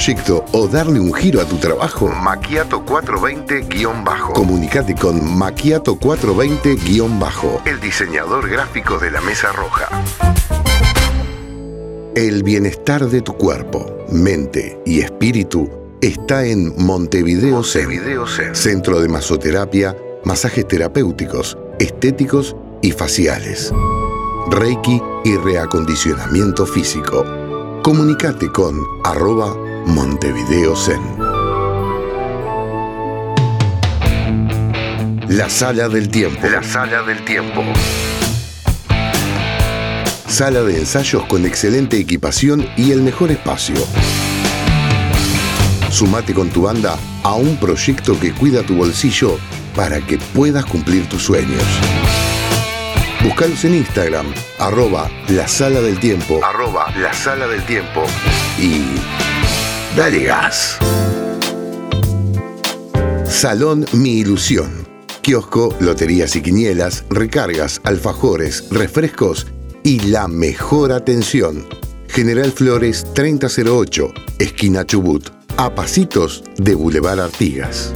proyecto o darle un giro a tu trabajo? Maquiato 420-bajo. Comunicate con Maquiato 420-bajo, el diseñador gráfico de la Mesa Roja. El bienestar de tu cuerpo, mente y espíritu está en Montevideo Zen, centro de masoterapia, masajes terapéuticos, estéticos y faciales. Reiki y reacondicionamiento físico. Comunicate con arroba Montevideo Zen. La sala del tiempo. La sala del tiempo. Sala de ensayos con excelente equipación y el mejor espacio. Sumate con tu banda a un proyecto que cuida tu bolsillo para que puedas cumplir tus sueños. Búscalos en Instagram, arroba la sala del tiempo, arroba la sala del tiempo y dale gas. Salón Mi Ilusión. Kiosco, loterías y quinielas, recargas, alfajores, refrescos y la mejor atención. General Flores 3008, esquina Chubut, a pasitos de Boulevard Artigas.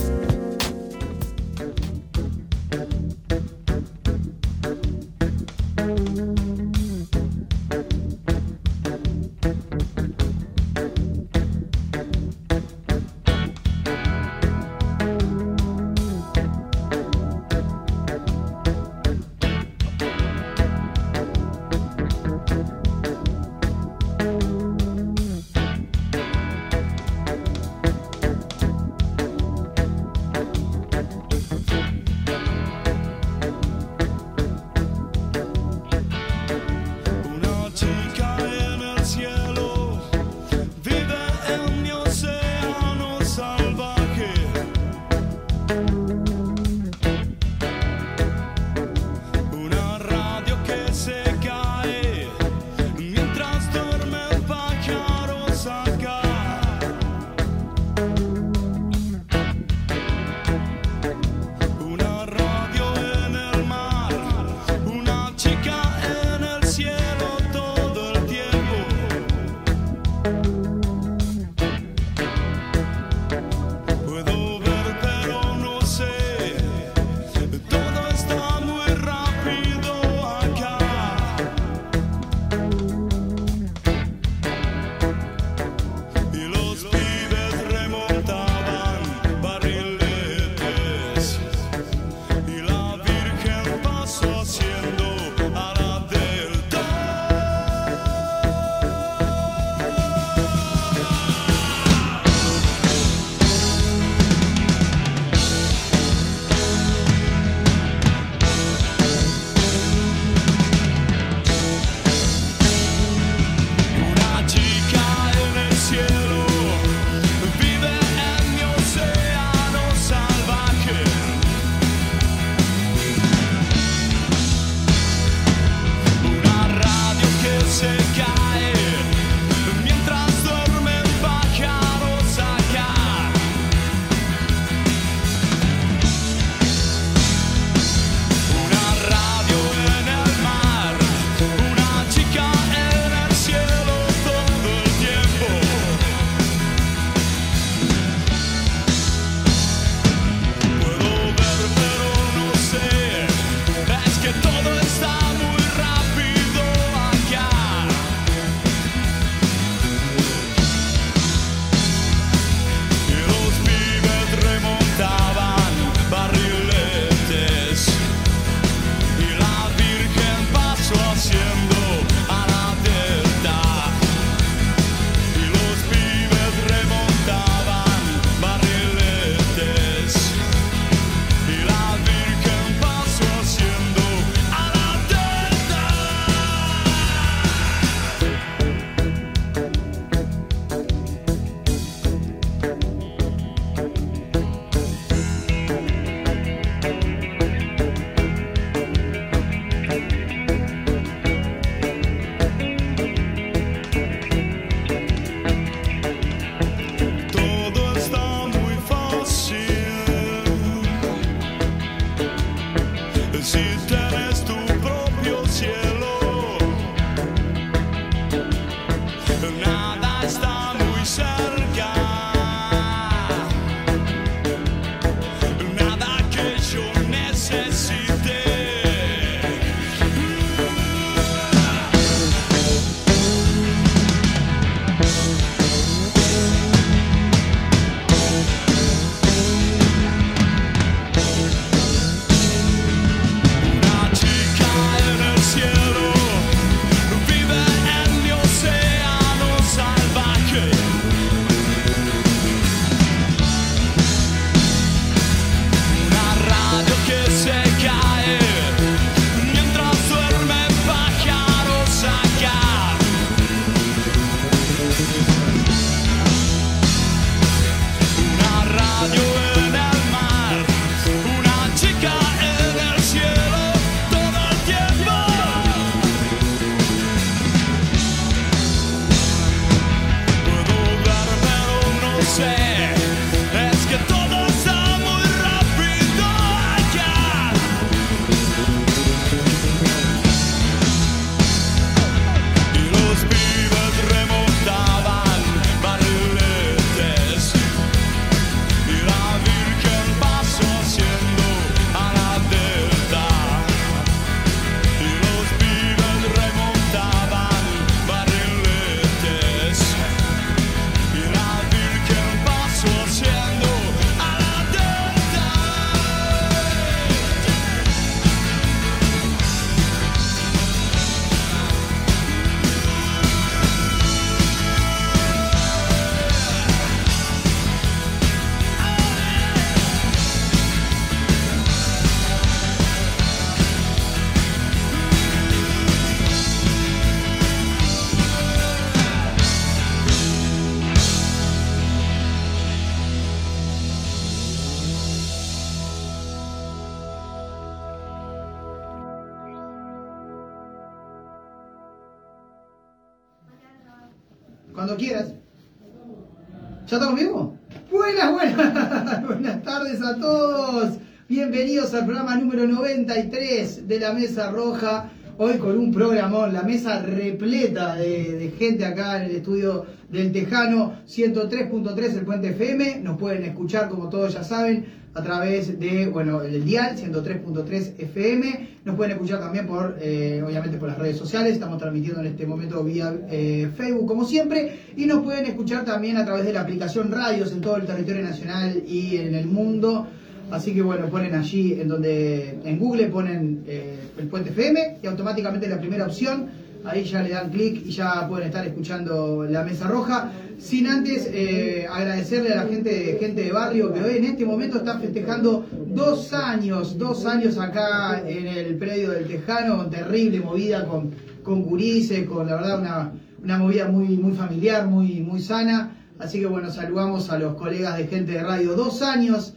93 de la Mesa Roja. Hoy con un programón, la mesa repleta de, gente acá en el estudio del Tejano 103.3 el Puente FM. Nos pueden escuchar, como todos ya saben, a través de, bueno, el dial 103.3 FM. Nos pueden escuchar también por, eh, obviamente, por las redes sociales. Estamos transmitiendo en este momento vía eh, Facebook, como siempre. Y nos pueden escuchar también a través de la aplicación Radios en todo el territorio nacional y en el mundo. Así que bueno, ponen allí en donde en Google ponen eh, el Puente FM y automáticamente la primera opción, ahí ya le dan clic y ya pueden estar escuchando la Mesa Roja. Sin antes eh, agradecerle a la gente, gente de barrio que hoy en este momento está festejando dos años, dos años acá en el predio del Tejano, terrible movida con, con con la verdad una, una movida muy, muy familiar, muy, muy sana. Así que bueno, saludamos a los colegas de gente de radio, dos años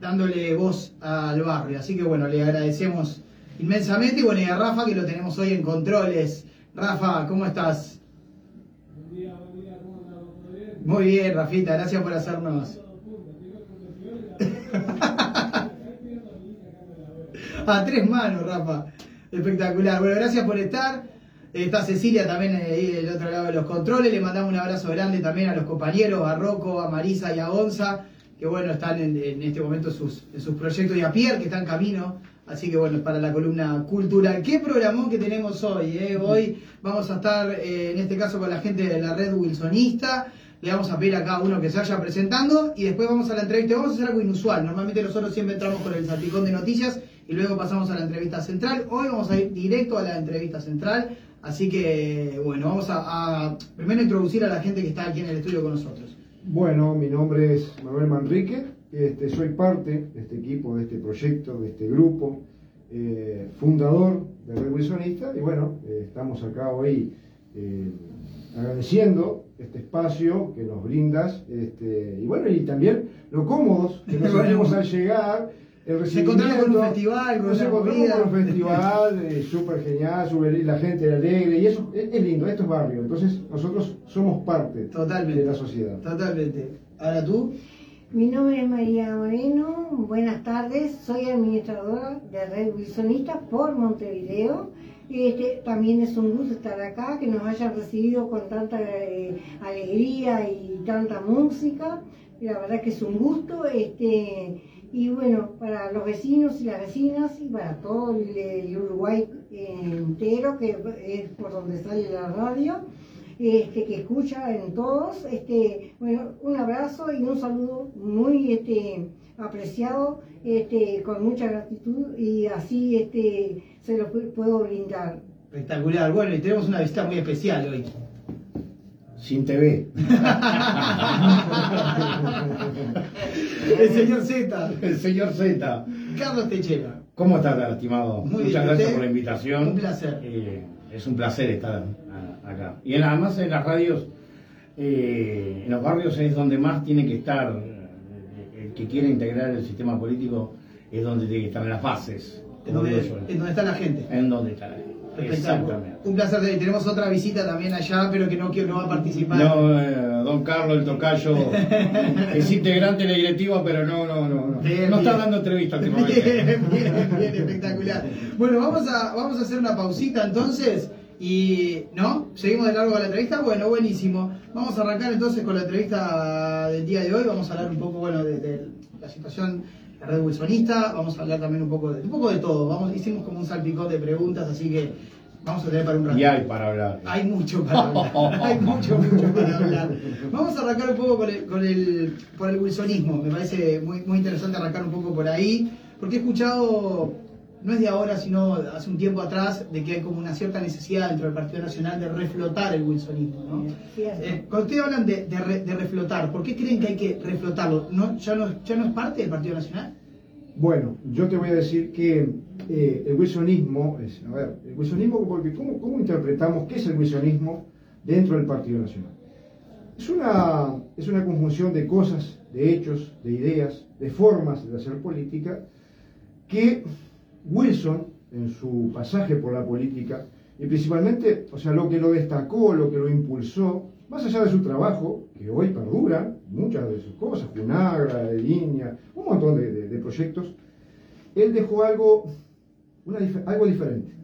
dándole voz al barrio. Así que bueno, le agradecemos inmensamente. Y bueno, y a Rafa que lo tenemos hoy en controles. Rafa, ¿cómo estás? Buen día, buen día, ¿cómo. Muy bien, Rafita, gracias por hacernos. A tres manos, Rafa. Espectacular. Bueno, gracias por estar. Está Cecilia también ahí del otro lado de los controles. Le mandamos un abrazo grande también a los compañeros, a Rocco, a Marisa y a Gonza, que bueno, están en, en este momento en sus, en sus proyectos, y a Pierre, que está en camino. Así que bueno, para la columna cultural. ¿Qué programón que tenemos hoy? eh? Hoy vamos a estar, eh, en este caso, con la gente de la red Wilsonista. Le vamos a pedir a cada uno que se vaya presentando y después vamos a la entrevista. Vamos a hacer algo inusual. Normalmente nosotros siempre entramos con el salpicón de noticias y luego pasamos a la entrevista central. Hoy vamos a ir directo a la entrevista central. Así que, bueno, vamos a primero introducir a la gente que está aquí en el estudio con nosotros. Bueno, mi nombre es Manuel Manrique, este, soy parte de este equipo, de este proyecto, de este grupo, eh, fundador de Red Wilsonista y bueno, eh, estamos acá hoy eh, agradeciendo este espacio que nos brindas este, y bueno, y también lo cómodos que nos sentimos al llegar. El Se encontraron con un festival, con nos una encontramos movida. con un festival eh, súper genial, la gente alegre y eso es, es lindo, esto es barrio, entonces nosotros somos parte Totalmente. de la sociedad. Totalmente. Ahora tú. Mi nombre es María Moreno, buenas tardes, soy administradora de Red Wilsonista por Montevideo. Este, también es un gusto estar acá, que nos hayan recibido con tanta eh, alegría y tanta música. La verdad que es un gusto. Este, y bueno, para los vecinos y las vecinas y para todo el, Uruguay eh, entero, que es por donde sale la radio este, que escucha en todos. Este, bueno, un abrazo y un saludo muy este, apreciado, este, con mucha gratitud y así este, se lo pu- puedo brindar. Espectacular. Bueno, y tenemos una visita muy especial hoy. Sin TV. El señor Z, El señor Z. Carlos Techera. ¿Cómo estás, estimado? Muy Muchas bien, gracias por la invitación. Un placer. Eh, es un placer estar a- acá. Y en- además en las radios, eh, en los barrios es donde más tiene que estar, eh, el que quiere integrar el sistema político es donde tiene que estar en las bases. En donde, en donde está la gente. En donde está la gente. Exactamente. Un placer. Tenemos otra visita también allá, pero que no, quiero- no va a participar. No, eh, don Carlos, el tocayo, es integrante de la directiva, pero no, no, no. No, Bien, no está bien. dando entrevistas. Bien, bien, bien, espectacular. Bueno, vamos a, vamos a hacer una pausita entonces. Y, ¿no? ¿Seguimos de largo con la entrevista? Bueno, buenísimo. Vamos a arrancar entonces con la entrevista del día de hoy. Vamos a hablar un poco, bueno, de, de la situación de la red wilsonista. Vamos a hablar también un poco de, un poco de todo. Vamos, hicimos como un salpicón de preguntas, así que vamos a tener para un rato. Y hay para hablar. Hay mucho para hablar. Hay mucho, mucho para hablar. Vamos a arrancar un poco con el, con el, por el wilsonismo. Me parece muy, muy interesante arrancar un poco por ahí. Porque he escuchado, no es de ahora, sino hace un tiempo atrás, de que hay como una cierta necesidad dentro del Partido Nacional de reflotar el wilsonismo. ¿no? Eh, cuando ustedes hablan de, de re- de reflotar, ¿por qué creen que hay que reflotarlo? ¿No, ya, no, ¿Ya no es parte del Partido Nacional? Bueno, yo te voy a decir que eh, el wilsonismo, es, a ver, el wilsonismo, porque ¿cómo, ¿cómo interpretamos qué es el wilsonismo dentro del Partido Nacional? Es una, es una conjunción de cosas, de hechos, de ideas, de formas de hacer política, que Wilson, en su pasaje por la política, y principalmente, o sea, lo que lo destacó, lo que lo impulsó, más allá de su trabajo, que hoy perdura, muchas de sus cosas, Junagra, Línea, un montón de, proyectos, él dejó algo, algo diferente.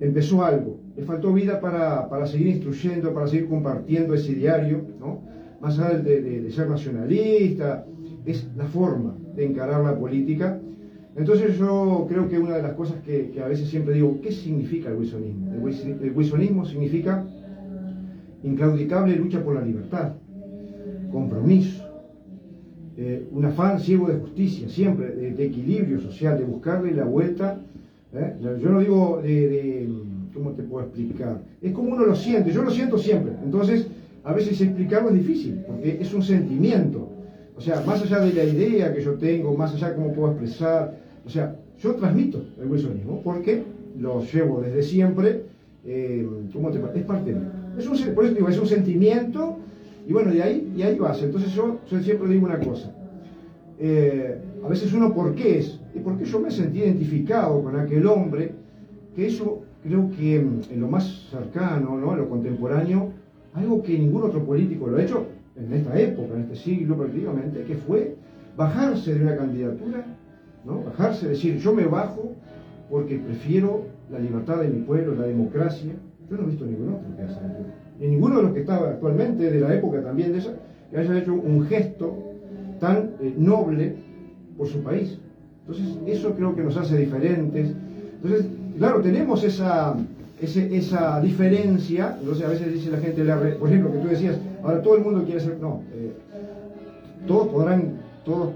Empezó algo, le faltó vida para, para seguir instruyendo, para seguir compartiendo ese diario, ¿no? más allá de ser nacionalista, es la forma de encarar la política. Entonces yo creo que una de las cosas que, que a veces siempre digo, ¿qué significa el wilsonismo? El, wilson- el wilsonismo significa inclaudicable lucha por la libertad, compromiso, eh, un afán ciego de justicia, siempre, de, de equilibrio social, de buscarle la vuelta. ¿eh? Yo no digo de, de, ¿cómo te puedo explicar? Es como uno lo siente, yo lo siento siempre. Entonces, a veces explicarlo es difícil, porque es un sentimiento. O sea, más allá de la idea que yo tengo, más allá de cómo puedo expresar, o sea, yo transmito el wilsonismo porque lo llevo desde siempre, eh, ¿cómo te? Es parte de mí. Por eso digo, es un sentimiento y bueno, de ahí, y ahí vas. Entonces yo, yo siempre digo una cosa. Eh, a veces uno, ¿por qué es? Y porque yo me sentí identificado con aquel hombre, que eso creo que mm, en lo más cercano, ¿no? en lo contemporáneo, algo que ningún otro político lo ha hecho en esta época, en este siglo prácticamente, que fue bajarse de una candidatura, bajarse, decir, yo me bajo porque prefiero la libertad de mi pueblo, la democracia. Yo no he visto ningún otro que haya hecho. Ni ninguno de los que estaba actualmente, de la época también de esa, que haya hecho un gesto tan eh, noble por su país. Entonces, eso creo que nos hace diferentes. Entonces, claro, tenemos esa, ese- esa diferencia. Entonces, a veces dice la gente, la por ejemplo, que tú decías, ahora todo el mundo quiere ser. No, eh, todos podrán, todos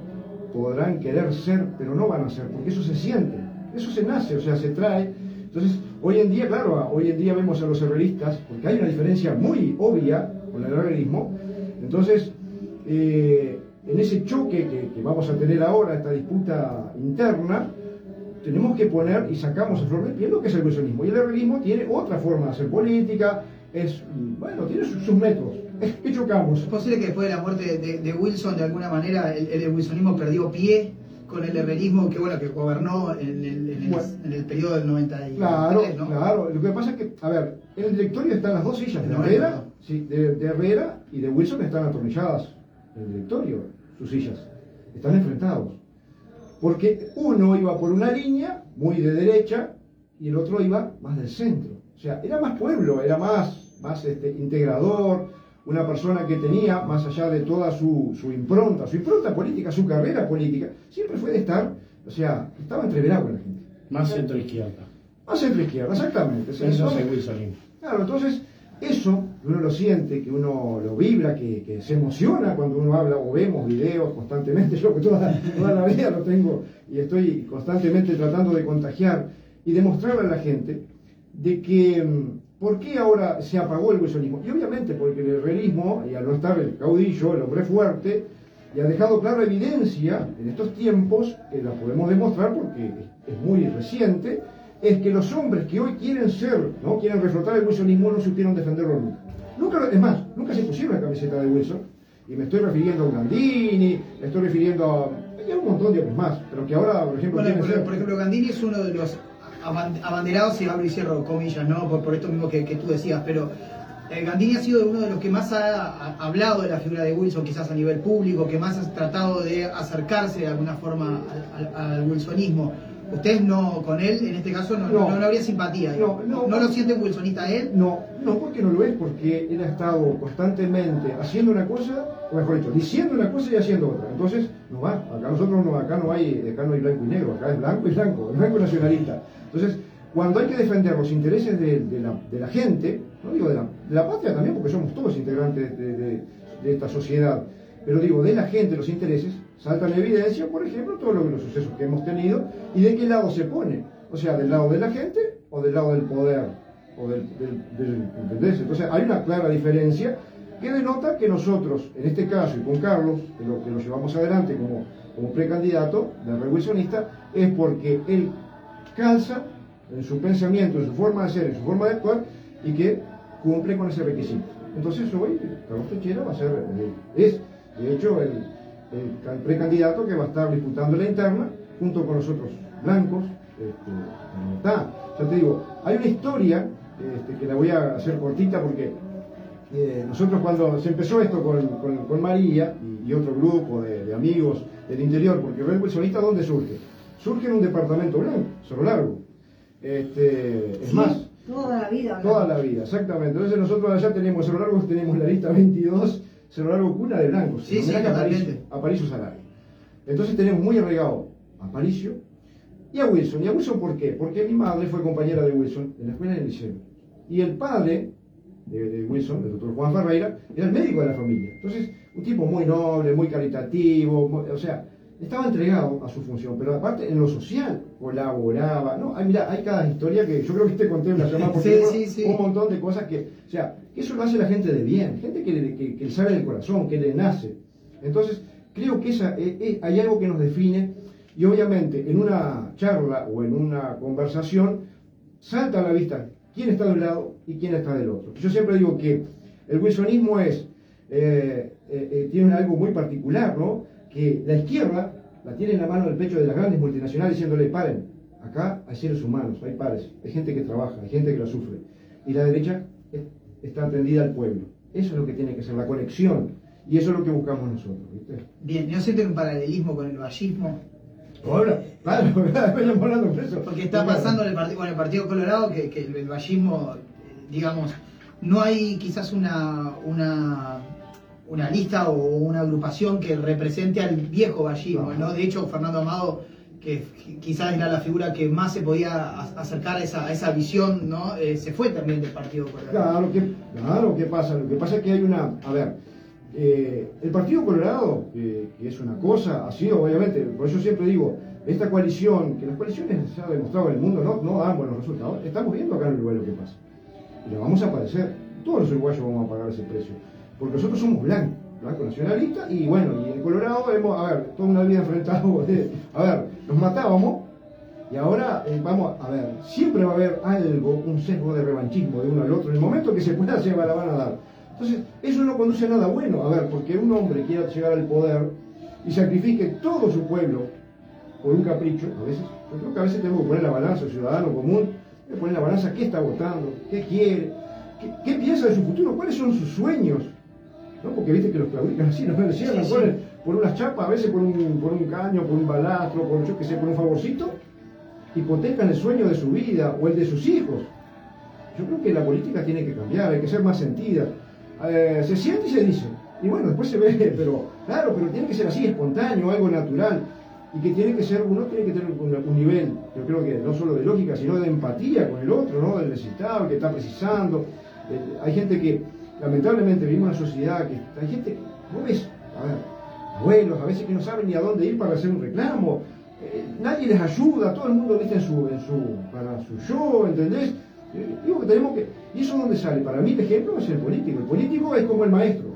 podrán querer ser, pero no van a ser, porque eso se siente, eso se nace, o sea, se trae. Entonces, hoy en día, claro, hoy en día vemos a los herreristas, porque hay una diferencia muy obvia con el herrerismo. Entonces, eh, en ese choque que, que vamos a tener ahora, esta disputa interna, tenemos que poner y sacamos a flor de piel lo que es el wilsonismo. Y el herrerismo tiene otra forma de hacer política, es, bueno, tiene sus, sus métodos. ¿Qué chocamos? ¿Es posible que después de la muerte de, de Wilson, de alguna manera, el, el wilsonismo perdió pie con el herrerismo que, bueno, que gobernó en el, en el- Bueno. en el periodo del 93, Claro, ¿no? claro. Lo que pasa es que, a ver, en el directorio están las dos sillas, de Herrera, no. sí, de, de Herrera y de Wilson están atornilladas en el directorio, sus sillas. Están enfrentados. Porque uno iba por una línea muy de derecha y el otro iba más del centro. O sea, era más pueblo, era más, más este, integrador, una persona que tenía, más allá de toda su, su impronta, su impronta política, su carrera política, siempre fue de estar, o sea, estaba entreverado con la gente. Más centro izquierda. Más centro izquierda, exactamente. Eso es Son- el wilsonismo. Claro, entonces eso uno lo siente, que uno lo vibra, que, que se emociona cuando uno habla o vemos videos constantemente, yo que toda, toda la vida lo tengo y estoy constantemente tratando de contagiar y demostrarle a la gente de que mm, por qué ahora se apagó el wilsonismo. Y obviamente porque el herrerismo, y al no estar el caudillo, el hombre fuerte, y ha dejado clara evidencia en estos tiempos, que la podemos demostrar porque es, muy reciente, es que los hombres que hoy quieren ser, ¿no? quieren reflotar el wilsonismo, no supieron defenderlo nunca. Nunca, es más, nunca se pusieron la camiseta de Wilson, y me estoy refiriendo a Gandini, me estoy refiriendo a, y a un montón de hombres más, pero que ahora, por ejemplo, Bueno, por, ser- por ejemplo, Gandini es uno de los abanderados, y abro y cierro comillas, ¿no? Por, por esto mismo que, que tú decías, pero eh, Gandini ha sido uno de los que más ha, ha hablado de la figura de Wilson, quizás a nivel público, que más ha tratado de acercarse de alguna forma al, al- al wilsonismo. Ustedes no, con él, en este caso, no, No. no, no habría simpatía. No, no. ¿No lo siente wilsonista él? No, no, porque no lo es, porque él ha estado constantemente haciendo una cosa, o mejor dicho, diciendo una cosa y haciendo otra. Entonces, no va, acá nosotros no, acá no hay, acá no hay blanco y negro, acá es blanco y blanco, blanco y nacionalista. Entonces, cuando hay que defender los intereses de, de la, de gente, no digo de la, de patria también, porque somos todos integrantes de, de- de esta sociedad, pero digo de la gente, los intereses, saltan en evidencia, por ejemplo, todos lo- los sucesos que hemos tenido y de qué lado se pone. O sea, del lado de la gente o del lado del poder. O del, del-. Entonces hay una clara diferencia que denota que nosotros, en este caso, y con Carlos, que lo, que lo llevamos adelante como, como precandidato del revolucionista, es porque él calza en su pensamiento, en su forma de ser, en su forma de actuar, y que cumple con ese requisito. Entonces hoy Carlos Techera va a ser, eh, es de hecho el, el can- precandidato que va a estar disputando la interna junto con los otros blancos. Este, está. Ya te digo, hay una historia este, que la voy a hacer cortita porque eh, nosotros cuando se empezó esto con, con- María y, otro grupo de, amigos del interior, porque Red Wilsonista, ¿dónde surge? Surge en un departamento blanco, Cerro Largo. Este, es Sí, más, Toda la vida. toda la vida, exactamente. Entonces nosotros allá tenemos Cerro Largo, tenemos la lista 22, Cerro Largo cuna de blancos, Sí, sí, Aparicio- Aparicio Sarabia. Entonces tenemos muy arraigado a Aparicio y a Wilson. ¿Y a Wilson por qué? Porque mi madre fue compañera de Wilson en la escuela y en el liceo. Y el padre de, de Wilson, el doctor Juan Ferreira, era el médico de la familia. Entonces, un tipo muy noble, muy caritativo, muy- o sea, estaba entregado a su función, pero aparte en lo social colaboraba. ¿no? Mira, hay cada historia que yo creo que te conté en la llamada por Sí, sí, sí. un montón de cosas que, o sea, eso lo hace la gente de bien, gente que le, que, que le sale del corazón, que le nace. Entonces, creo que esa, eh, eh, hay algo que nos define y obviamente en una charla o en una conversación salta a la vista quién está de un lado y quién está del otro. Yo siempre digo que el wilsonismo es, eh, eh, tiene algo muy particular, ¿no? Que la izquierda la tiene en la mano del pecho de las grandes multinacionales diciéndole, paren, acá hay seres humanos, hay pares, hay gente que trabaja, hay gente que la sufre. Y la derecha es- está atendida al pueblo. Eso es lo que tiene que ser, la conexión. Y eso es lo que buscamos nosotros, ¿viste? Bien, ¿no sienten un paralelismo con el vallismo? Ahora, claro, hablando de eso. Porque está pasando en el partido, con el Partido Colorado que, que el, el vallismo, eh, digamos, no hay quizás una, una, una lista o una agrupación que represente al viejo vallismo, No. De hecho, Fernando Amado, que quizás era la figura que más se podía acercar a esa, a esa visión, ¿no? Eh, se fue también del Partido Colorado. Claro, que, claro, ¿qué pasa? Lo que pasa es que hay una. A ver, eh, el Partido Colorado, que, que es una cosa, ha sido, obviamente, por eso siempre digo, esta coalición, que las coaliciones se ha demostrado en el mundo, no, no dan buenos resultados. Estamos viendo acá en Uruguay lo que pasa. Y lo vamos a padecer. Todos los uruguayos vamos a pagar ese precio. Porque nosotros somos blancos, blancos nacionalistas, y bueno, y en Colorado hemos, a ver, toda una vida enfrentado. A ver, nos matábamos. Y ahora eh, vamos a ver, siempre va a haber algo, un sesgo de revanchismo de uno al otro. En el momento que se pueda, se la van a dar. Entonces, eso no conduce a nada bueno. A ver, porque un hombre quiera llegar al poder y sacrifique todo su pueblo por un capricho, a veces, yo creo que a veces tenemos que poner la balanza, el ciudadano común, poner la balanza qué está votando, qué quiere, qué, qué piensa de su futuro, cuáles son sus sueños. ¿No? Porque viste que los claudican así, nos decían, Sí, por unas chapas, a veces por un, por un caño, por un balastro, por yo qué sé, por un favorcito, hipotecan el sueño de su vida o el de sus hijos. Yo creo que la política tiene que cambiar, hay que ser más sentida. Eh, se siente y se dice. Y bueno, después se ve, pero claro, pero tiene que ser así, espontáneo, algo natural. Y que tiene que ser, uno tiene que tener un, un nivel, yo creo que no solo de lógica, sino de empatía con el otro, ¿no? Del necesitado, el que está precisando. Eh, hay gente que, lamentablemente, vivimos en una sociedad que hay gente, ¿no ves? A ver, abuelos, a veces que no saben ni a dónde ir para hacer un reclamo. Eh, nadie les ayuda, todo el mundo viste en su, en su, para su yo, ¿entendés? Eh, digo que tenemos que. ¿Y eso dónde sale? Para mí el ejemplo es el político. El político es como el maestro.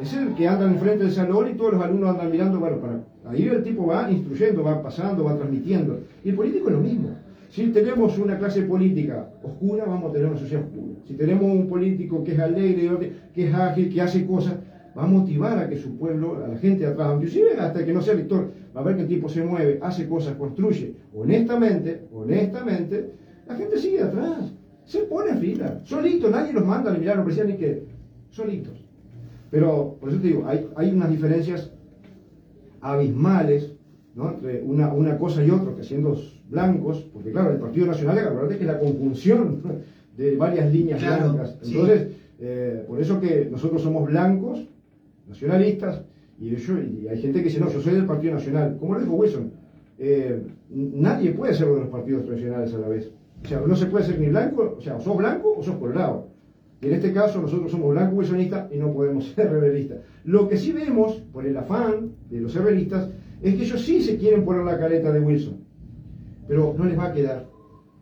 Es el que anda enfrente del salón y todos los alumnos andan mirando, bueno, para. Ahí el tipo va instruyendo, va pasando, va transmitiendo. Y el político es lo mismo. Si tenemos una clase política oscura, vamos a tener una sociedad oscura. Si tenemos un político que es alegre, que es ágil, que hace cosas, va a motivar a que su pueblo, a la gente de atrás, inclusive hasta que no sea elector, va a ver que el tipo se mueve, hace cosas, construye. Honestamente, honestamente, la gente sigue atrás. Se pone en fila, solito, nadie los manda a mirar, no precisas ni que, solitos. Pero, por eso te digo, hay, hay unas diferencias abismales ¿no? entre una, una cosa y otra, que siendo blancos, porque claro, el Partido Nacional, acuérdate que es la conjunción de varias líneas Claro, blancas. sí. Entonces, eh, por eso que nosotros somos blancos, nacionalistas, y, yo- y hay gente que dice, no, yo soy del Partido Nacional. Como lo dijo Wilson, eh, nadie puede ser de los partidos tradicionales a la vez. O sea, no se puede ser ni blanco, o sea, o sos blanco o sos colorado. Y en este caso nosotros somos blanco wilsonistas y no podemos ser rebelistas. Lo que sí vemos, por el afán de los rebelistas, es que ellos sí se quieren poner la careta de Wilson. Pero no les va a quedar,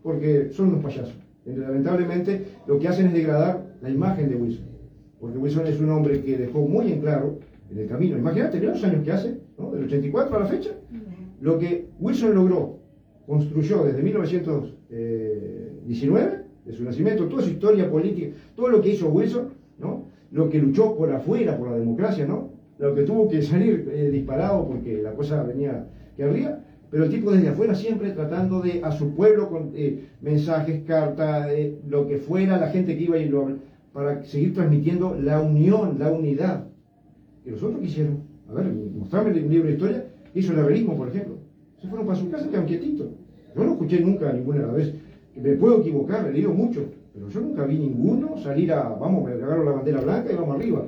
porque son unos payasos. Lamentablemente lo que hacen es degradar la imagen de Wilson. Porque Wilson es un hombre que dejó muy en claro en el camino. Imagínate, mira los años que hace, ¿no? del 84 a la fecha, lo que Wilson logró, construyó desde 1919, de su nacimiento, toda su historia política, todo lo que hizo Wilson, ¿no? lo que luchó por afuera, por la democracia, ¿no? lo que tuvo que salir eh, disparado porque la cosa venía que arriba, pero el tipo desde afuera siempre tratando de a su pueblo con eh, mensajes, cartas, eh, lo que fuera, la gente que iba y lo para seguir transmitiendo la unión, la unidad. Que los otros quisieron, a ver, mostrarme un libro de historia, hizo el herrerismo, por ejemplo. Se fueron para su casa y quedaron quietitos. Yo no escuché nunca ninguna vez, me puedo equivocar, he leído mucho, pero yo nunca vi ninguno salir a, vamos, me agarro la bandera blanca y vamos arriba.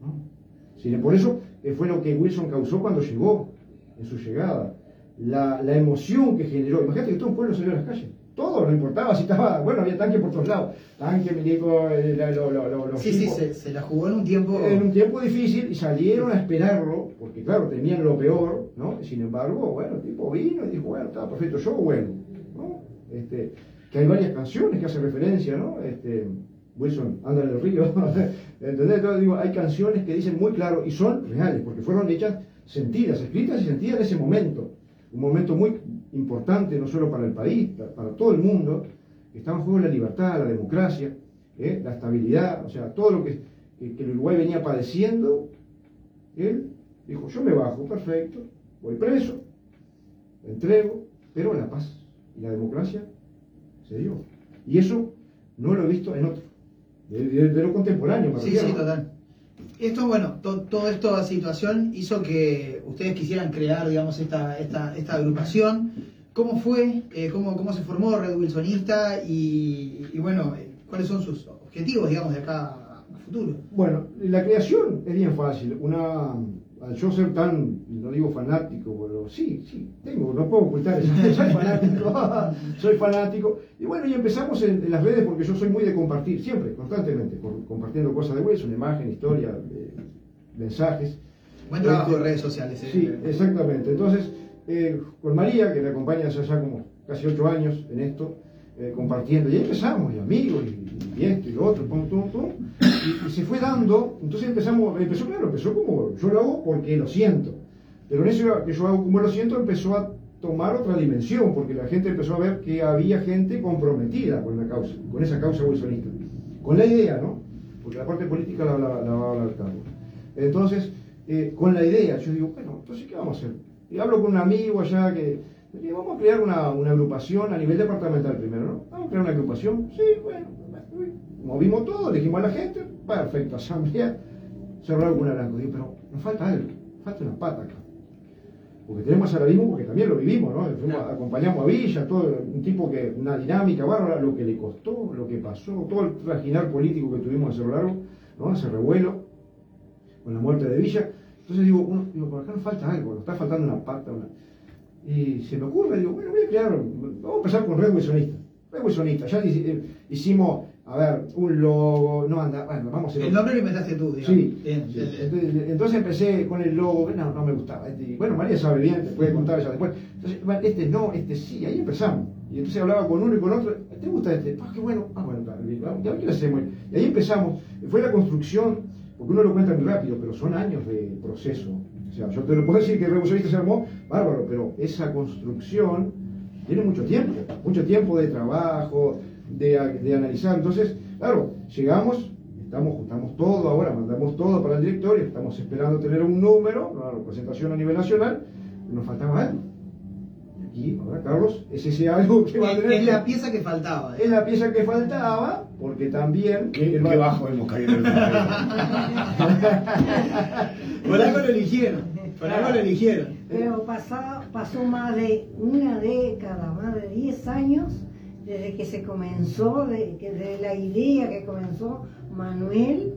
¿no? Por eso eh, fue lo que Wilson causó cuando llegó, en su llegada. La, la emoción que generó. Imagínate que todo un pueblo salió a las calles. Todo, no importaba si estaba, bueno, había tanque por todos lados. Tanque, milico, eh, la- lo- lo- los Sí, sí, se, se la jugó en un tiempo. En un tiempo difícil y salieron a esperarlo, porque claro, tenían lo peor, ¿no? Sin embargo, bueno, el tipo vino y dijo, bueno, está perfecto, yo vuelvo, ¿no? Este, que hay varias canciones que hacen referencia, ¿no? Este, Wilson, anda en el río, ¿entendés? Entonces digo, hay canciones que dicen muy claro y son reales, porque fueron hechas sentidas, escritas y sentidas en ese momento, un momento muy importante no solo para el país, pa- para todo el mundo, estaba en juego la libertad, la democracia, ¿eh? la estabilidad, o sea, todo lo que, el Uruguay venía padeciendo, él dijo, yo me bajo, perfecto, voy preso, entrego, pero la paz y la democracia se dio. Y eso no lo he visto en otro, de, de- de lo contemporáneo. me Sí, sí, total. Esto, bueno, to- toda esta situación hizo que ustedes quisieran crear, digamos, esta, esta, esta agrupación. ¿Cómo fue? Eh, cómo, ¿Cómo se formó Red Wilsonista? Y, y bueno, eh, ¿cuáles son sus objetivos, digamos, de acá a futuro? Bueno, la creación es bien fácil. Una, al yo ser tan, no digo fanático, pero sí, sí, tengo, no puedo ocultar eso. Soy fanático, soy fanático. Y bueno, y empezamos en, en las redes porque yo soy muy de compartir, siempre, constantemente, por- compartiendo cosas de Wilson, imagen, historia, eh, mensajes. Buen trabajo Este, de redes sociales. eh. Sí, exactamente. Entonces, eh, con María, que me acompaña hace ya como casi ocho años en esto, eh, compartiendo, y ahí empezamos, y amigos, y, y esto y lo otro, pum, pum, pum, y, y se fue dando, entonces empezamos, empezó, claro, empezó como, yo lo hago porque lo siento, pero en eso que yo hago como lo siento empezó a tomar otra dimensión, porque la gente empezó a ver que había gente comprometida con la causa, con esa causa wilsonista, con la idea, ¿no? Porque la parte política la, va a hablar Carlos. Entonces, eh, con la idea, yo digo, bueno, entonces, ¿qué vamos a hacer? Y hablo con un amigo allá que vamos a crear una, una agrupación a nivel departamental primero, ¿no? Vamos a crear una agrupación, sí, bueno, movimos todo, le dijimos a la gente, perfecto, asamblea, cerrado con una blanco. Digo, pero nos falta algo, falta una pata acá. Porque tenemos mismo porque también lo vivimos, ¿no? Fuimos, acompañamos a Villa, todo un tipo que, una dinámica bárbara, lo que le costó, lo que pasó, todo el trajinar político que tuvimos a cerro largo, ¿no? Ese revuelo con la muerte de Villa. Entonces digo, uno, digo, por acá nos falta algo, nos está faltando una pata, una... Y se me ocurre, digo, bueno, voy a crear, vamos a empezar con Red Wilsonista. Red Wilsonista, ya eh, hicimos, a ver, un logo, no anda, bueno, vamos a El nombre lo inventaste tú, digamos. Sí, Bien, sí. Entonces, entonces empecé con el logo, no, no me gustaba. Este, y bueno, María sabe bien, te puede contar ella después. Entonces, bueno, este no, este sí, ahí empezamos. Y entonces hablaba con uno y con otro, ¿te gusta este? Ah, qué bueno, ah, bueno, ya qué hacemos. Y ahí empezamos. Fue la construcción, porque uno lo cuenta muy rápido, pero son años de proceso. Sea, yo te lo puedo decir que el Revolucionista se armó, bárbaro, pero esa construcción tiene mucho tiempo, mucho tiempo de trabajo, de, de analizar. Entonces, claro, llegamos, estamos, juntamos todo ahora, mandamos todo para el directorio, estamos esperando tener un número, una representación a nivel nacional, nos faltaba algo. Y aquí, ahora Carlos, es ese algo que va a tener es la pieza que faltaba. es la pieza que faltaba, porque también... Qué, el qué bajo hemos caído en el Por algo lo eligieron. Por algo lo eligieron. Pero pasó, pasó más de una década, más de 10 años, desde que se comenzó, de, que de la idea que comenzó Manuel,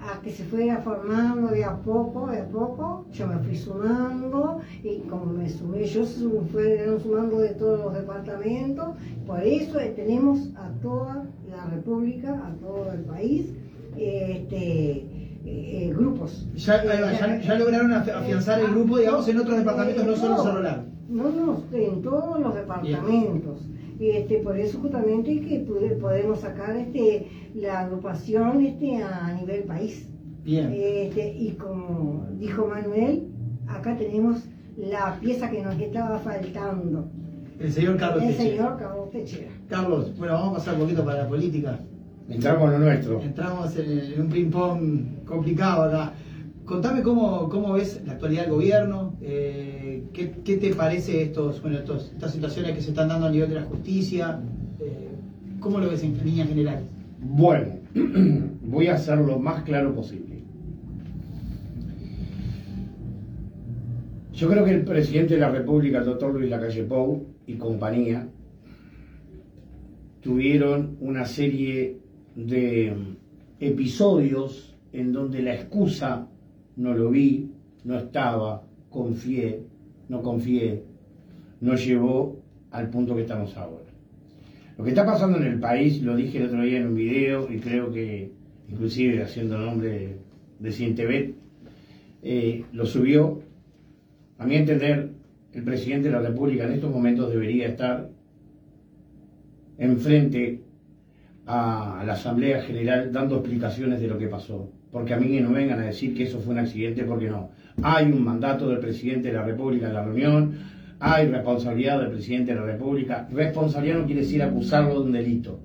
a que se fuera formando de a poco, de a poco, yo me fui sumando, y como me sumé, yo se fueron sumando de todos los departamentos, por eso eh, tenemos a toda la República, a todo el país, este, eh, eh, grupos. Ya, ya- ya lograron af- afianzar el grupo, digamos, en otros departamentos, no solo en Largo. No, no, en todos los departamentos. Este, por eso justamente que pude- podemos sacar este, la agrupación este, a nivel país. Bien. Este, y como dijo Manuel, acá tenemos la pieza que nos estaba faltando. El señor Carlos El Techera. señor Carlos Techera. Carlos, bueno, vamos a pasar un poquito para la política. Entramos en lo nuestro. Entramos en, en un ping-pong complicado acá. Contame cómo, cómo ves la actualidad del gobierno, eh, qué, qué te parece estos, bueno, estos, estas situaciones que se están dando a nivel de la justicia, eh, cómo lo ves en líneas generales. Bueno, voy a ser lo más claro posible. Yo creo que el presidente de la República, el doctor Luis Lacalle Pou y compañía, tuvieron una serie de episodios en donde la excusa no lo vi, no estaba, confié, no confié, no llevó al punto que estamos ahora. Lo que está pasando en el país, lo dije el otro día en un video y creo que inclusive haciendo nombre de Cientebet, eh, lo subió. A mi entender, el presidente de la República en estos momentos debería estar enfrente a la Asamblea General dando explicaciones de lo que pasó. Porque a mí no vengan a decir que eso fue un accidente, porque no. Hay un mandato del presidente de la República en la reunión, hay responsabilidad del presidente de la República. Responsabilidad no quiere decir acusarlo de un delito.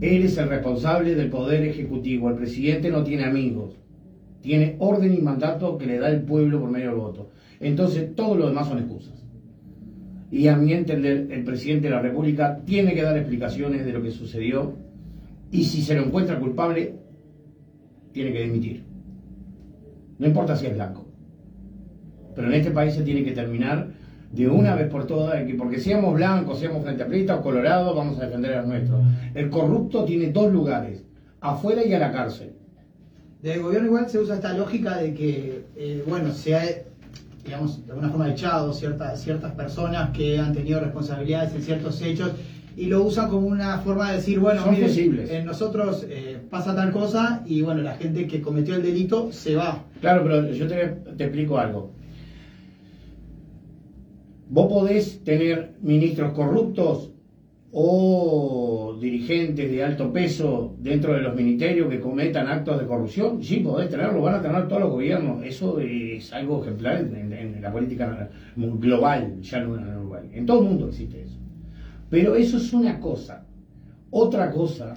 Él es el responsable del poder ejecutivo. El presidente no tiene amigos. Tiene orden y mandato que le da el pueblo por medio del voto. Entonces, todo lo demás son excusas. Y a mi entender, el presidente de la República tiene que dar explicaciones de lo que sucedió. Y si se lo encuentra culpable, tiene que dimitir. No importa si es blanco. Pero en este país se tiene que terminar de una vez por todas, porque seamos blancos, seamos frente a o colorados, vamos a defender a los nuestros. El corrupto tiene dos lugares, afuera y a la cárcel. Del gobierno igual se usa esta lógica de que, eh, bueno, se ha, digamos, de alguna forma echado ciertas, ciertas personas que han tenido responsabilidades en ciertos hechos y lo usan como una forma de decir, bueno, en nosotros eh, pasa tal cosa y bueno, la gente que cometió el delito se va. Claro, pero yo te, te explico algo. Vos podés tener ministros corruptos o dirigentes de alto peso dentro de los ministerios que cometan actos de corrupción. Sí, podés tenerlo, van a tener todos los gobiernos. Eso es algo ejemplar en, la política global, ya no en Uruguay. En todo el mundo existe eso. Pero eso es una cosa. Otra cosa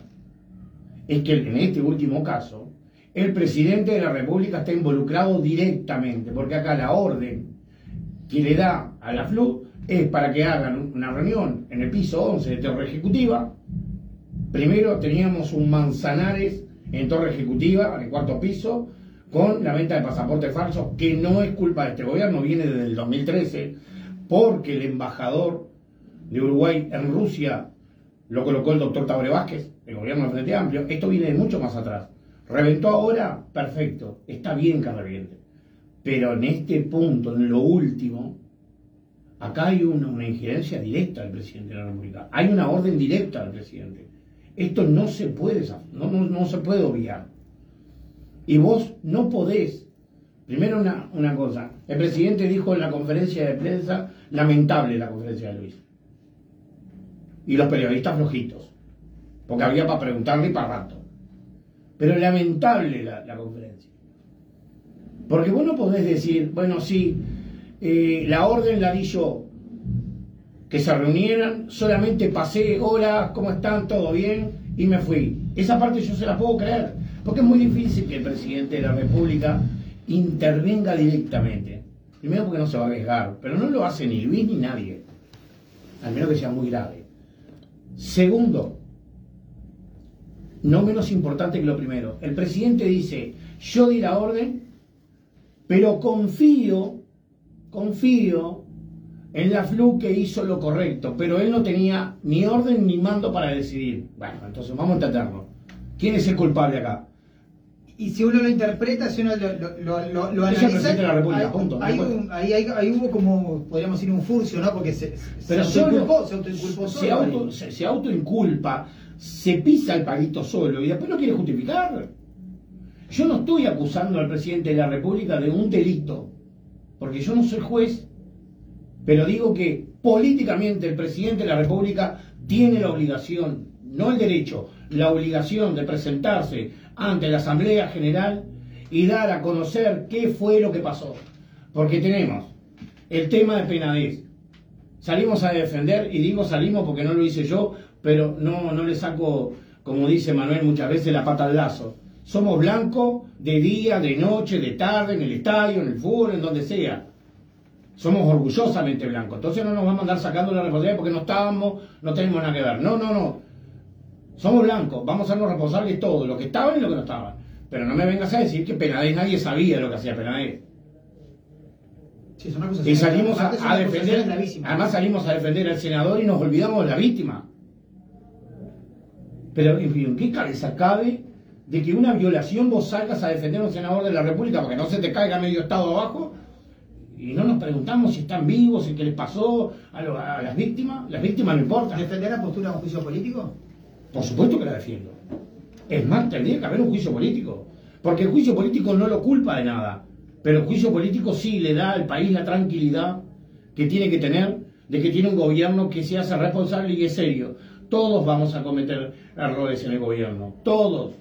es que en este último caso, el presidente de la República está involucrado directamente, porque acá la orden que le da a la FLU es para que hagan una reunión en el piso 11 de Torre Ejecutiva. Primero teníamos un Manzanares en Torre Ejecutiva, en el cuarto piso, con la venta de pasaportes falsos, que no es culpa de este gobierno, viene desde el 2013, porque el embajador de Uruguay en Rusia lo colocó el doctor Tabre Vázquez, el gobierno del Frente Amplio. Esto viene de mucho más atrás. ¿Reventó ahora? Perfecto. Está bien que reviente. Pero en este punto, en lo último, acá hay una, injerencia directa del presidente de la República. Hay una orden directa del presidente. Esto no se puede, no, no, se puede obviar. Y vos no podés. Primero una, una cosa. El presidente dijo en la conferencia de prensa, lamentable la conferencia de Luis. Y los periodistas flojitos. Porque había para preguntarle y para rato. Pero lamentable la conferencia. Porque vos no podés decir, bueno, sí, eh, la orden la di yo, que se reunieran, solamente pasé, hola, ¿cómo están? ¿Todo bien? Y me fui. Esa parte yo se la puedo creer, porque es muy difícil que el presidente de la República intervenga directamente. Primero porque no se va a arriesgar, pero no lo hace ni Luis ni nadie, al menos que sea muy grave. Segundo, no menos importante que lo primero, el presidente dice, yo di la orden, pero confío, confío en la FLU que hizo lo correcto, pero él no tenía ni orden ni mando para decidir. Bueno, entonces vamos a entenderlo. ¿Quién es el culpable acá? Y si uno lo interpreta, si uno lo, lo, lo, analiza, hay, ahí, ahí, hubo como, podríamos decir, un furcio, ¿no? Porque se, Pero se autoinculpó, se autoinculpó se, auto, se, se autoinculpa, se pisa el palito solo y después no quiere justificar. Yo no estoy acusando al presidente de la República de un delito, porque yo no soy juez, pero digo que políticamente el presidente de la República tiene la obligación, no el derecho, la obligación de presentarse ante la Asamblea General y dar a conocer qué fue lo que pasó. Porque tenemos el tema de penadez. Salimos a defender, y digo salimos porque no lo hice yo, pero no, no le saco, como dice Manuel muchas veces, la pata al lazo. Somos blancos de día, de noche, de tarde, en el estadio, en el fútbol, en donde sea. Somos orgullosamente blancos. Entonces no nos vamos a andar sacando la responsabilidad porque no estábamos, no tenemos nada que ver. No, no, no. Somos blancos, vamos a sernos responsables de todo, lo que estaban y lo que no estaban. Pero no me vengas a decir que Penades nadie sabía lo que hacía Penades. Sí, son acusaciones- Y salimos a, defender, además salimos a defender al senador y nos olvidamos de la víctima. Pero en fin, ¿en qué cabeza cabe de que una violación vos salgas a defender a un senador de la República para que no se te caiga medio estado abajo? Y no nos preguntamos si están vivos, si qué les pasó a, lo- a las víctimas. Las víctimas no importan. ¿Defender la postura de un juicio político? Por supuesto que la defiendo. Es más, tendría que haber un juicio político. Porque el juicio político no lo culpa de nada. Pero el juicio político sí le da al país la tranquilidad que tiene que tener de que tiene un gobierno que se hace responsable y es serio. Todos vamos a cometer errores en el gobierno. Todos.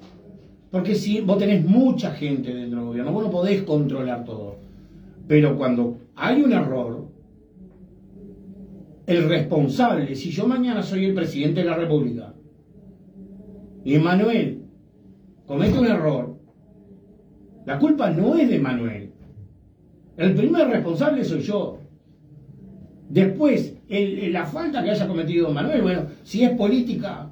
Porque si vos tenés mucha gente dentro del gobierno, vos no podés controlar todo. Pero cuando hay un error, el responsable, si yo mañana soy el presidente de la República, y Manuel comete un error, la culpa no es de Manuel. El primer responsable soy yo. Después, el- la falta que haya cometido Manuel, bueno, si es política,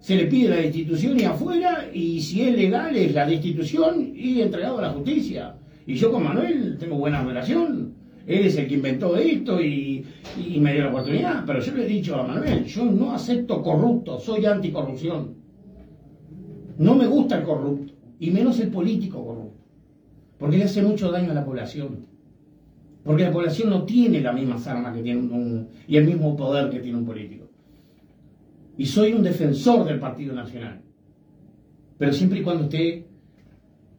se le pide la destitución y afuera, y si es legal, es la destitución y entregado a la justicia. Y yo con Manuel tengo buena relación. Él es el que inventó esto y, y me dio la oportunidad. Pero yo le he dicho a Manuel, yo no acepto corrupto, soy anticorrupción. No me gusta el corrupto, y menos el político corrupto, porque le hace mucho daño a la población. Porque la población no tiene las mismas armas que tiene un, y el mismo poder que tiene un político. Y soy un defensor del Partido Nacional, pero siempre y cuando esté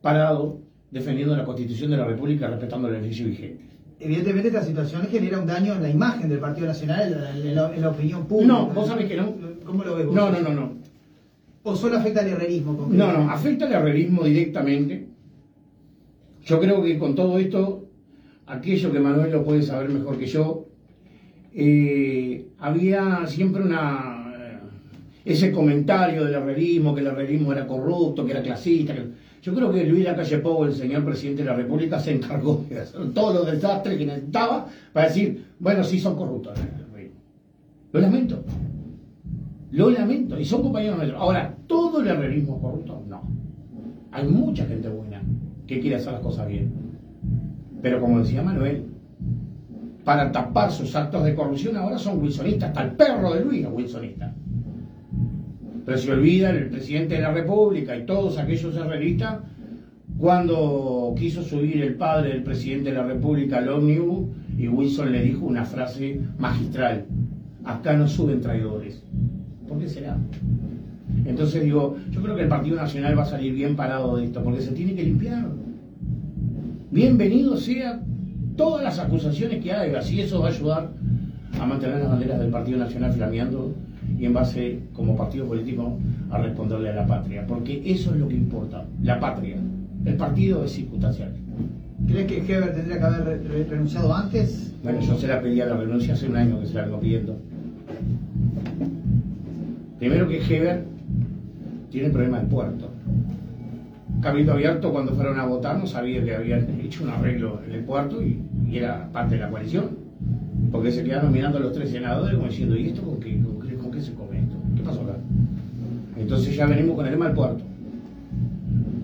parado defendiendo la Constitución de la República, respetando el beneficio vigente. Evidentemente esta situación genera un daño en la imagen del Partido Nacional, la- en la opinión pública. No, vos sabés que no. ¿Cómo lo ves vos? No, no, no, no. ¿O solo afecta al herrerismo? No, no, afecta al herrerismo directamente. Yo creo que con todo esto, aquello que Manuel lo puede saber mejor que yo, eh, había siempre una eh, ese comentario del herrerismo, que el herrerismo era corrupto, que era clasista. yo creo que Luis Lacalle Pou, el señor presidente de la República, se encargó de hacer todos los desastres que necesitaba para decir, bueno, sí son corruptos. Lo lamento. Lo lamento, y son compañeros nuestros. Ahora, ¿todo el herrerismo corrupto? No. Hay mucha gente buena que quiere hacer las cosas bien. Pero como decía Manuel, para tapar sus actos de corrupción ahora son wilsonistas, hasta el perro de Luis es wilsonista. Pero se olvida el presidente de la República y todos aquellos herreristas cuando quiso subir el padre del presidente de la República al ómnibus y Wilson le dijo una frase magistral, acá no suben traidores. ¿Por qué será? Entonces digo, yo creo que el Partido Nacional va a salir bien parado de esto, porque se tiene que limpiar. Bienvenido sea todas las acusaciones que haga, así eso va a ayudar a mantener las banderas del Partido Nacional flameando y en base, como partido político, a responderle a la patria, porque eso es lo que importa, la patria. El partido es circunstancial. ¿Crees que Heber tendría que haber re- re- renunciado antes? Bueno, yo se la pedí a la renuncia hace un año que se la vengo pidiendo. Primero que Heber tiene el problema del puerto. Cabildo Abierto cuando fueron a votar no sabía que habían hecho un arreglo en el puerto y, era parte de la coalición. Porque se quedaron mirando a los tres senadores como diciendo, ¿y esto con qué, con qué, se come esto? ¿Qué pasó acá? Entonces ya venimos con el tema del puerto.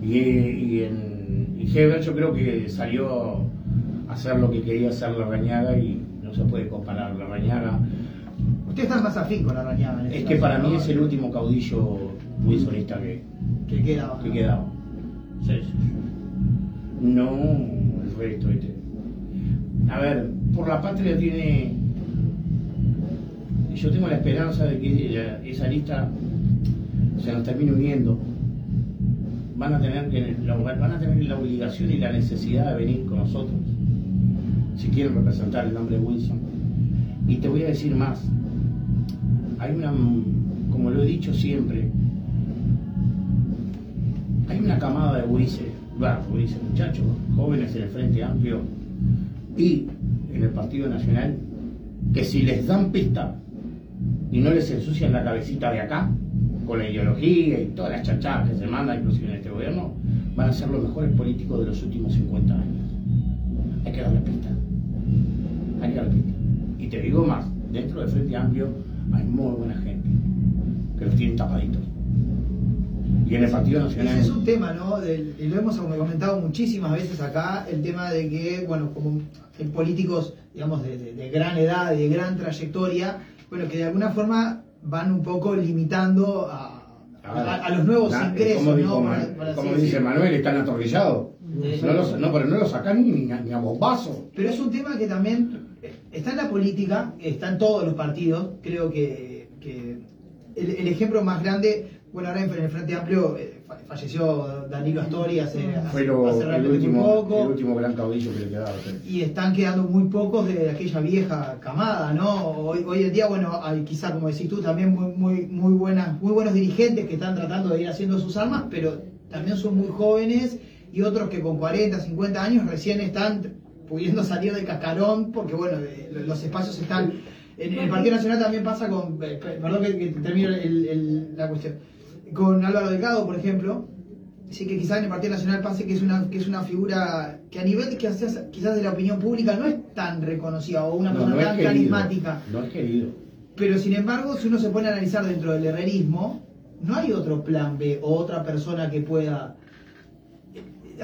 Y, en, Heber yo creo que salió a hacer lo que quería hacer la Rañaga y no se puede comparar la Rañaga. Usted está más afín con la rañada. en este Es que para ¿no? mí es el último caudillo wilsonista que, que queda. que quedaba. Sí, sí, sí. No el resto, ¿viste? A ver, por la patria tiene. Yo tengo la esperanza de que esa lista se nos termine uniendo. Van a tener que van a tener la obligación y la necesidad de venir con nosotros si quieren representar el nombre de Wilson. Y te voy a decir más. Hay una, como lo he dicho siempre, hay una camada de gurises, va, muchachos, jóvenes en el Frente Amplio y en el Partido Nacional, que si les dan pista y no les ensucian la cabecita de acá, con la ideología y todas las chanchadas que se mandan inclusive en este gobierno, van a ser los mejores políticos de los últimos 50 años. Hay que darle pista. Hay que darle pista. Y te digo más, dentro del Frente Amplio hay muy buena gente, que los tienen tapaditos. Y en el Partido Ese Nacional. es un tema, ¿no? Del- y lo hemos comentado muchísimas veces acá, el tema de que, bueno, como en políticos, digamos, de, de- de gran edad, de gran trayectoria, bueno, que de alguna forma van un poco limitando a, a- a los nuevos ingresos, como dice. Manuel, están atornillados. No, los- no, pero no lo sacan ni, ni a, ni a bombazo. Pero es un tema que también está en la política, está en todos los partidos. Creo que, que el, el ejemplo más grande, bueno, ahora en el Frente Amplio eh, fa- falleció Danilo Astori hace, hace, Fue lo- hace el, último, poco. el último gran caudillo que le quedaba. y están quedando muy pocos de aquella vieja camada, ¿no? Hoy, hoy en día, bueno, hay quizá, como decís tú, también muy, muy, muy, buenas, muy buenos dirigentes que están tratando de ir haciendo sus armas, pero también son muy jóvenes y otros que con 40, 50 años recién están pudiendo salir del cascarón, porque, bueno, eh, los espacios están... En el Partido Nacional también pasa con... eh, Perdón que, que termino el- el- la cuestión. Con Álvaro Delgado, por ejemplo, Sí, que quizás en el Partido Nacional pase que es una que es una figura que a nivel de quizás, quizás de la opinión pública no es tan reconocida o una persona no tan querido. carismática. No es querido. Pero sin embargo, si uno se pone a analizar dentro del herrerismo, no hay otro plan B o otra persona que pueda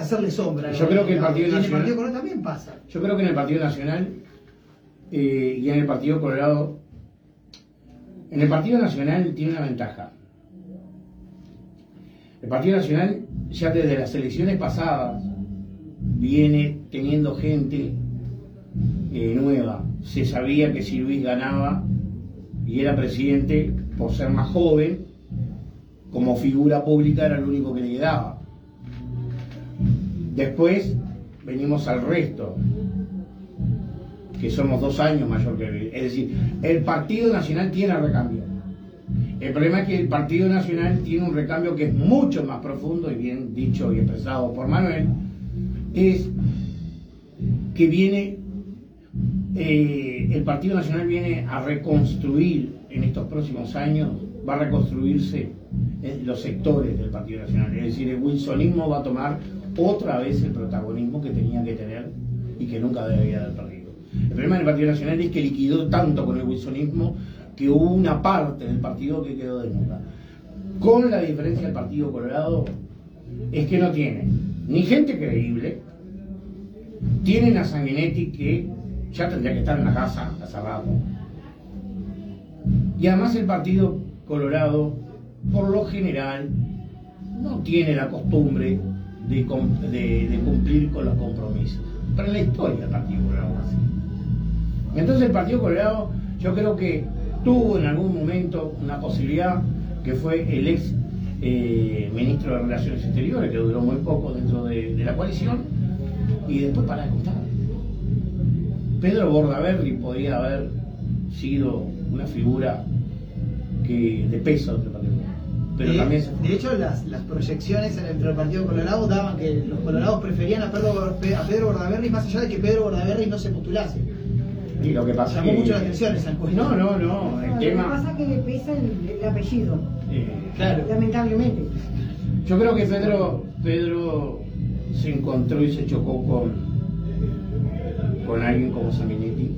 hacerle sombra. Yo creo que el Partido Y en el Nacional- Partido Colorado también pasa. Yo creo que en el Partido Nacional eh, y en el Partido Colorado, en el Partido Nacional tiene una ventaja. El Partido Nacional ya desde las elecciones pasadas viene teniendo gente eh, nueva. Se sabía que si Luis ganaba y era presidente, por ser más joven, como figura pública era lo único que le quedaba. Después venimos al resto, que somos dos años mayor que él. Es decir, el Partido Nacional tiene recambio. El problema es que el Partido Nacional tiene un recambio que es mucho más profundo y bien dicho y expresado por Manuel, es que viene, eh, el Partido Nacional viene a reconstruir en estos próximos años, va a reconstruirse los sectores del Partido Nacional. Es decir, el wilsonismo va a tomar otra vez el protagonismo que tenía que tener y que nunca debía haber perdido. El problema del Partido Nacional es que liquidó tanto con el wilsonismo que hubo una parte del partido que quedó desnuda. Con la diferencia del Partido Colorado es que no tiene ni gente creíble, tienen a Sanguinetti que ya tendría que estar en la casa hace rato. Y además el Partido Colorado, por lo general, no tiene la costumbre de, cumplir con los compromisos. En la historia del Partido Colorado así. Entonces el Partido Colorado yo creo que tuvo en algún momento una posibilidad que fue el ex eh, ministro de Relaciones Exteriores, que duró muy poco dentro de, la coalición, y después para de contar. Pedro Bordaberry podría haber sido una figura que, de peso del Partido. Pero de, también de hecho, las, las proyecciones en el, Partido Colorado daban que los colorados preferían a Pedro, a Pedro Bordaberry más allá de que Pedro Bordaberry no se postulase. Y lo que pasa Llamó que- mucho la atención esa encuesta. No, no, no. El Lo que tema. pasa es que le pesa el, el apellido, eh, Claro. lamentablemente. Yo creo que Pedro, Pedro se encontró y se chocó con, con alguien como Sanguinetti,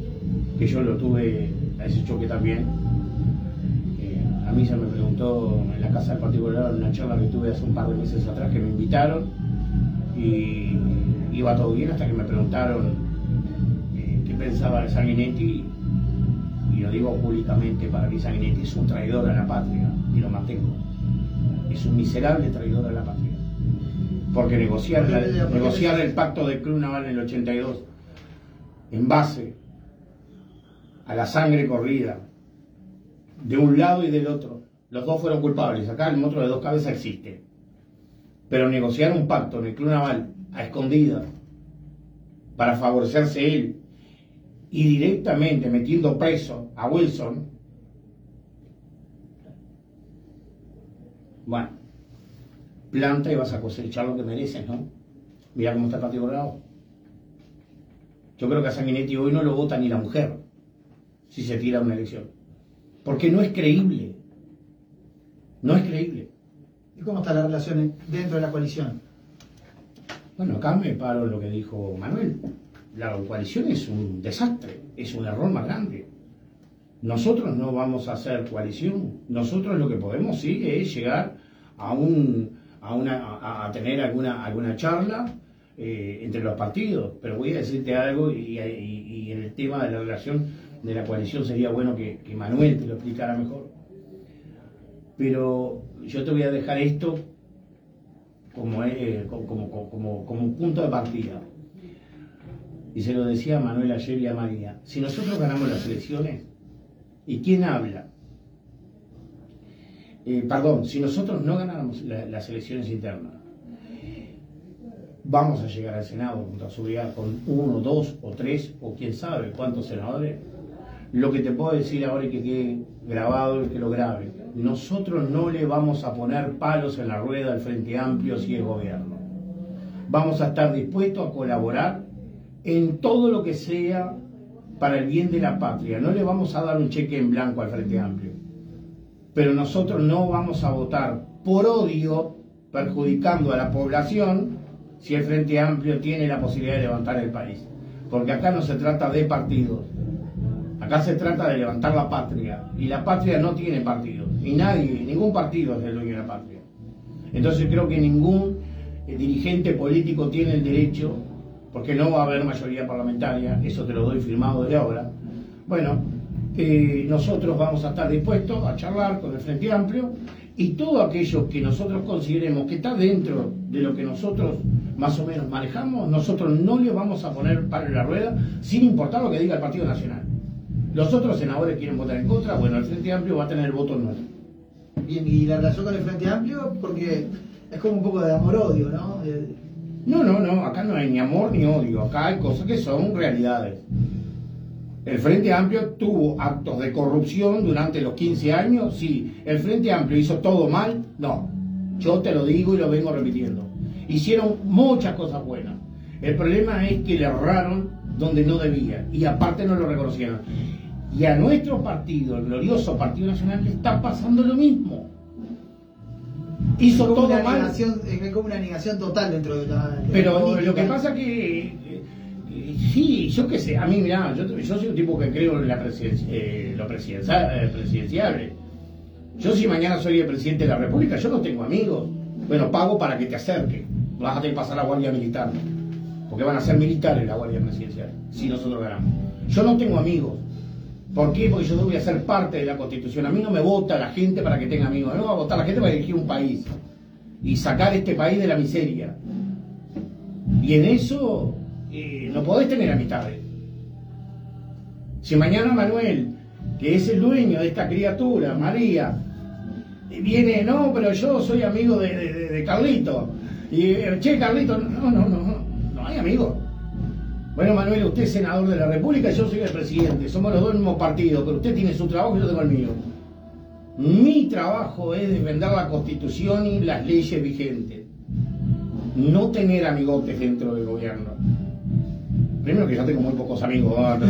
que yo lo tuve a ese choque también. A mí se me preguntó en la casa del Partido Colorado en una charla que tuve hace un par de meses atrás que me invitaron y iba todo bien hasta que me preguntaron eh, qué pensaba de Sanguinetti y lo digo públicamente, para mí Sanguinetti es un traidor a la patria y lo mantengo es un miserable traidor a la patria. Porque negociar, ¿Por qué la- le- por qué negociar el pacto de Club Naval en el 82 en base a la sangre corrida de un lado y del otro, los dos fueron culpables, acá el monstruo de dos cabezas existe. Pero negociar un pacto en el Club Naval a escondidas para favorecerse él y directamente metiendo preso a Wilson, Bueno, planta y vas a cosechar lo que mereces, ¿no? Mira cómo está Colorado. Yo creo que a Sanguinetti hoy no lo vota ni la mujer si se tira una elección. Porque no es creíble. No es creíble. ¿Y cómo está la relación dentro de la coalición? Bueno, acá me paro en lo que dijo Manuel. La coalición es un desastre, es un error más grande. Nosotros no vamos a hacer coalición. Nosotros lo que podemos sí es llegar a un a, una, a, tener alguna, alguna charla eh, entre los partidos. Pero voy a decirte algo y- y en el tema de la relación de la coalición sería bueno que, que Manuel te lo explicara mejor. Pero yo te voy a dejar esto como, eh, como, como, como, un punto de partida. Y se lo decía Manuel ayer y a María. Si nosotros ganamos las elecciones, ¿y quién habla? Eh, perdón, si nosotros no ganáramos la- las elecciones internas, vamos a llegar al Senado junto a Seguridad con uno, dos o tres o quién sabe cuántos senadores. Lo que te puedo decir ahora y que quede grabado y que lo grabe, nosotros no le vamos a poner palos en la rueda al Frente Amplio si es gobierno. Vamos a estar dispuestos a colaborar en todo lo que sea para el bien de la patria. No le vamos a dar un cheque en blanco al Frente Amplio. Pero nosotros no vamos a votar por odio, perjudicando a la población, si el Frente Amplio tiene la posibilidad de levantar el país. Porque acá no se trata de partidos. Acá se trata de levantar la patria. Y la patria no tiene partido. Y nadie, ningún partido es el dueño de la patria. Entonces creo que ningún eh, dirigente político tiene el derecho, porque no va a haber mayoría parlamentaria, eso te lo doy firmado de ahora. Bueno, eh, nosotros vamos a estar dispuestos a charlar con el Frente Amplio y todo aquello que nosotros consideremos que está dentro de lo que nosotros más o menos manejamos, nosotros no le vamos a poner palo en la rueda sin importar lo que diga el Partido Nacional. Los otros senadores quieren votar en contra, bueno, el Frente Amplio va a tener el voto nuestro. Bien, y la relación con el Frente Amplio, porque es como un poco de amor-odio, ¿no? Eh, No, no, no, acá no hay ni amor ni odio, acá hay cosas que son realidades. El Frente Amplio tuvo actos de corrupción durante los 15 años, sí. ¿El Frente Amplio hizo todo mal? No. Yo te lo digo y lo vengo repitiendo. Hicieron muchas cosas buenas. El problema es que le erraron donde no debía y aparte no lo reconocieron. Y a nuestro partido, el glorioso Partido Nacional, le está pasando lo mismo. Hizo como todo mal. negación, es como una negación total dentro de la. de Pero lo que pasa que, eh, eh, sí, yo qué sé, a mí, mirá, yo, yo soy un tipo que creo en la presidencia, eh, lo presidencial, eh, presidenciable. Yo si mañana soy el presidente de la República, yo no tengo amigos. Bueno, pago para que te acerque. Vas a tener que pasar la Guardia Militar. Porque van a ser militares la Guardia Presidencial, si nosotros ganamos. Yo no tengo amigos. ¿Por qué? Porque yo no voy a ser parte de la Constitución. A mí no me vota la gente para que tenga amigos. Me va a votar la gente para dirigir un país. Y sacar este país de la miseria. Y en eso eh, no podés tener amistades. Si mañana Manuel, que es el dueño de esta criatura, María, viene, no, pero yo soy amigo de, de- Carlito. Y, che, Carlito, no, no, no, no hay amigos. Bueno, Manuel, usted es senador de la República, yo soy el presidente. Somos los dos del mismo partido, pero usted tiene su trabajo y yo tengo el mío. Mi trabajo es defender la Constitución y las leyes vigentes. No tener amigotes dentro del gobierno. Primero que yo tengo muy pocos amigos. ¿no?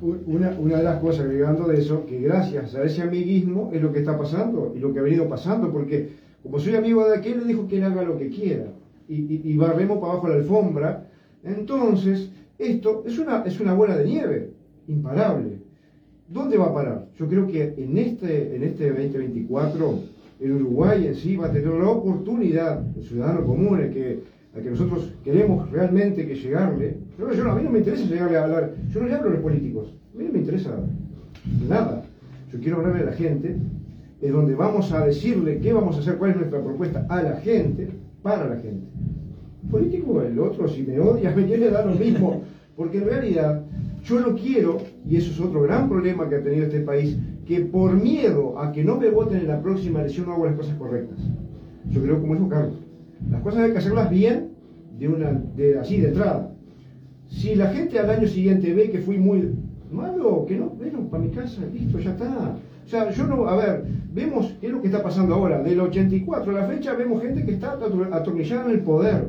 Una, una de las cosas agregando de eso, que gracias a ese amiguismo es lo que está pasando y lo que ha venido pasando, porque como soy amigo de aquel, le dijo que él haga lo que quiera y, y, y barremos para abajo la alfombra. Entonces, esto es una, es una bola de nieve, imparable. ¿Dónde va a parar? Yo creo que en este, en este 2024 el Uruguay en sí va a tener la oportunidad, el ciudadano común, el que, al que nosotros queremos realmente que llegarle. Yo, yo- a mí no me interesa llegarle a hablar, yo no le hablo a los políticos, a mí no me interesa nada. Yo quiero hablarle a la gente, es donde vamos a decirle qué vamos a hacer, cuál es nuestra propuesta a la gente, para la gente. Político, el otro, si me odia, me le da lo mismo, porque en realidad yo no quiero, y eso es otro gran problema que ha tenido este país, que por miedo a que no me voten en la próxima elección no hago las cosas correctas. Yo creo como dijo Carlos, las cosas hay que hacerlas bien, de una, de, así de entrada. Si la gente al año siguiente ve que fui muy malo, que no, bueno, para mi casa, listo, ya está. O sea, yo no, a ver, vemos qué es lo que está pasando ahora. Del 84 a la fecha vemos gente que está ator- atornillada en el poder.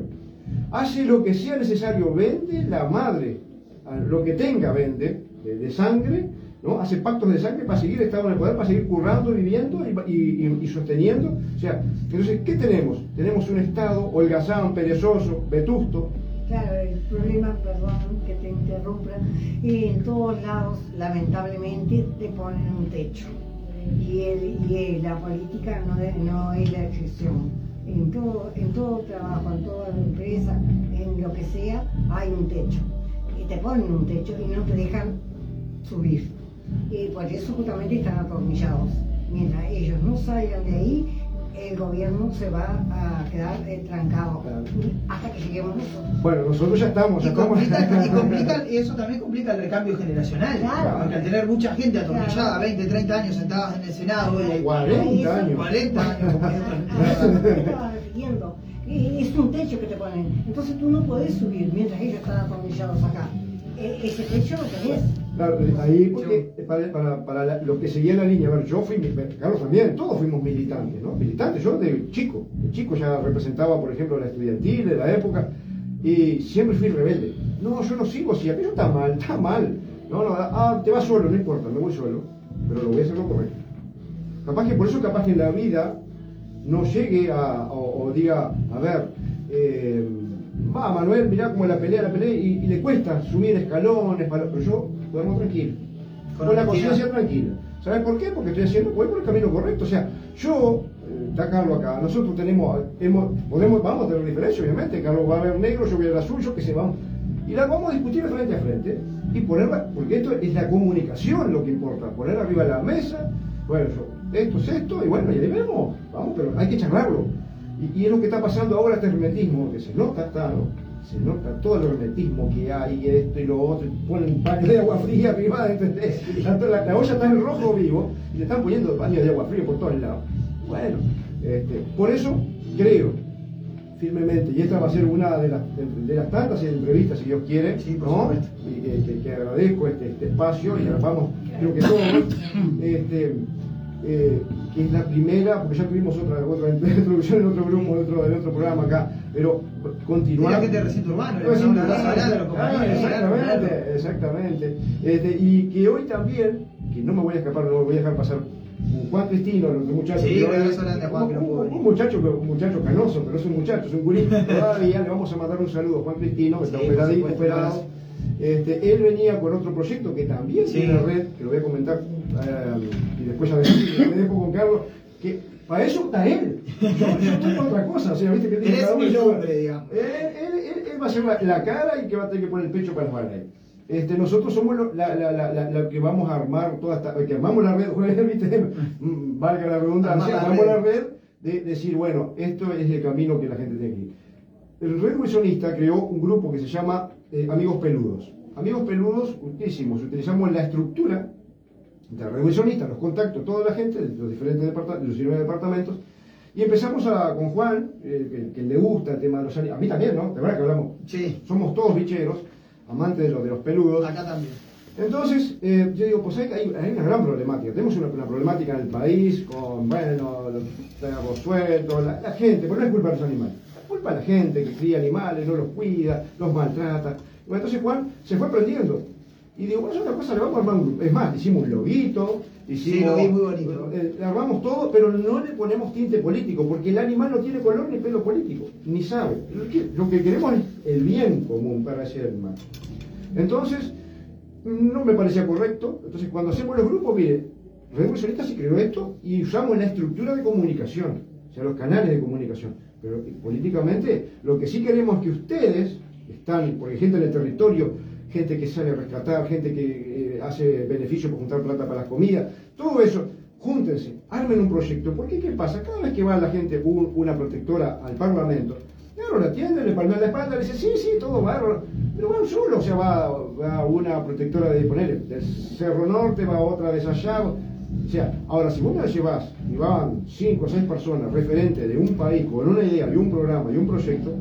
Hace lo que sea necesario, vende la madre, a lo que tenga vende, de, sangre, ¿no? Hace pactos de sangre para seguir estando en el poder, para seguir currando, viviendo y, y- y- sosteniendo. O sea, entonces, ¿qué tenemos? Tenemos un Estado holgazán, perezoso, vetusto, Claro, el problema, perdón que te interrumpa, y en todos lados, lamentablemente, te ponen un techo. Y, el, y la política no, de- no es la excepción. En todo, en todo trabajo, en toda empresa, en lo que sea, hay un techo. Y te ponen un techo y no te dejan subir. Y por eso justamente están atornillados. Mientras ellos no salgan de ahí, el gobierno se va a quedar eh, trancado hasta que lleguemos nosotros. Bueno, nosotros ya estamos, ya Y estamos. complica, y complica- y eso también complica el recambio generacional. Claro. Porque al tener mucha gente atornillada, 20, 30 años sentadas en el Senado, y hay 40 años. 40 años, como hay Ah, otros- te estaba refiriendo. Y Es un techo que te ponen. Entonces tú no podés subir mientras ellos están atornillados acá. Ese techo lo tenés. Claro, ahí porque para, para, para la- los que seguían la línea, a ver, yo fui, Carlos también, todos fuimos militantes, ¿no? Militantes, yo de chico, de chico ya representaba, por ejemplo, la estudiantil de la época, y siempre fui rebelde. No, yo no sigo así, aquello está mal, está mal. No, no, ah, te vas solo, no importa, me voy solo, pero lo voy a hacer lo correcto. Capaz que por eso, capaz que en la vida no llegue a, o, o diga, a ver, eh, va Manuel, mirá cómo la pelea, la pelea, y, y le cuesta subir escalones, para- pero yo duermo tranquilo, Con la conciencia tranquila. ¿Sabes por qué? Porque estoy haciendo, voy por el camino correcto. O sea, yo, eh, está Carlos acá, nosotros tenemos, hemos, podemos, vamos a tener diferencia, obviamente. Carlos va a ver negro, yo voy a ver azul, yo que sé, vamos. Y la vamos a discutir frente a frente y ponerla, porque esto es la comunicación lo que importa, poner arriba de la mesa, bueno, yo, esto es esto, y bueno, y ahí vemos, vamos, pero hay que charlarlo. Y, y es lo que está pasando ahora este hermetismo, que se nota, está, ¿no? Se nota todo el hermetismo que hay, esto y lo otro, y ponen baño de agua fría arriba, ¿entendés? La, la- la olla está en rojo vivo y le están poniendo baño de agua fría por todos lados. Bueno, este, por eso creo firmemente, y esta va a ser una de las, de, de las tantas entrevistas, si Dios quiere, Sí, ¿no? Y que, que- agradezco este, este espacio y vamos, creo que todos, este, eh, que es la primera, porque ya tuvimos otra, otra introducción en otro grupo, en otro, en otro programa acá, pero continuar. Era gente de recinto urbano, los Exactamente, exactamente. Este, y que hoy también, que no me voy a escapar, no me voy a dejar pasar, Juan Cristino, nuestro muchacho. Sí, que un Juan, un- un- muchacho, un muchacho canoso, pero es un muchacho, es un gurí. Todavía le vamos a mandar un saludo a Juan Cristino, que está Sí, operadito, supuesto, operado. Este, él venía con otro proyecto que también Sí. tiene red, que lo voy a comentar eh, y después ya me, me dejo con Carlos, que para eso está él. Yo, yo estoy con otra cosa, o sea, viste que tiene cada uno hombre, digamos. Él, él- él- él va a ser la, la cara y que va a tener que poner el pecho para las balas. Este, nosotros somos lo, la, la, la, la- la que vamos a armar toda esta, que armamos la red, ¿viste? Mm, valga la redundancia, armamos la red. red de decir, bueno, esto es el camino que la gente tiene que ir. El Red Wilsonista creó un grupo que se llama eh, Amigos Peludos. Amigos Peludos, ¿qué hicimos? Utilizamos la estructura de la Red Wilsonista, los contactos, toda la gente de los diferentes departamentos, de los 19 departamentos, y empezamos a, con Juan, eh, que, que le gusta el tema de los animales, a mí también, ¿no? De verdad que hablamos, Sí, somos todos bicheros, amantes de los, de los peludos. acá también. Entonces, eh, yo digo, pues hay, una gran problemática. Tenemos una, una problemática en el país con, bueno, los perros sueltos, la, la gente, pero no es culpa de los animales. De la gente que cría animales, no los cuida, los maltrata. Bueno, entonces Juan se fue aprendiendo. Y digo, bueno, es una cosa, le vamos a armar un grupo. Es más, hicimos un loguito, hicimos... Sí, lo vi muy bonito. eh, armamos todo, pero no le ponemos tinte político, porque el animal no tiene color ni pelo político, ni sabe. Lo que, queremos es el bien común para ese animal. Entonces, no me parecía correcto. Entonces, cuando hacemos los grupos, mire, Revolucionista se creó esto y usamos la estructura de comunicación, sea, los canales de comunicación. Pero políticamente, lo que sí queremos que ustedes están, porque gente en el territorio, gente que sale a rescatar, gente que eh, hace beneficio por juntar plata para las comidas, todo eso, júntense, armen un proyecto. Porque, ¿qué pasa? Cada vez que va la gente, un- una protectora al Parlamento, Claro, la atiende, le palmea la espalda, le dice, sí, sí, todo bárbaro. Pero van solo, o sea, va, va una protectora de poner del Cerro Norte, va otra de. O sea, ahora si vos me llevas y van cinco o seis personas referentes de un país con una idea, de un programa, de un proyecto,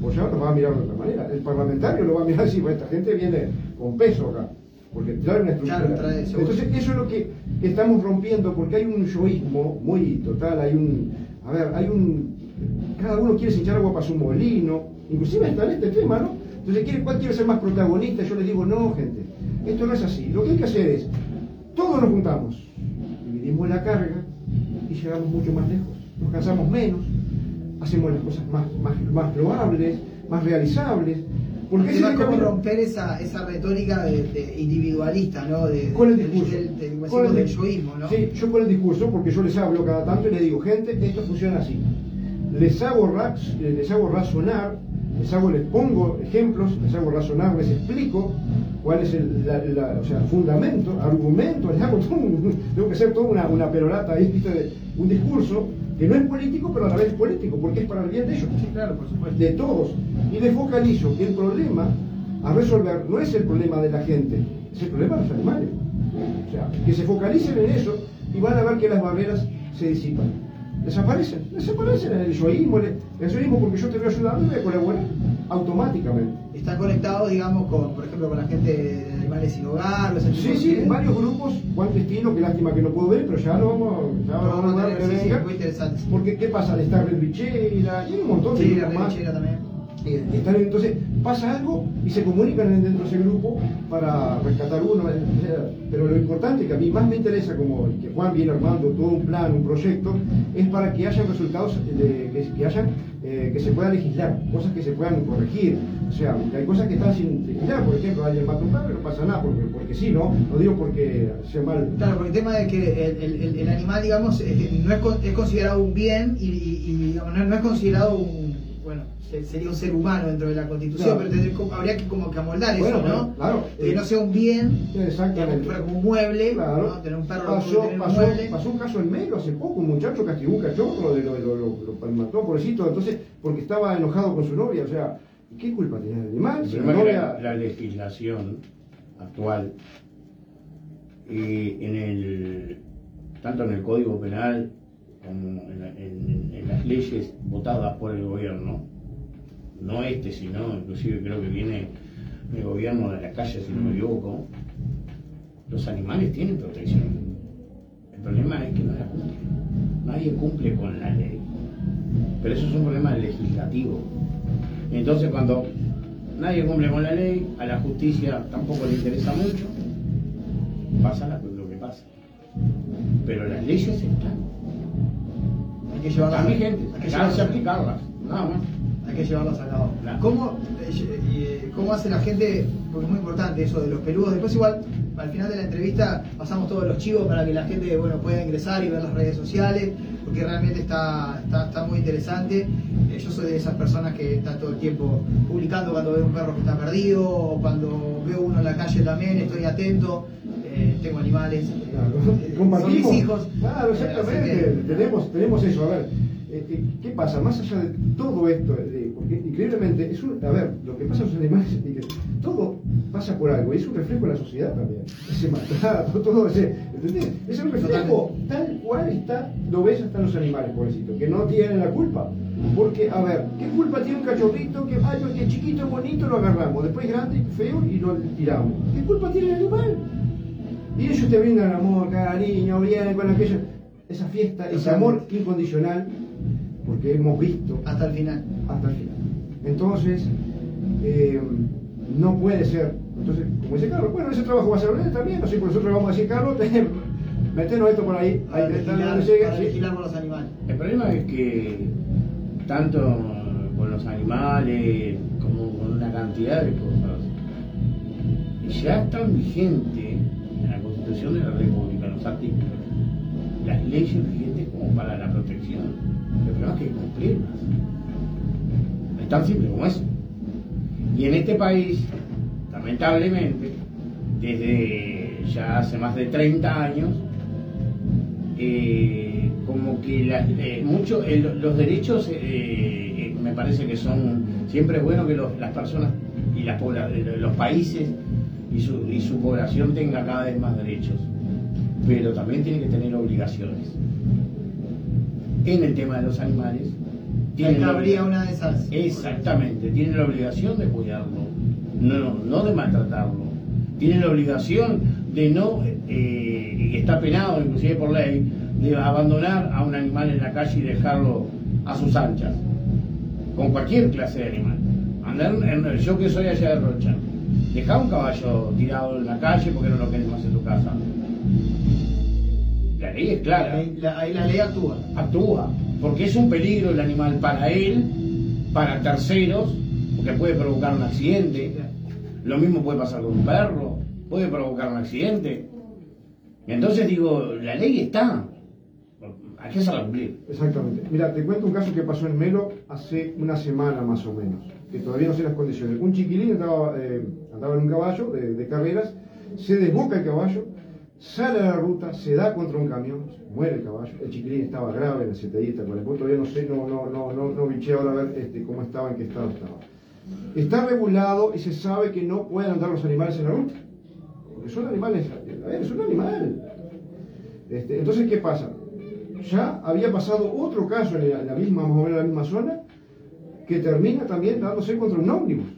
pues ya los va a mirar de otra manera. El parlamentario lo va a mirar así, pues esta gente viene con peso acá, porque trae una estructura. Claro, trae, seguro. Entonces, eso es lo que estamos rompiendo, porque hay un yoísmo muy total, hay un, a ver, hay un, cada uno quiere echar agua para su molino, inclusive está en este tema, ¿no? Entonces, ¿quiere, ¿cuál quiere ser más protagonista? Yo les digo, no, gente, esto no es así. Lo que hay que hacer es, todos nos juntamos, dividimos la carga y llegamos mucho más lejos, nos cansamos menos, hacemos las cosas más, más, más loables, más realizables. Porque es camino. romper esa, esa retórica de, de individualista, ¿no? De, con el discurso. Del, del, como Con el decimos, del di- yoísmo, ¿no? Sí, yo con el discurso, porque yo les hablo cada tanto y les digo, gente, esto funciona así. les hago, ra- les hago razonar, les, hago, les pongo ejemplos, les hago razonar, les explico cuál es el la- la- o sea, fundamento, argumento, les hago todo un- tengo que hacer toda una, una perorata un discurso que no es político, pero a la vez es político, porque es para el bien de ellos Sí, claro, por supuesto. de todos y les focalizo que el problema a resolver no es el problema de la gente, es el problema de los animales. O sea, que se focalicen en eso y van a ver que las barreras se disipan. Desaparecen, desaparecen el yoísmo, el, el yoísmo porque yo te voy ayudando y voy a colaborar automáticamente. Está conectado, digamos, con, por ejemplo, con la gente de animales sin hogar, tipo Sí, sí, cosas. varios grupos, Juan Destino, que lástima que no puedo ver, pero ya lo vamos, ya Lo vamos a vamos a tener, ver sí, sí. Porque, ¿qué pasa? Está Red Bichera, y hay un montón de Sí, la más. también. Eh, entonces pasa algo y se comunican dentro de ese grupo para rescatar uno. eh, Pero lo importante que a mí más me interesa, como que Juan viene armando todo un plan, un proyecto, es para que haya resultados, de- que, que eh, que se pueda legislar, cosas que se puedan corregir. O sea, hay cosas que están sin legislar, por ejemplo, alguien mata a un y no pasa nada, porque, porque sí, ¿no? No digo porque sea mal. Claro, porque el tema de que el, el- animal, digamos, no es, es considerado un bien y, y- no, no es considerado un, sería un ser humano dentro de la Constitución, Claro. pero tendría habría que como que amoldar Bueno, eso, ¿no? claro. Que no sea un bien, Exactamente. como un mueble, Claro. ¿no? Tener un perro pasó, tener un pasó, mueble. pasó un caso en Melo hace poco, un muchacho castigó un cachorro, lo, lo, lo, lo- lo mató, pobrecito, entonces, porque estaba enojado con su novia, o sea, ¿qué culpa tenía el animal? Si la novia... legislación actual, eh, en el, tanto en el Código Penal como en, la- en- en las leyes votadas por el gobierno, no este, sino inclusive creo que viene el gobierno de la calle, si no me equivoco, los animales tienen protección. El problema es que no la cumplen. Nadie cumple con la ley. Pero eso es un problema legislativo. Entonces cuando nadie cumple con la ley, a la justicia tampoco le interesa mucho, pasa la- lo que pasa. Pero las leyes están. Hay que llevarlas a hay que hay que llevarlas a- aplicarlas, nada más. Hay que llevarlas a cabo. Claro. ¿Cómo, eh, eh, ¿Cómo hace la gente? Porque es muy importante eso de los peludos. Después igual, al final de la entrevista, pasamos todos los chivos para que la gente bueno, pueda ingresar y ver las redes sociales, porque realmente está, está, está muy interesante. Eh, yo soy de esas personas que está todo el tiempo publicando cuando veo un perro que está perdido, o cuando veo uno en la calle también, estoy atento. Eh, tengo animales, Claro, eh, son mis hijos. Claro, exactamente. que- tenemos, tenemos eso. A ver, eh, ¿qué pasa? Más allá de todo esto, eh, porque increíblemente, es un, a ver, lo que pasa en los animales, todo pasa por algo, y es un reflejo de la sociedad también. Ese maltrato, todo ese, ¿entendés? Es un reflejo tal cual está, lo ves hasta los animales, pobrecito, que no tienen la culpa. Porque, a ver, ¿qué culpa tiene un cachorrito que, ay, que chiquito, bonito, lo agarramos, después grande, feo y lo tiramos? ¿Qué culpa tiene el animal? Y ellos te brindan amor, cariño, vienen con aquello, esa fiesta, ese amor incondicional, porque hemos visto Hasta el final. hasta el final. Entonces, eh, no puede ser. Entonces, como dice Carlos, bueno, ese trabajo va a ser también, no sé, por nosotros vamos a decir, Carlos, te- metenos esto por ahí, ahí sí. con los animales. El problema es que tanto con los animales como con una cantidad de cosas ya están vigentes en la Constitución de la República, los artículos, las leyes vigentes como para la protección. El problema es que hay que cumplirlas. Tan simple como eso. Y en este país, lamentablemente, desde ya hace más de 30 años, eh, como que la- eh, eh, lo- los derechos me parece que son siempre es bueno que las personas y las los países y su, y su población tenga cada vez más derechos, pero también tiene que tener obligaciones. En el tema de los animales, tienen Acá habría una de esas. Exactamente, tienen la obligación de cuidarlo, no, no de maltratarlo. Tienen la obligación de no, eh, y está penado inclusive por ley, de abandonar a un animal en la calle y dejarlo a sus anchas, con cualquier clase de animal. Andar en- yo que soy allá de Rocha, dejar un caballo tirado en la calle porque no lo querés más en tu casa. La ley es clara Ahí la, ahí la ley actúa. actúa, porque es un peligro el animal para él, para terceros, porque puede provocar un accidente. Lo mismo puede pasar con un perro, puede provocar un accidente. Entonces digo, la ley está. Hay que hacerla cumplir. Exactamente. Mira, te cuento un caso que pasó en Melo hace una semana más o menos, que todavía no sé las condiciones. Un chiquilín eh, andaba en un caballo de, de carreras, se desboca el caballo, sale a la ruta, se da contra un camión, muere el caballo. El chiquilín estaba grave el CTI, con el todavía no sé, no, no, no, no, no biché ahora a ver este, cómo estaba, en qué estado estaba. Está regulado y se sabe que no pueden andar los animales en la ruta. Porque son animales, a es un animal. Este, entonces, ¿qué pasa? Ya había pasado otro caso en la, en la misma, más o menos en la misma zona, que termina también dándose contra un ómnibus.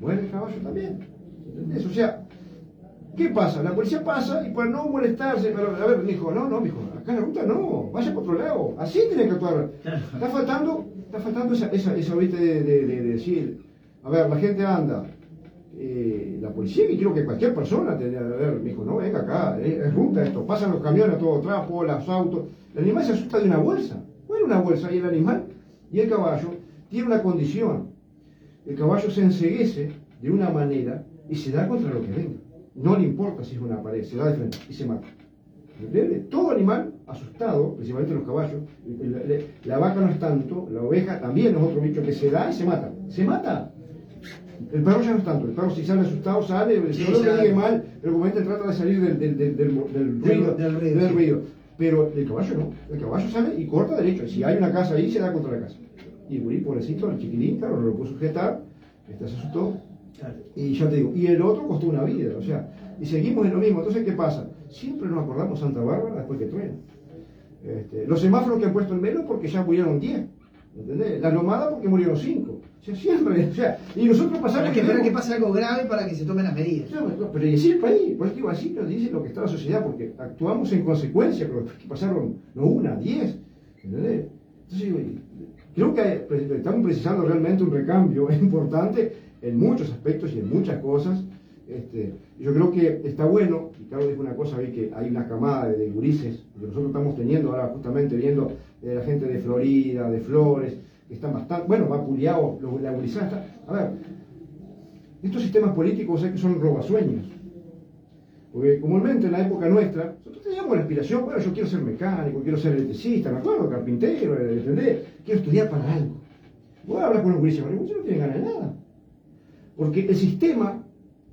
Muere el caballo también. ¿Entendés? O sea, ¿qué pasa? La policía pasa y para no molestarse, pero a ver, dijo, no, no, mijo, acá en la ruta no, vaya por otro lado. Así tiene que actuar. Está faltando, está faltando esa, esa, esa ¿viste? De, de- de- de decir, a ver, la gente anda, eh, la policía, y creo que cualquier persona tendría que ver, me dijo, no, venga acá, eh, es ruta esto, pasan los camiones a todo trapo, los autos, el animal se asusta de una bolsa, bueno, una bolsa, y el animal y el caballo tiene una condición, el caballo se enseguece de una manera y se da contra lo que venga, no le importa si es una pared, se da de frente y se mata. Todo animal asustado, principalmente los caballos, la, la- la vaca no es tanto, la oveja también es otro bicho que se da y se mata. Se mata. El perro ya no es tanto, el perro si sale asustado sale, Sí, lo ya. que diga mal, pero como este trata de salir del, del, del, del, ruido, del ruido, sí. Pero el caballo no, el caballo sale y corta derecho, si hay una casa ahí se da contra la casa. Y el gurí, pobrecito, el chiquilín, claro, no lo pudo sujetar, este se asustó, y ya te digo, y el otro costó una vida, o sea, y seguimos en lo mismo. Entonces, ¿qué pasa? Siempre nos acordamos Santa Bárbara después que truena. Este, los semáforos que han puesto en Melo porque ya murieron 10. ¿Entendés? La nomada porque murieron 5. O sea, siempre. O sea, y nosotros pasamos. Para que, esperar que pase algo grave para que se tomen las medidas. No, no, pero y así el país, por eso digo, así nos dice lo que está la sociedad, porque actuamos en consecuencia, pero que pasaron no una, diez, ¿entendés? Entonces digo, creo que hay- pues, estamos precisando realmente un recambio importante en muchos aspectos y en muchas cosas. Este, yo creo que está bueno, y Carlos dijo una cosa hoy, que hay una camada de, gurises, que nosotros estamos teniendo ahora justamente viendo eh, la gente de Florida, de Flores, que están bastante, bueno, vapuleados, la gurizada a ver, estos sistemas políticos que son robasueños. Porque comúnmente en la época nuestra, nosotros teníamos la aspiración, bueno, yo quiero ser mecánico, quiero ser electricista, me acuerdo, carpintero, ¿entendés? Quiero estudiar para algo. Vos hablas con los gurises, los gurises no tienen ganas de nada. Porque el sistema,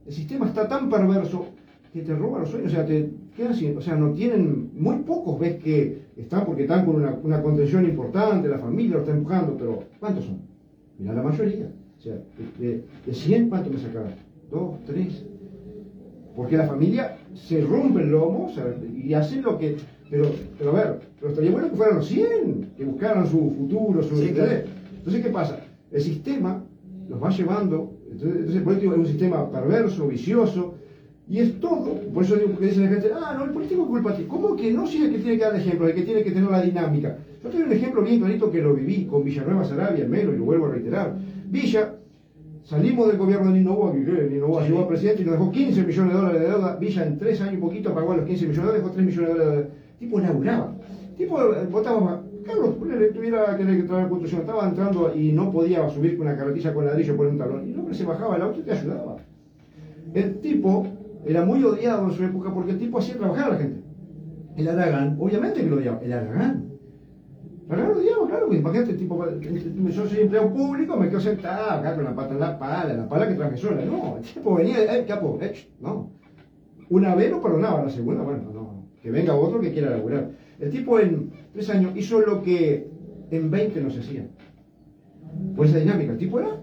el sistema está tan perverso que te roba los sueños, o sea, te quedas sin, o sea, no tienen, muy pocos ves que están porque están con una, una contención importante, la familia lo está empujando, pero ¿cuántos son? Mira la mayoría. O sea, de, de, de 100, ¿cuánto me sacaron? ¿Dos? ¿Tres? Porque la familia se rompe el lomo o sea, y hacen lo que... Pero, pero a ver, pero estaría bueno que fueran los 100, que buscaran su futuro, su... Sí, claro. ¿entendés? Entonces, ¿qué pasa? El sistema los va llevando, entonces, entonces el político es un sistema perverso, vicioso, y es todo, por eso digo, porque dice la gente, ah, no, el político es culpa ti. ¿Cómo que no? Si es el que tiene que dar ejemplo, el que tiene que tener la dinámica. Yo tengo un ejemplo bien clarito que lo viví con Villanueva Sarabia, en Melo, y lo vuelvo a reiterar. Villa, salimos del gobierno de Nino que que Nino Boa llegó a presidente y nos dejó 15 millones de dólares de deuda. Villa en tres años y poquito pagó los 15 millones de dólares, dejó 3 millones de dólares. Tipo laburaba. Tipo, eh, votaba, Carlos, ponele, tuviera que traer construcción, estaba entrando y no podía subir con una carretilla con ladrillo por un talón. Y el hombre se bajaba del auto y te ayudaba. El tipo era muy odiado en su época porque el tipo hacía trabajar a la gente. El Aragán, obviamente que lo odiaba. El Aragán. El Aragán lo odiaba, claro, imagínate, el tipo, yo soy empleado público, me quedo sentado acá con la pata en la pala, la pala que traje sola. No, el tipo venía, eh, capo, eh, no. Una vez lo perdonaba, la segunda, bueno, no, no. Que venga otro que quiera laburar. El tipo en tres años hizo lo que en 20 no se hacía. Por esa dinámica, el tipo era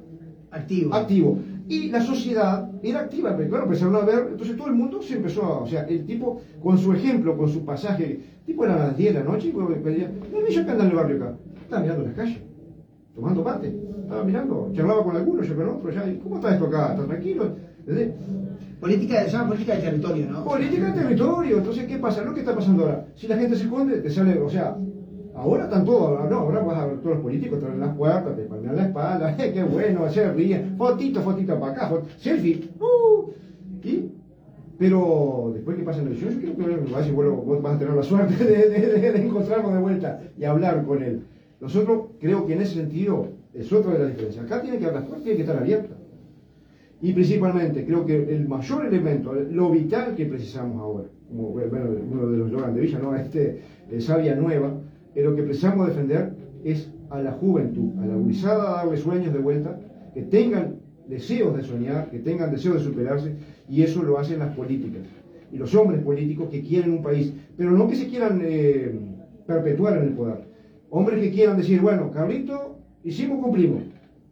Activo. activo. Y la sociedad era activa, pero claro, empezaron a ver, entonces todo el mundo se empezó a, o sea, el tipo, con su ejemplo, con su pasaje, el tipo era a las 10 de la noche y luego pedía, yo que anda en el barrio acá, estaba mirando la calle, tomando mate, estaba mirando, charlaba con algunos, yo con otros, ya, ¿cómo está esto acá? ¿Está tranquilo? Política, se llama política de territorio, ¿no? Política de territorio, entonces, ¿qué pasa? Lo que está pasando ahora, si la gente se esconde, te sale, o sea, ahora están todos, no, ahora vas a ver todos los políticos, te abren las puertas, te palmean la espalda, qué bueno, se ríen, fotito, fotito para acá, fot- selfie, uh, y, pero después que pasen la elección, yo creo que vas, y vuelvo- vos vas a tener la suerte de, de, encontrarnos de vuelta y hablar con él. Nosotros creo que en ese sentido es otra de las diferencias. Acá tiene que puertas, tiene que estar abiertas. Y principalmente, creo que el mayor elemento, lo vital que precisamos ahora, como bueno, uno de los Logan de Villa, ¿no? Este, eh, Sabia Nueva, eh, lo que precisamos defender es a la juventud, a la gurizada, darle sueños de vuelta, que tengan deseos de soñar, que tengan deseos de superarse, y eso lo hacen las políticas. Y los hombres políticos que quieren un país, pero no que se quieran eh, perpetuar en el poder. Hombres que quieran decir, bueno, Carlito, hicimos, cumplimos.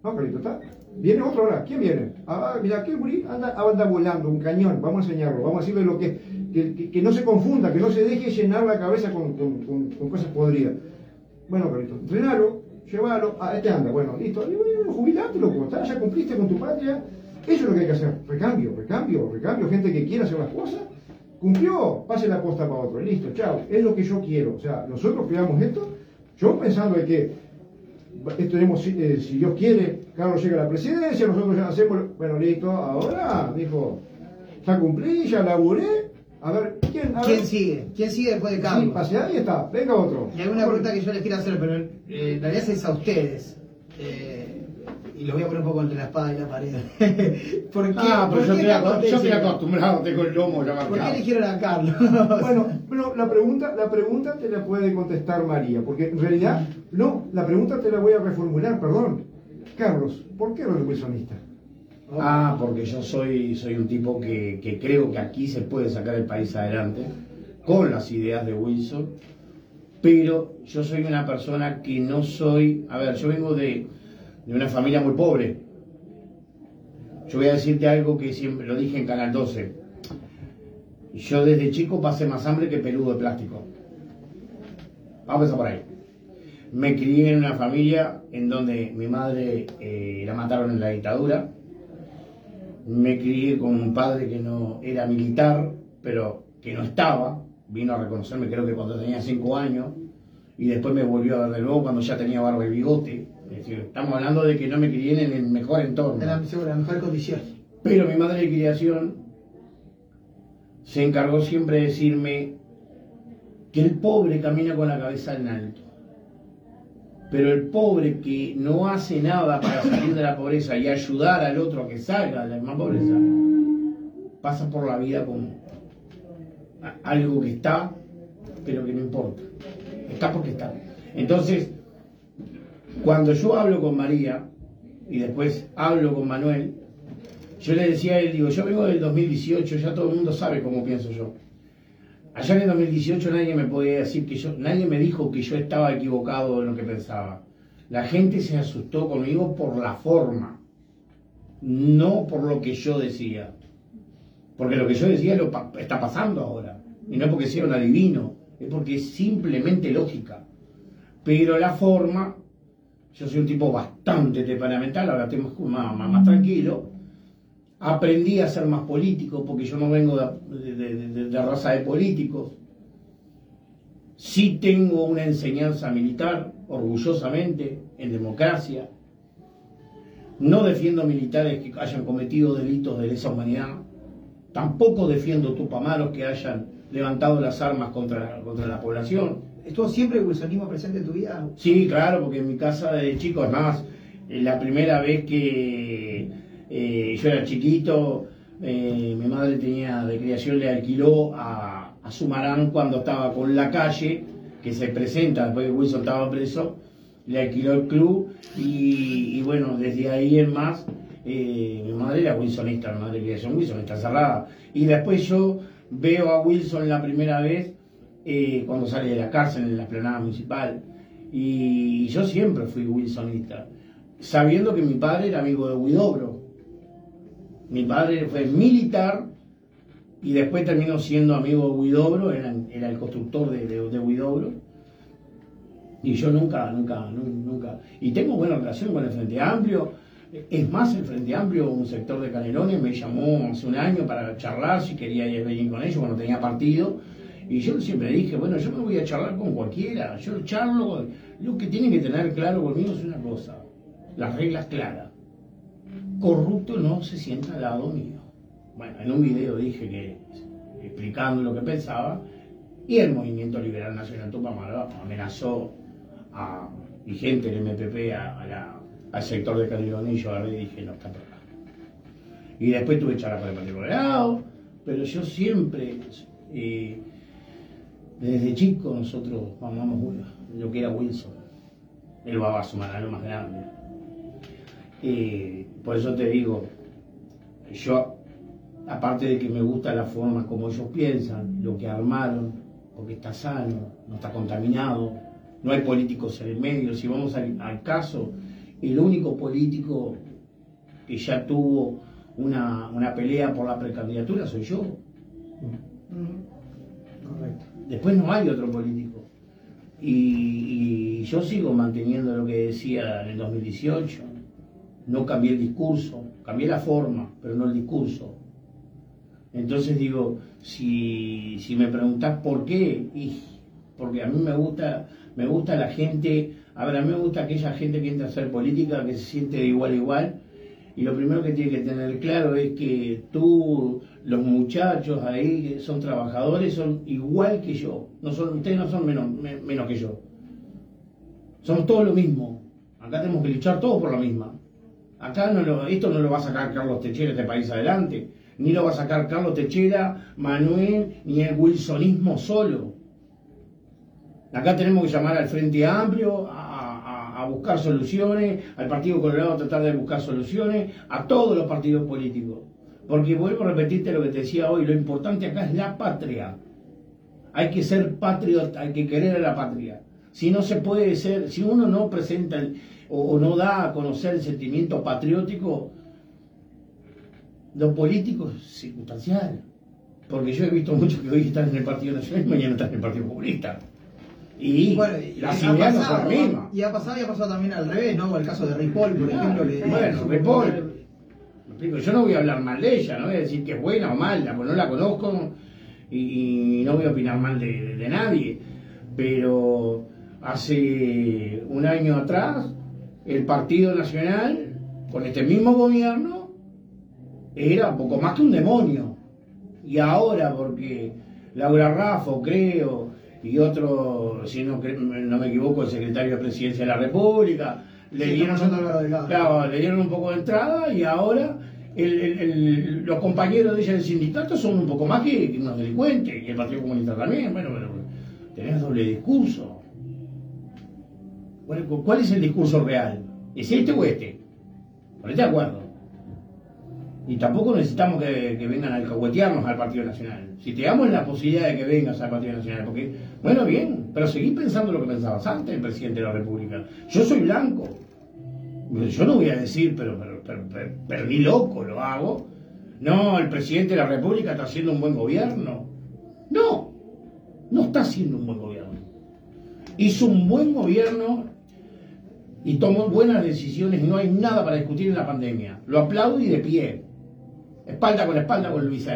No, Carlito, está. Viene otro ahora. ¿Quién viene? Ah, mira, gurí anda, anda volando, un cañón. Vamos a enseñarlo, vamos a decirle lo que, que, que, no se confunda, que no se deje llenar la cabeza con, con, con, cosas podridas. Bueno, Carlito, entrenalo, llévalo, ah, este anda, bueno, listo. Y bueno, ya cumpliste con tu patria. Eso es lo que hay que hacer. Recambio, recambio, recambio. Gente que quiera hacer las cosas, cumplió, pase la posta para otro. Listo, chao. Es lo que yo quiero. O sea, nosotros creamos esto, yo pensando de que tenemos, eh, si Dios quiere, Carlos llega a la presidencia, nosotros ya hacemos, bueno, listo, ahora, dijo, ya cumplí, ya laburé, a ver, ¿quién, a ¿Quién ver? sigue? ¿Quién sigue después de Sí, Carlos? pase, ahí está, venga otro. Y hay una pregunta que yo les quiero hacer, pero eh, en realidad es a ustedes. Eh, y los voy a poner un poco entre la espada y la pared. ¿Por qué, Ah, pero yo estoy, acostumbrado, tengo el lomo ya ¿Por qué marcado. eligieron a Carlos? Bueno, pero la pregunta, la pregunta te la puede contestar María, porque en realidad, no, la pregunta te la voy a reformular, perdón. Carlos, ¿por qué eres wilsonista? Ah, porque yo soy, soy un tipo que, que creo que aquí se puede sacar el país adelante con las ideas de Wilson, pero yo soy una persona que no soy, a ver, yo vengo de, de una familia muy pobre. Yo voy a decirte algo que siempre lo dije en Canal 12. Yo desde chico pasé más hambre que peludo de plástico. Vamos a por ahí. Me crié en una familia en donde mi madre eh, la mataron en la dictadura. Me crié con un padre que no era militar, pero que no estaba. Vino a reconocerme creo que cuando tenía cinco años y después me volvió a ver de nuevo cuando ya tenía barba y bigote. Es decir, estamos hablando de que no me crié en el mejor entorno. De la, la mejor condición. Pero mi madre de criación se encargó siempre de decirme que el pobre camina con la cabeza en alto. Pero el pobre que no hace nada para salir de la pobreza y ayudar al otro a que salga de la misma pobreza, pasa por la vida como algo que está, pero que no importa. Está porque está. Entonces, cuando yo hablo con María y después hablo con Manuel, yo le decía a él, digo, yo vengo del 2018, ya todo el mundo sabe cómo pienso yo. Allá en el 2018 nadie me podía decir que yo, nadie me dijo que yo estaba equivocado en lo que pensaba. La gente se asustó conmigo por la forma, no por lo que yo decía. Porque lo que yo decía está pasando ahora. Y no porque sea un adivino, es porque es simplemente lógica. Pero la forma, yo soy un tipo bastante temperamental, ahora estoy más, más- más tranquilo. Aprendí a ser más político porque yo no vengo de, de- de- de- de raza de políticos. Sí tengo una enseñanza militar, orgullosamente, en democracia. No defiendo militares que hayan cometido delitos de lesa humanidad. Tampoco defiendo tupamaros que hayan levantado las armas contra, contra la población. ¿Estuvo siempre el wilsonismo presente en tu vida? Sí, claro, porque en mi casa de chico, es más, eh, la primera vez que eh, yo era chiquito, eh, mi madre tenía de criación, le alquiló a, a Sumarán cuando estaba con la calle, que se presenta después que Wilson estaba preso, le alquiló el club y, bueno, desde ahí en más, eh, mi madre era wilsonista, mi madre de criación wilsonista cerrada. Y después yo veo a Wilson la primera vez cuando sale de la cárcel en la esplanada municipal. Y yo siempre fui wilsonista, sabiendo que mi padre era amigo de Huidobro. Mi padre fue militar y después terminó siendo amigo de Huidobro, era, el constructor de, de, Huidobro. Y yo nunca, nunca, nu- nunca. Y tengo buena relación con el Frente Amplio. Es más, el Frente Amplio, un sector de Canelones, me llamó hace un año para charlar si quería ir venir con ellos cuando tenía partido. Y yo siempre dije, bueno, yo me voy a charlar con cualquiera. Yo charlo. Lo que tienen que tener claro conmigo es una cosa: las reglas claras. Corrupto no se sienta al lado mío. Bueno, en un video dije que, explicando lo que pensaba, y el Movimiento Liberal Nacional Tupamaro amenazó a y gente del MPP al sector de Canelones y yo y dije, no está por acá. Y después tuve charlas con el Partido Colorado, pero yo siempre eh, Desde chico nosotros mamamos lo que era Wilson, el babazo más grande. Y por eso te digo, yo, aparte de que me gusta la forma como ellos piensan, lo que armaron, porque está sano, no está contaminado, no hay políticos en el medio. Si vamos al, caso, el único político que ya tuvo una, pelea por la precandidatura soy yo. Después no hay otro político. Y, y, yo sigo manteniendo lo que decía en el 2018. No cambié el discurso, cambié la forma, pero no el discurso. Entonces digo, si, si me preguntás por qué, porque a mí me gusta, me gusta la gente, a a mí me gusta aquella gente que entra a hacer política, que se siente de igual a igual, y lo primero que tiene que tener claro es que tú, los muchachos ahí que son trabajadores, son igual que yo, no son, ustedes no son menos, menos que yo, somos todos lo mismo, acá tenemos que luchar todos por la misma. Acá no lo, esto no lo va a sacar Carlos Techera este país adelante, ni lo va a sacar Carlos Techera, Manuel, ni el wilsonismo solo. Acá tenemos que llamar al Frente Amplio a, buscar soluciones, al Partido Colorado a tratar de buscar soluciones, a todos los partidos políticos. Porque vuelvo a repetirte lo que te decía hoy, lo importante acá es la patria. Hay que ser patriota, hay que querer a la patria. Si no se puede ser, si uno no presenta o, no da a conocer el sentimiento patriótico, lo político es circunstancial. Porque yo he visto muchos que hoy están en el Partido Nacional y mañana están en el Partido Comunista. Y, bueno, las ideas no son mismas. Y ha pasado y ha pasado también al revés, ¿no? El caso de Ripoll, por ejemplo. bueno, Ripoll. Yo no voy a hablar mal de ella, no voy a decir que es buena o mala, porque no la conozco y, no voy a opinar mal de, nadie. Pero hace un año atrás, el Partido Nacional, con este mismo gobierno, era poco más que un demonio. Y ahora, porque Laura Raffo, creo, y otro, si no, no me equivoco, el secretario de Presidencia de la República. Le, dieron, le dieron un poco de entrada y ahora los compañeros de ella del sindicato son un poco más que, unos delincuentes y el Partido Comunista también. Bueno, pero tenés doble discurso. ¿Cuál es el discurso real? ¿Es este o este? Ponete de acuerdo. Y tampoco necesitamos que, vengan a alcahuetearnos al Partido Nacional. Si te damos la posibilidad de que vengas al Partido Nacional, porque, bueno, bien, pero seguí pensando lo que pensabas antes, el presidente de la República. Yo soy blanco. Yo no voy a decir, pero, pero, pero, ni loco lo hago. No, el presidente de la República está haciendo un buen gobierno. No, no está haciendo un buen gobierno. Hizo un buen gobierno y tomó buenas decisiones y no hay nada para discutir en la pandemia. Lo aplaudo y de pie espalda con espalda con Luis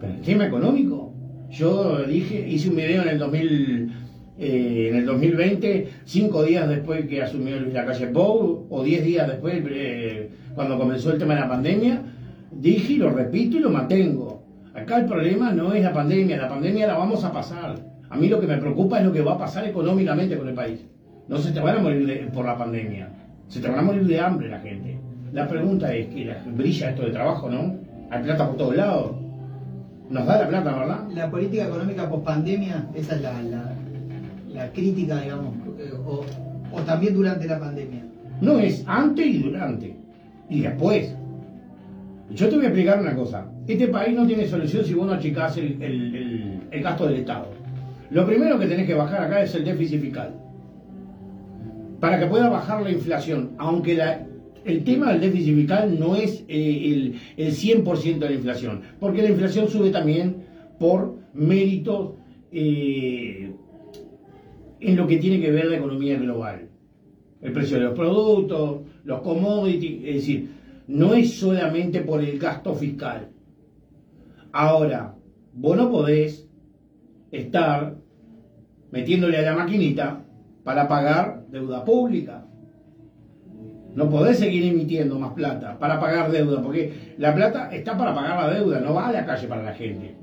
Pero el tema económico, yo dije, hice un video en el 2000, eh, en el 2020, cinco días después que asumió Luis Lacalle Pou, o diez días después, eh, cuando comenzó el tema de la pandemia, dije y lo repito y lo mantengo. Acá el problema no es la pandemia, la pandemia la vamos a pasar. A mí lo que me preocupa es lo que va a pasar económicamente con el país. No se te van a morir por la pandemia, se te van a morir de hambre la gente. La pregunta es que brilla esto de trabajo, ¿no? Hay plata por todos lados. Nos da la plata, ¿verdad? La política económica post pandemia, esa es la, la, crítica, digamos, eh, o, o, también durante la pandemia. No, es antes y durante. Y después. Yo te voy a explicar una cosa. Este país no tiene solución si vos no achicás el, el, el gasto del Estado. Lo primero que tenés que bajar acá es el déficit fiscal. Para que pueda bajar la inflación. Aunque el tema del déficit fiscal no es eh, el, 100% de la inflación, porque la inflación sube también por méritos eh, en lo que tiene que ver la economía global. El precio de los productos, los commodities, es decir, no es solamente por el gasto fiscal. Ahora, vos no podés estar metiéndole a la maquinita para pagar deuda pública. No podés seguir emitiendo más plata para pagar deuda, porque la plata está para pagar la deuda, no va a la calle para la gente.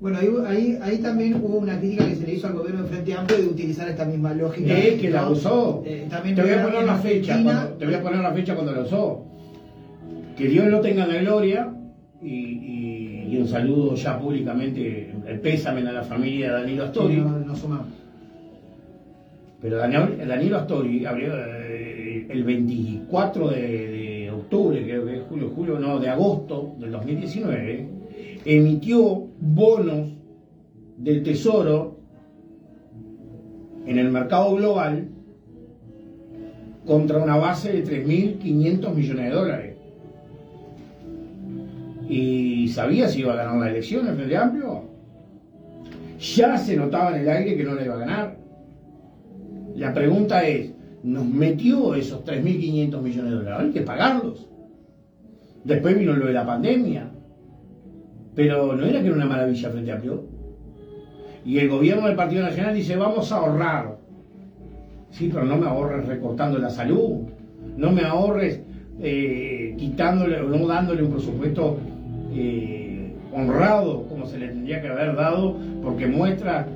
Bueno, ahí, ahí, también hubo una crítica que se le hizo al gobierno de Frente Amplio de utilizar esta misma lógica. Es que la usó. Eh, te, voy a poner la fecha cuando, te voy a poner la fecha cuando la usó. Que Dios lo tenga de gloria y, y un saludo ya públicamente, el pésame a la familia de Danilo Astori. No, no sumamos. Pero Daniel- Danilo Astori abrió eh, el 24 de, octubre, creo que es julio, julio, no, de agosto del 2019, emitió bonos del Tesoro en el mercado global contra una base de 3.500 millones de dólares. ¿Y sabía si iba a ganar la elección el Frente Amplio? Ya se notaba en el aire que no la iba a ganar. La pregunta es, ¿nos metió esos 3.500 millones de dólares? Hay que pagarlos. Después vino lo de la pandemia. Pero ¿no era que era una maravilla frente a Amplio? Y el gobierno del Partido Nacional dice, vamos a ahorrar. Sí, pero no me ahorres recortando la salud. No me ahorres eh, quitándole o no dándole un presupuesto eh, honrado como se le tendría que haber dado, porque muestra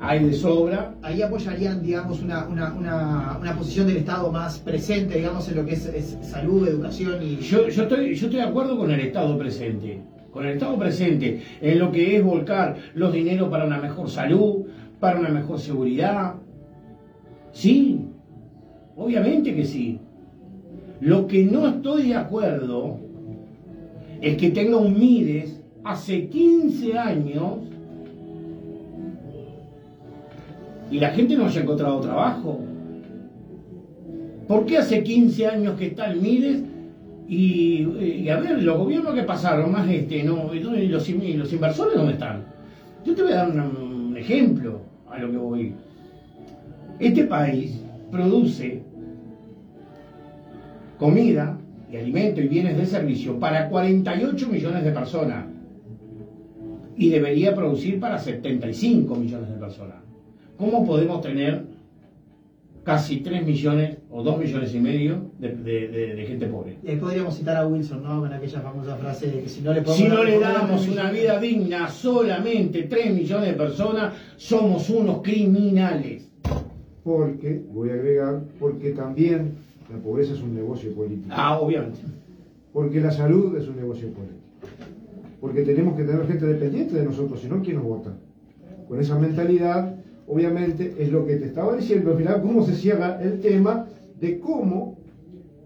hay de sobra. Ahí apoyarían, digamos, una, una, una, una posición del Estado más presente, digamos, en lo que es, salud, educación y... Yo, yo, estoy, yo estoy de acuerdo con el Estado presente, con el Estado presente en lo que es volcar los dineros para una mejor salud, para una mejor seguridad. Sí, obviamente que sí. Lo que no estoy de acuerdo es que tenga un Mides hace 15 años y la gente no haya encontrado trabajo. ¿Por qué hace 15 años que está el Mides? Y, y a ver, los gobiernos que pasaron, más este, ¿no? ¿Y los, los inversores dónde están? Yo te voy a dar un, un ejemplo a lo que voy. Este país produce comida y alimento y bienes de servicio para 48 millones de personas y debería producir para 75 millones de personas. ¿Cómo podemos tener casi 3 millones o 2 millones y medio de, de- de- de gente pobre? Y ahí podríamos citar a Wilson, ¿no? Con aquella famosa frase de que si no le podemos Si no le damos una vida digna a solamente 3 millones de personas, somos unos criminales. Porque, voy a agregar, porque también la pobreza es un negocio político. Ah, obviamente. Porque la salud es un negocio político. Porque tenemos que tener gente dependiente de nosotros, si no, ¿quién nos vota? Con esa mentalidad, obviamente, es lo que te estaba diciendo, mirá cómo se cierra el tema de cómo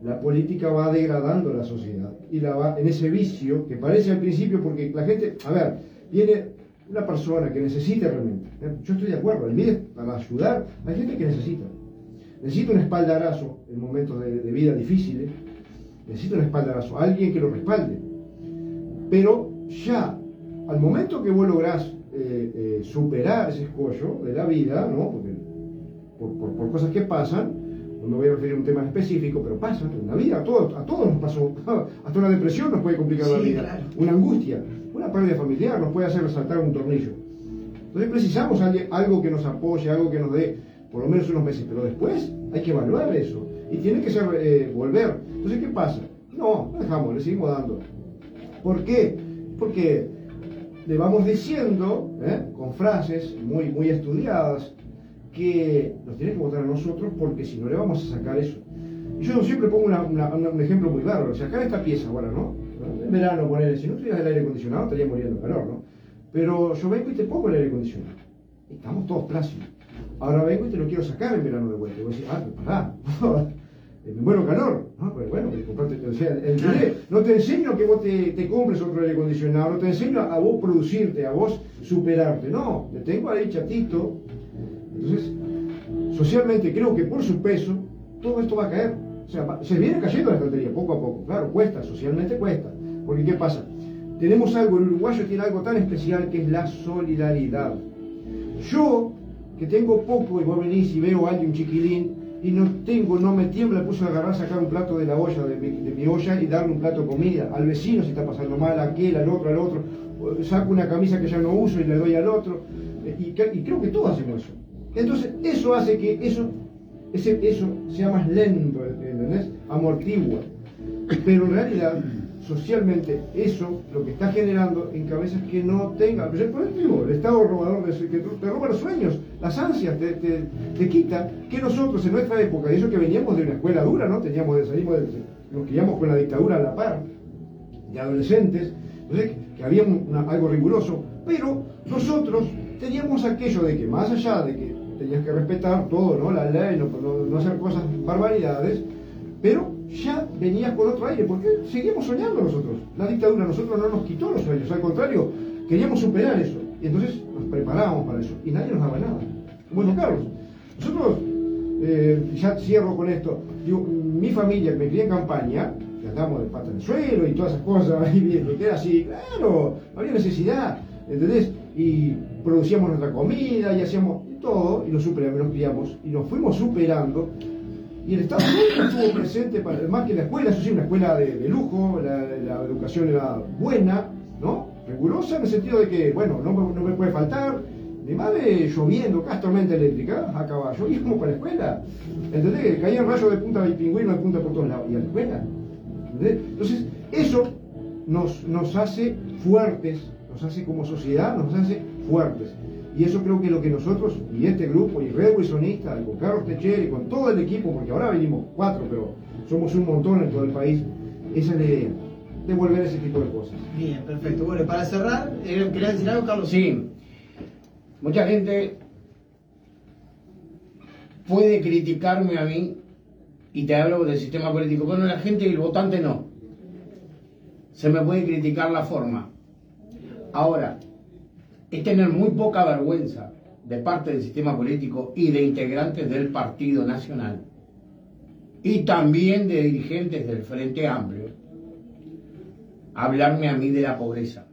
la política va degradando la sociedad y la va en ese vicio que parece al principio, porque la gente, a ver, viene una persona que necesita realmente, ¿eh? yo estoy de acuerdo, el MIDES para ayudar, hay gente que necesita, necesita un espaldarazo en momentos de, de vida difíciles, necesita un espaldarazo, alguien que lo respalde. Pero ya, al momento que vos lográs eh, eh, superar ese escollo de la vida, ¿no? Porque, por, por- por cosas que pasan, no me voy a referir a un tema específico, pero pasan en la vida, a todos, a todos nos pasó, hasta una depresión nos puede complicar la Sí, vida, claro. una angustia, una pérdida familiar nos puede hacer resaltar un tornillo. Entonces precisamos algo que nos apoye, algo que nos dé por lo menos unos meses, pero después hay que evaluar eso y tiene que ser eh, volver. Entonces, ¿qué pasa? No, no dejamos, le seguimos dando. ¿Por qué? Porque le vamos diciendo, ¿eh? con frases muy, muy estudiadas, que nos tiene que votar a nosotros porque si no le vamos a sacar eso. Yo siempre pongo una- una- un ejemplo muy bárbaro. Si acá esta pieza ahora, ¿no? En verano, ponele, si no tuvieras el aire acondicionado estaría muriendo de calor, ¿no? Pero yo vengo y te pongo el aire acondicionado. Estamos todos plácidos. Ahora vengo y te lo quiero sacar en verano de vuelta. Y vos decís, ah, pero pará. Me muero calor. No, pero bueno, comprate, o sea, el- no te enseño que vos te, te compres otro aire acondicionado, no te enseño a vos producirte, a vos superarte. No, te tengo ahí chatito. Entonces, socialmente creo que por su peso, todo esto va a caer. O sea, se viene cayendo la estantería poco a poco. Claro, cuesta, socialmente cuesta. Porque ¿qué pasa? Tenemos algo, el uruguayo tiene algo tan especial que es la solidaridad. Yo, que tengo poco y vos venís y veo a alguien chiquilín y no tengo, no me tiembla el pulso de agarrar, sacar un plato de la olla, de mi, de mi olla y darle un plato de comida. Al vecino si está pasando mal, a aquel, al otro, al otro. Saco una camisa que ya no uso y le doy al otro. Eh, Y, y creo que todos hacemos eso. Entonces, eso hace que eso, ese, eso sea más lento, ¿entendés? Amortigua. Pero en realidad, socialmente, eso lo que está generando en cabezas que no tengan. Por ejemplo, digo, el Estado robador de, que te roba los sueños, las ansias, te, te- te quita. Que nosotros en nuestra época, y eso que veníamos de una escuela dura, ¿no? Teníamos, salimos de, nos criamos con la dictadura a la par, de adolescentes. Entonces, que había algo riguroso, pero nosotros teníamos aquello de que más allá de que tenías que respetar todo, ¿no? La ley, no, no- no hacer cosas barbaridades, pero ya venías con otro aire, porque seguíamos soñando nosotros. La dictadura nosotros no nos quitó los sueños, al contrario, queríamos superar eso. Y entonces nos preparábamos para eso. Y nadie nos daba nada. Bueno, Carlos, nosotros, eh, ya cierro con esto, digo, mi familia, me crié en campaña, que andamos de pata en el suelo y todas esas cosas, y bien, que era así, claro, no había necesidad, ¿entendés? Y producíamos nuestra comida y hacíamos todo, y nos superamos, nos criamos, y nos fuimos superando, y el Estado nunca estuvo presente, para, más que la escuela, eso sí, una escuela de, lujo, la, educación era buena, ¿no? Rigurosa en el sentido de que, bueno, no, me- puede faltar. Mi madre lloviendo, acá tormenta eléctrica, a caballo, íbamos para la escuela. ¿Entendés? Que caían rayos de punta de pingüino de punta por todos lados, y a la escuela. ¿Entendés? Entonces, eso nos, nos hace fuertes, nos hace como sociedad, nos hace fuertes. Y eso creo que es lo que nosotros, y este grupo, y Red Wilsonista, y con Carlos Techera, y con todo el equipo, porque ahora venimos cuatro, pero somos un montón en todo el país, esa es la idea, devolver ese tipo de cosas. Bien, perfecto. Bueno, para cerrar, eh, ¿querías decir algo, Carlos? Sí, mucha gente puede criticarme a mí y te hablo del sistema político, pero la gente y el votante no. Se me puede criticar la forma. Ahora, es tener muy poca vergüenza de parte del sistema político y de integrantes del Partido Nacional y también de dirigentes del Frente Amplio hablarme a mí de la pobreza.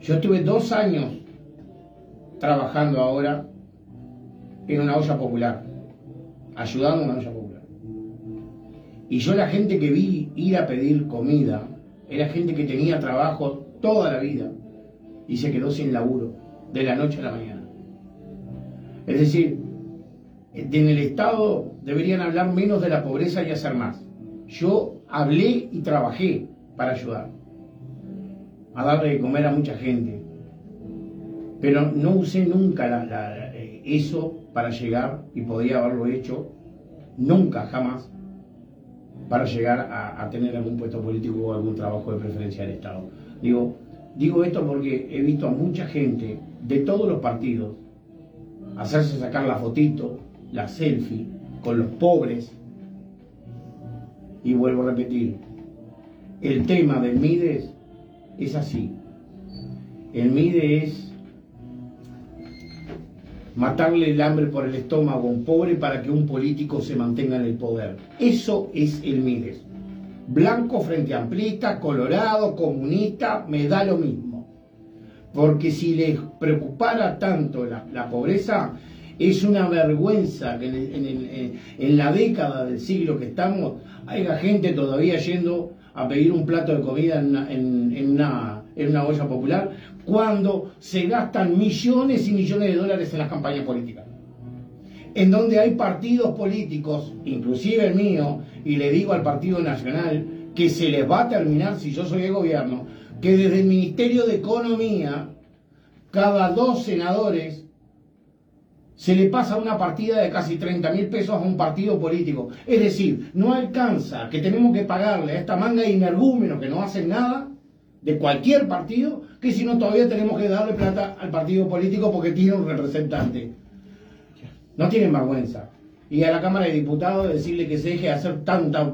Yo estuve dos años trabajando ahora en una olla popular, ayudando a una olla popular. Y yo la gente que vi ir a pedir comida, era gente que tenía trabajo toda la vida y se quedó sin laburo, de la noche a la mañana. Es decir, en el Estado deberían hablar menos de la pobreza y hacer más. Yo hablé y trabajé para ayudar a darle de comer a mucha gente. Pero no usé nunca eh, eso para llegar, y podría haberlo hecho, nunca, jamás, para llegar a, a tener algún puesto político o algún trabajo de preferencia del Estado. Digo, digo esto porque he visto a mucha gente de todos los partidos hacerse sacar la fotito, la selfie, con los pobres. Y vuelvo a repetir, el tema del MIDES es así. El MIDE es matarle el hambre por el estómago a un pobre para que un político se mantenga en el poder. Eso es el MIDES. Blanco frente amplista, colorado, comunista, me da lo mismo. Porque si les preocupara tanto la, pobreza, es una vergüenza que en, la década del siglo que estamos haya gente todavía yendo a pedir un plato de comida en una, una- una olla popular cuando se gastan millones y millones de dólares en las campañas políticas en donde hay partidos políticos, inclusive el mío, y le digo al Partido Nacional que se les va a terminar si yo soy el gobierno, que desde el Ministerio de Economía, cada dos senadores se le pasa una partida de casi 30 mil pesos a un partido político. Es decir, no alcanza que tenemos que pagarle a esta manga de energúmenos que no hacen nada de cualquier partido, que si no todavía tenemos que darle plata al partido político porque tiene un representante. No tienen vergüenza. Y a la Cámara de Diputados decirle que se deje de hacer tanta.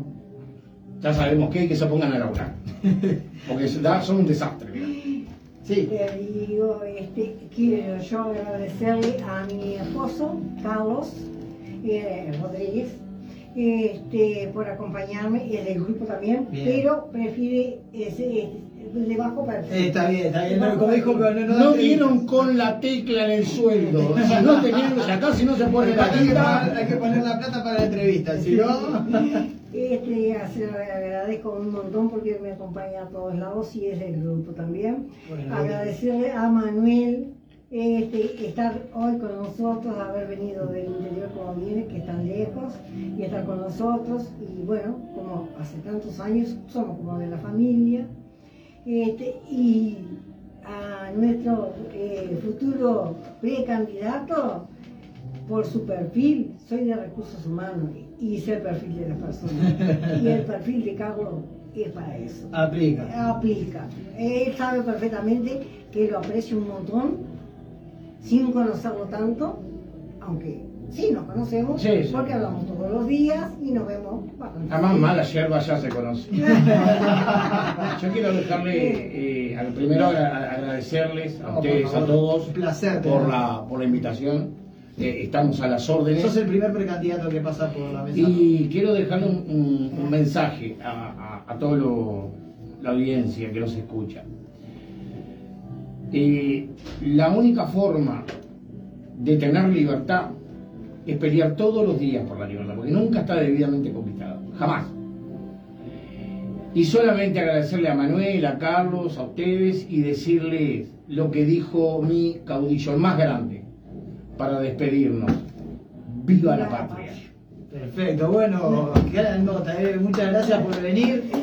Ya sabemos qué, y que se pongan a laburar. Porque son un desastre. Sí. Eh, digo, este, quiero yo agradecerle a mi esposo, Carlos eh, Rodríguez, este, por acompañarme y el del grupo también, Bien. pero prefiere ese, este, le bajo para Eh, está bien, está bien. No, como dijo, pero no, no, No dieron con la tecla en el sueldo. Si no tenían, acá si no se pone la Hay que, poner, tecla. hay que poner la plata para la entrevista, si no. Este, se lo agradezco un montón porque me acompaña a todos lados y es del grupo también. Bueno, Agradecerle a Manuel este, estar hoy con nosotros, haber venido del interior como viene, que están lejos, y estar con nosotros. Y bueno, como hace tantos años, somos como de la familia. Este, y a nuestro eh, futuro precandidato, por su perfil, soy de recursos humanos y sé el perfil de la persona. Y el perfil de Carlos es para eso. Aplica. Aplica. Él sabe perfectamente que lo aprecio un montón, sin conocerlo tanto, aunque sí nos conocemos, Sí, sí. porque hablamos los días y nos vemos. Además, seguido. mala yerba ya se conoce. Yo quiero dejarle, eh, al primero agra- agradecerles a ustedes, a todos, Un placer por la, por la invitación. Eh, estamos a las órdenes. Sos el primer precandidato que pasa por la mesa. Y quiero dejarle un, un- un mensaje a, a, a toda la audiencia que nos escucha. Eh, la única forma de tener libertad es pelear todos los días por la libertad, porque nunca está debidamente conquistada, jamás. Y solamente agradecerle a Manuel, a Carlos, a ustedes y decirles lo que dijo mi caudillo, el más grande, para despedirnos. ¡Viva la patria! Perfecto, bueno, nota, eh. muchas gracias por venir.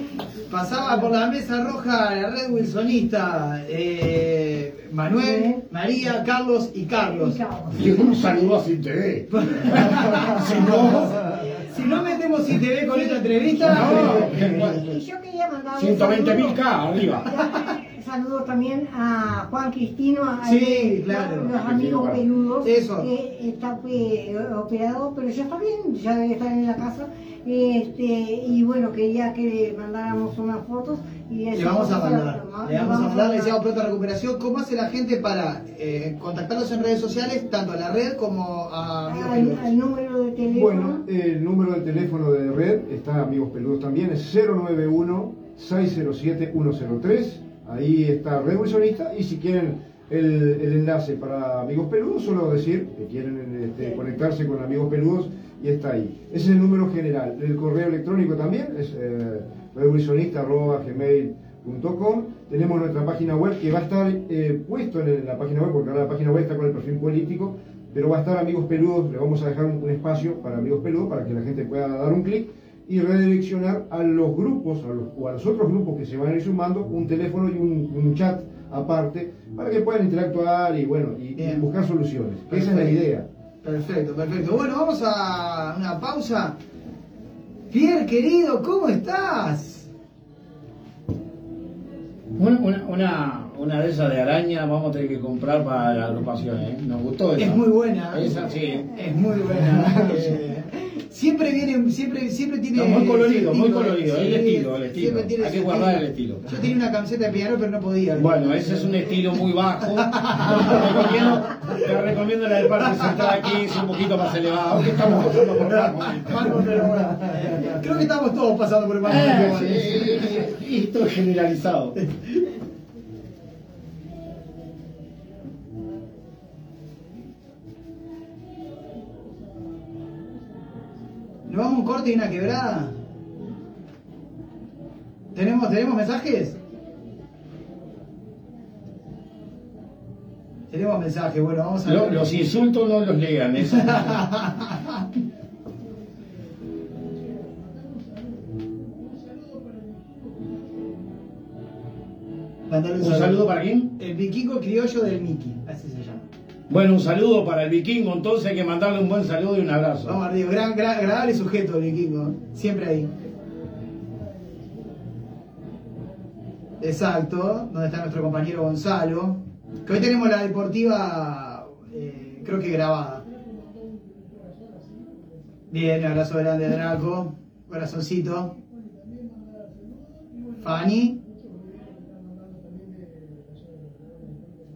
Pasaba por la mesa roja la red wilsonista eh, Manuel, María, Carlos y Carlos. Y Carlos. Y un saludo a Sin TV. si no, Si no metemos ITV con esta entrevista, no. Y yo quería mandar un 120 mil saludo. También a Juan Cristino, a Sí, él, claro. los amigos peludos, Eso. que está eh, operado, pero ya está bien, ya debe estar en la casa. Este, y bueno, quería que le mandáramos unas fotos y le vamos a mandar. Le vamos a mandar, le deseamos pronta recuperación. ¿Cómo hace la gente para eh, contactarlos en redes sociales, tanto a la red como a Amigos al, Peludos? al número de teléfono. Bueno, el número de teléfono de red está Amigos Peludos también, es 091-607-103. Ahí está Red Wilsonista y si quieren el, el enlace para Amigos Peludos, solo decir que quieren este, conectarse con Amigos Peludos y está ahí. Ese es el número general. El correo electrónico también es eh, redwilsonista.gmail.com Tenemos nuestra página web que va a estar eh, puesto en la página web, porque ahora la página web está con el perfil político, pero va a estar Amigos Peludos, le vamos a dejar un, un espacio para Amigos Peludos para que la gente pueda dar un clic y redireccionar a los grupos a los- o a los otros grupos que se van a ir sumando un teléfono y un, un chat aparte para que puedan interactuar y bueno y, buscar soluciones. Esa es la idea. Perfecto, perfecto. Bueno, vamos a una pausa. Pierre, querido, ¿cómo estás? Una, una, una, una de esas de araña vamos a tener que comprar para la agrupación, ¿eh? Nos gustó esa. Es muy buena. Esa sí. Es muy buena. Siempre viene, siempre, siempre tiene. No, muy colorido, muy colorido. sí, el estilo, el estilo. Hay que guardar el estilo. Yo tenía una camiseta de Peñarol, pero no podía. Bueno, ese es un estilo muy bajo. Te recomiendo, te recomiendo la del Parque Central aquí, es un poquito más elevado, estamos pasando por. Marco, bueno, Creo que estamos todos pasando por el mal Eh, sí, esto es generalizado. ¿Nos vamos a un corte y una quebrada? ¿Tenemos, ¿tenemos mensajes? Tenemos mensajes, bueno, vamos a Lo- ver. los insultos no los lean, eso. Mandale ¿Un saludo para quién? El vikingo criollo del Miki, así se llama. Bueno, un saludo para el vikingo, entonces hay que mandarle un buen saludo y un abrazo. Vamos arriba, gran, gran, agradable sujeto el vikingo, siempre ahí. Exacto, donde está nuestro compañero Gonzalo. Que hoy tenemos la deportiva, eh, creo que grabada. Bien, abrazo grande Draco, corazoncito. Fanny.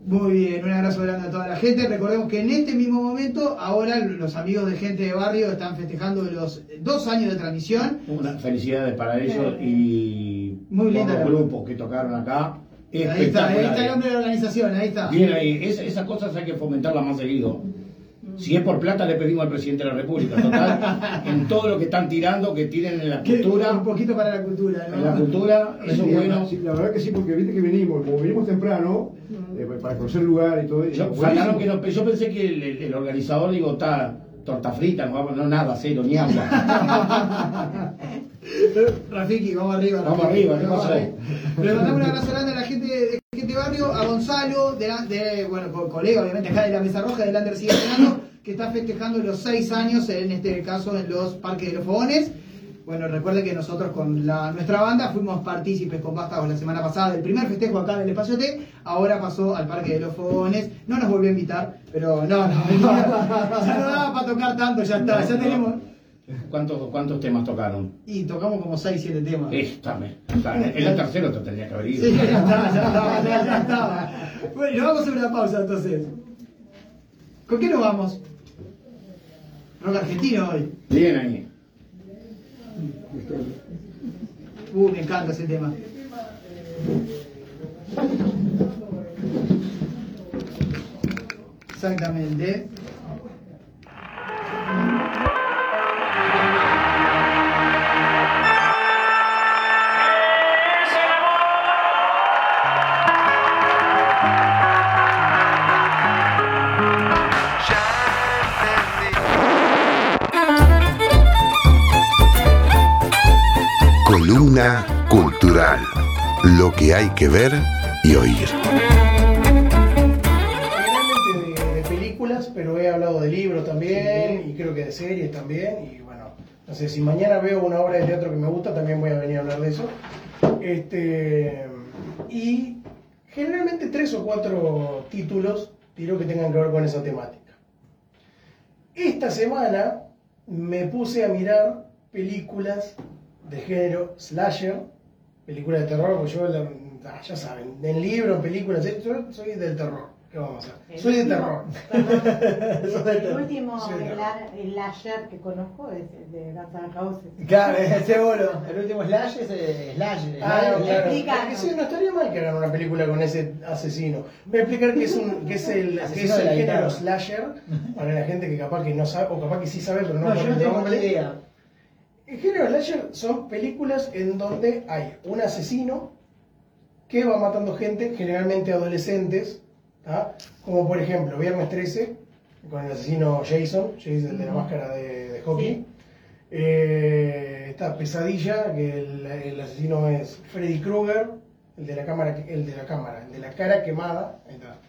Muy bien, un abrazo grande a toda la gente. Recordemos que en este mismo momento, ahora los amigos de gente de barrio están festejando los dos años de transmisión. Una felicidades para ellos y Muy linda los grupos que tocaron acá. Ahí está, ahí está el hombre de la organización, ahí está. Bien ahí, Es- esas cosas hay que fomentarlas más seguido. Si es por plata, le pedimos al presidente de la República. Total, en todo lo que están tirando, que tiren en la cultura, Un poquito para la cultura, ¿no? en la cultura, eso es bueno. sí, la verdad que sí, porque viste que venimos, como venimos temprano, eh, para conocer el lugar y todo. y- Yo, que no- yo pensé que el, el- el organizador, digo, está torta frita, no, no nada, cero, ni agua. Rafiki, vamos arriba. Vamos Rafiki, arriba, ¿qué arriba. Le mandamos un abrazo grande a la gente de gente barrio, a Gonzalo, de, la- de- bueno, co- colega obviamente acá de la Mesa Roja, del Lander sigue que está festejando los seis años, en este caso en los Parques de los Fogones. Bueno, recuerde que nosotros con la, nuestra banda fuimos partícipes con Vástagos la semana pasada del primer festejo acá en el Espacio T, ahora pasó al Parque de los Fogones, no nos volvió a invitar, pero no, no, ya no daba para tocar tanto, ya está, ya tenemos... ¿Cuántos, ¿Cuántos temas tocaron? Y tocamos como 6, 7 temas. Esta me. está, En el tercero te tendría que haber ido. Sí, ya estaba, ya estaba, ya, ya estaba. Bueno, vamos a hacer una pausa entonces. ¿Con qué nos vamos? Rock argentino hoy. Bien ahí. Uh, me encanta ese tema. Exactamente. Columna cultural. Lo que hay que ver y oír. Generalmente de, de películas, pero he hablado de libros también y creo que de series también. Y bueno, no sé, si mañana veo una obra de teatro que me gusta, también voy a venir a hablar de eso. Este, y generalmente tres o cuatro títulos tiro que tengan que ver con esa temática. Esta semana me puse a mirar películas de género slasher, películas de terror, porque yo, la- ah, ya saben, en libros, películas, eh, yo soy del terror. ¿Qué vamos a hacer? El Soy de último- terror. perdón, Soy de el terror. último de slasher que conozco es el de N' Roses. Claro, seguro. El último Slash es eh, Slash. Ah, no, claro. Explícanos. Es que sí, no estaría mal que hagan una película con ese asesino. Voy a explicar qué es, un, qué es el, qué es de el género slasher para la gente que capaz que no sabe, o capaz que sí sabe, pero no, No, yo no conoce el tengo ni nombre. idea. El género slasher son películas en donde hay un asesino que va matando gente, generalmente adolescentes, ¿tá? como por ejemplo Viernes 13, con el asesino Jason, Jason el de la máscara de, de hockey. Sí. Eh, esta pesadilla, que el, el asesino es Freddy Krueger, el de la cámara, el de la cámara, el de la cara quemada. Ahí está.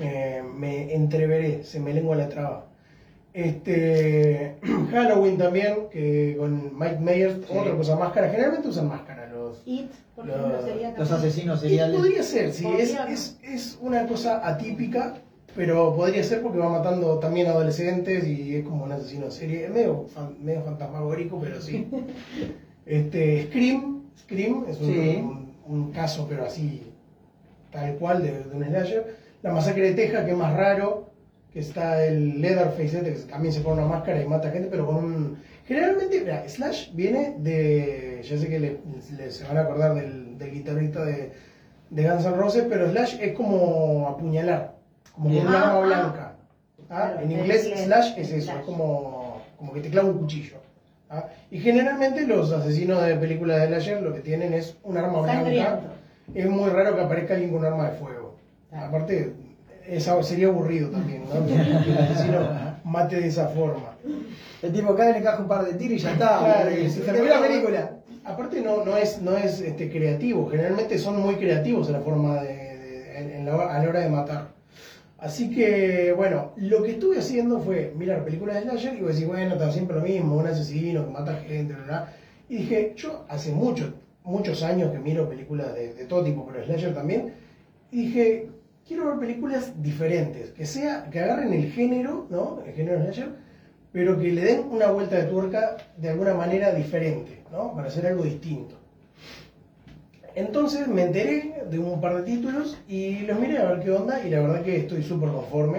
Me, me entreveré, se me lengua la traba. Este, Halloween también, que con Mike Myers, otra cosa, máscara. Generalmente usan máscara los, It, por Los- ejemplo, sería Los asesinos seriales. podría ser, sí, es, es, es una cosa atípica, pero podría ser porque va matando también adolescentes y es como un asesino en serie, es medio, fan- medio fantasmagórico, pero sí. Este, Scream, Scream es un, Sí. un- un caso, pero así, tal cual, de, de un slasher. La masacre de Texas, que es más raro, que está el Leatherface, que también se pone una máscara y mata gente, pero con un... Generalmente, mira, Slash viene de... Ya sé que le, le- se van a acordar del, del guitarrista de, de Guns N' Roses, pero Slash es como apuñalar, como con un Ah, arma ah. blanca. ¿ah? En inglés, Slash es eso, es como, como que te clava un cuchillo. ¿ah? Y generalmente los asesinos de películas de Slasher lo que tienen es un arma blanca. Es muy raro que aparezca alguien con un arma de fuego. Aparte, esa- sería aburrido también, ¿no? Que el asesino mate de esa forma. El tipo cae, le encaja un par de tiros y ya está. Claro, y se terminó la película. Aparte no, no es, no es este, creativo, generalmente son muy creativos en la forma de, de- en- en la a la hora de matar. Así que, bueno, lo que estuve haciendo fue mirar películas de slasher y decir, bueno, está siempre lo mismo, un asesino que mata gente, bla. Y dije, yo hace muchos, muchos años que miro películas de, de todo tipo, pero slasher también, y dije, quiero ver películas diferentes, que sea, que agarren el género, ¿no? El género slasher, pero que le den una vuelta de tuerca de alguna manera diferente, ¿no? Para hacer algo distinto. Entonces me enteré de un par de títulos y los miré a ver qué onda y la verdad que estoy súper conforme.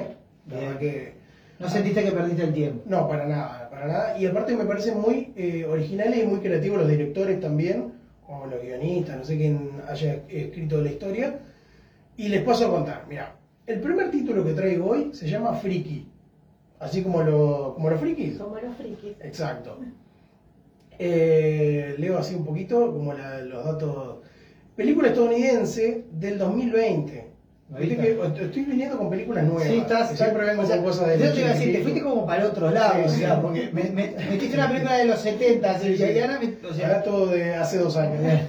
La Bien. verdad que No sentiste que perdiste el tiempo. no, para nada, para nada. Y aparte me parecen muy eh, originales y muy creativos los directores también, o los guionistas, no sé quién haya escrito la historia. Y les paso a contar, mira, el primer título que traigo hoy se llama Friki, así como, lo, como los frikis. Como los frikis. Exacto. Eh, leo así un poquito como la- los datos. Película estadounidense del 2020. Ahí Viste está. que estoy viniendo con películas nuevas. Sí, estás. que siempre vengo o sea, con cosas de. Yo te iba a decir, te fuiste como para el otro lado, Sí, o sea, sí. porque me, me- metiste una película de los 70 Sí, y ahora me- o sea, Ahora todo de hace dos años.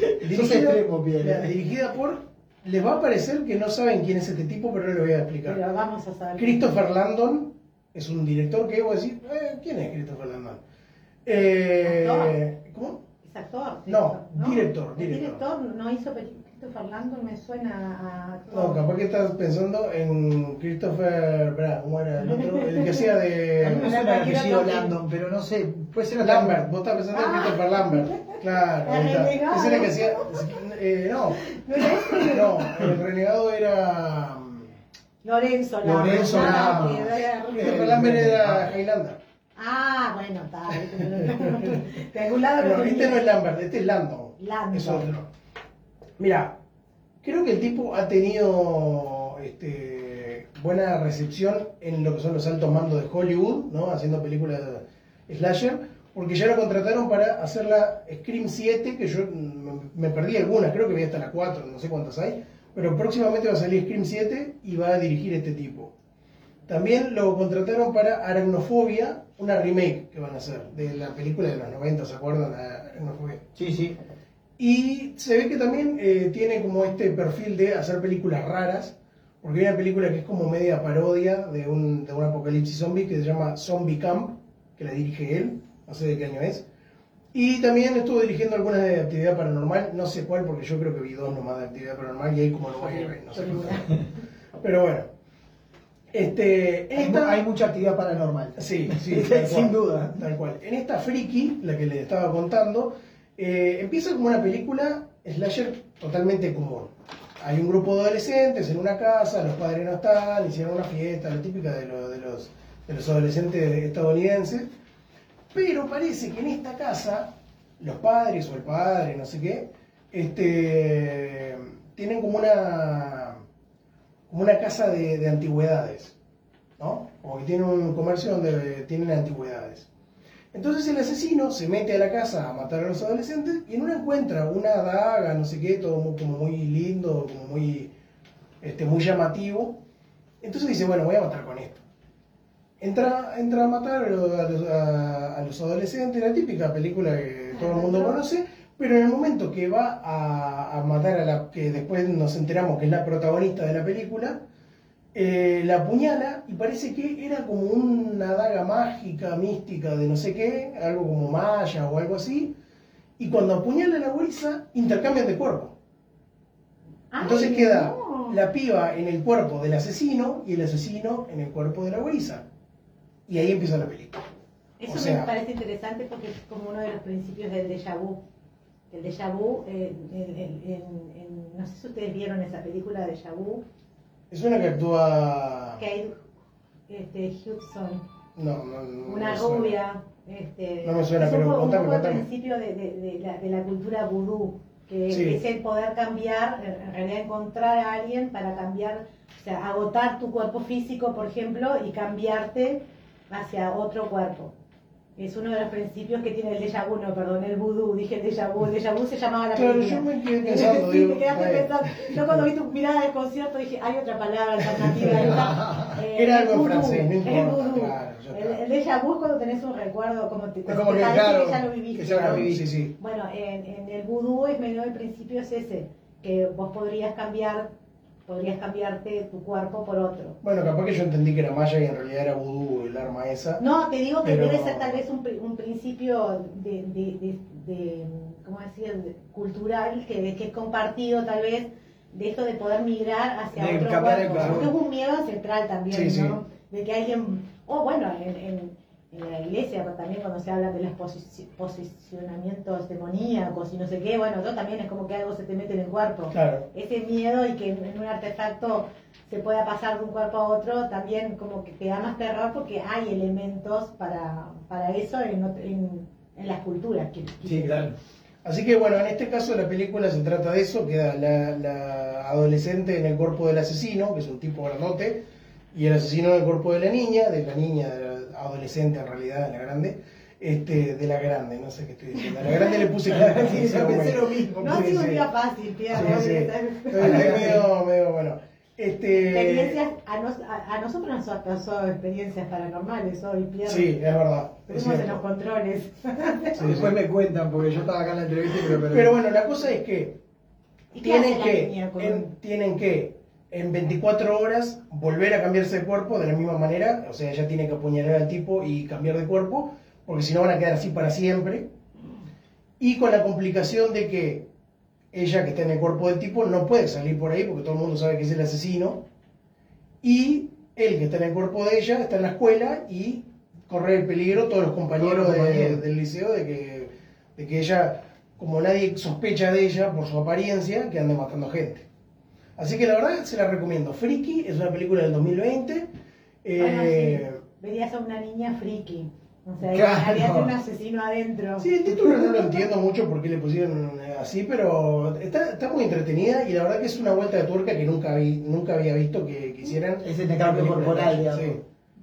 Extremo, dirigida por. Les va a parecer que no saben quién es este tipo, pero les voy a explicar. Pero vamos a saber. Christopher Landon es un director que vos decís, eh, ¿quién es Christopher Landon? Eh, ¿Cómo? Es actor. No, director, El director. director no hizo películas. Christopher Landon me suena a actor. No, capaz que estás pensando en Christopher. Espera, ¿cómo era el otro? El que hacía A mí me de. suena Landon, pero no sé, puede ser Lambert, vos estás pensando en Ah. Christopher Lambert. Claro. Ese era el que hacía. Eh, no, ¿No el renegado era. Lorenzo Lambert. Lorenzo Ah, Lambert. que era- Christopher Lambert era Highlander. Ah, bueno, está. De algún lado Pero este no es Lambert, este es Landon. Landon. Es otro. Mira, creo que el tipo ha tenido este, buena recepción en lo que son los altos mandos de Hollywood, ¿no? Haciendo películas de slasher, porque ya lo contrataron para hacer la Scream 7, que yo me perdí algunas, creo que vi hasta la 4, no sé cuántas hay, pero próximamente va a salir Scream 7 y va a dirigir este tipo. También lo contrataron para Aracnofobia, una remake que van a hacer de la película de los 90, ¿se acuerdan? Aracnofobia. Sí, sí. Y se ve que también eh, tiene como este perfil de hacer películas raras, porque hay una película que es como media parodia de un, de un apocalipsis zombie que se llama Zombie Camp, que la dirige él, no sé de qué año es. Y también estuvo dirigiendo algunas de actividad paranormal, no sé cuál, porque yo creo que vi dos nomás de actividad paranormal y hay como nueve, no sé. Pero bueno. Este, en esta- hay mucha actividad paranormal. Sí, sí, Sin duda. Tal cual. En esta friki, la que les estaba contando, eh, empieza como una película slasher totalmente común. Hay un grupo de adolescentes en una casa, los padres no están, hicieron una fiesta, la típica de, lo- de los, de los adolescentes estadounidenses. Pero parece que en esta casa, los padres o el padre, no sé qué, este, tienen como una, una casa de, de antigüedades. ¿no? Como que tienen un comercio donde tienen antigüedades. Entonces el asesino se mete a la casa a matar a los adolescentes y en una encuentra una daga, no sé qué, todo mu- como muy lindo, como muy, este, muy llamativo. Entonces dice, bueno, voy a matar con esto. Entra, entra a matar a los, a a- los adolescentes, la típica película que todo el mundo conoce, pero en el momento que va a, a matar a la que después nos enteramos que es la protagonista de la película, eh, la apuñala y parece que era como una daga mágica, mística, de no sé qué, algo como maya o algo así. Y cuando apuñala a la gurisa, intercambian de cuerpo. Ay, Entonces queda no. la piba en el cuerpo del asesino y el asesino en el cuerpo de la gurisa. Y ahí empieza la película. Eso O sea- me parece interesante porque es como uno de los principios del déjà vu. El déjà vu, eh, en- en- en- no sé si ustedes vieron esa película de déjà vu, Es una que actúa... Kate este, Hudson, No, no, no. una suena. rubia. Este, No me suena, es un pero un contame. principio de, de- de la, de la cultura vudú, que Sí. es el poder cambiar, en realidad encontrar a alguien para cambiar, o sea, agotar tu cuerpo físico, por ejemplo, y cambiarte hacia otro cuerpo. Es uno de los principios que tiene el déjà vu, no, perdón, el vudú, dije el déjà vu, el déjà vu se llamaba la Claro, película. yo me quedé pensando, sí, te quedaste pensando. Yo cuando vi tu mirada de concierto dije, hay otra palabra alternativa. esta. Eh, Era algo en francés, no el importa, claro, ya El, el déjà vu es cuando tenés un recuerdo, como te, como que, claro, que ya lo viviste. que ya lo viví. Sí, sí. Bueno, en, en el vudú es medio el principio es ese, que vos podrías cambiar, podrías cambiarte tu cuerpo por otro. Bueno, capaz que yo entendí que era maya y en realidad era vudú el arma esa. No, te digo que Pero- debe ser tal vez un, un principio de, de, de, de, ¿cómo decir?, de- cultural, que, que es compartido tal vez, de esto de poder migrar hacia otro cuerpo. Porque es un miedo ancestral también, Sí, ¿no? De que alguien, o bueno, en, en, en la iglesia pero también cuando se habla de los posici- posicionamientos demoníacos y no sé qué, bueno, eso también es como que algo se te mete en el cuerpo Claro. ese miedo y que en un artefacto se pueda pasar de un cuerpo a otro, también como que te da más terror porque hay elementos para, para eso en, en, en las culturas. que- que- Sí, claro. Así que bueno, en este caso la película se trata de eso, queda la, la adolescente en el cuerpo del asesino, que es un tipo grandote, y el asesino en el cuerpo de la niña, de la niña, de la adolescente en realidad, de la grande, este, de la grande, no sé qué estoy diciendo. A la grande le puse que Sí, yo pensé lo mismo. No ha sido un día fácil, Pierre. Sí, ¿no? sí. Esas Estoy, estoy medio, medio bueno. Este, Experiencias, a, nos- a, a nosotros nos pasado experiencias paranormales hoy, Pierre. Sí, es verdad. Es Estuvimos en los controles. Sí, Después me cuentan, porque yo estaba acá en la entrevista y me lo perdí. Pero bueno, la cosa es que ¿Y qué hace tienen la que, en, tienen que en 24 horas volver a cambiarse de cuerpo de la misma manera, o sea, ella tiene que apuñalar al tipo y cambiar de cuerpo porque si no van a quedar así para siempre. Y con la complicación de que ella, que está en el cuerpo del tipo, no puede salir por ahí porque todo el mundo sabe que es el asesino. Y él, que está en el cuerpo de ella, está en la escuela y corre el peligro todos los compañeros, Todos los de- compañeros. del liceo de que, de que ella, como nadie sospecha de ella por su apariencia, que ande matando gente. Así que la verdad se la recomiendo. Friki es una película del 2020. Bueno, Eh, sí, verías a una niña friki. O sea, Claro. había un asesino adentro. Sí, el título no lo entiendo mucho por qué le pusieron así, pero está, está muy entretenida y la verdad que es una vuelta de tuerca que nunca vi, nunca había visto que, que hicieran. Ese intercambio Una película corporal, digamos.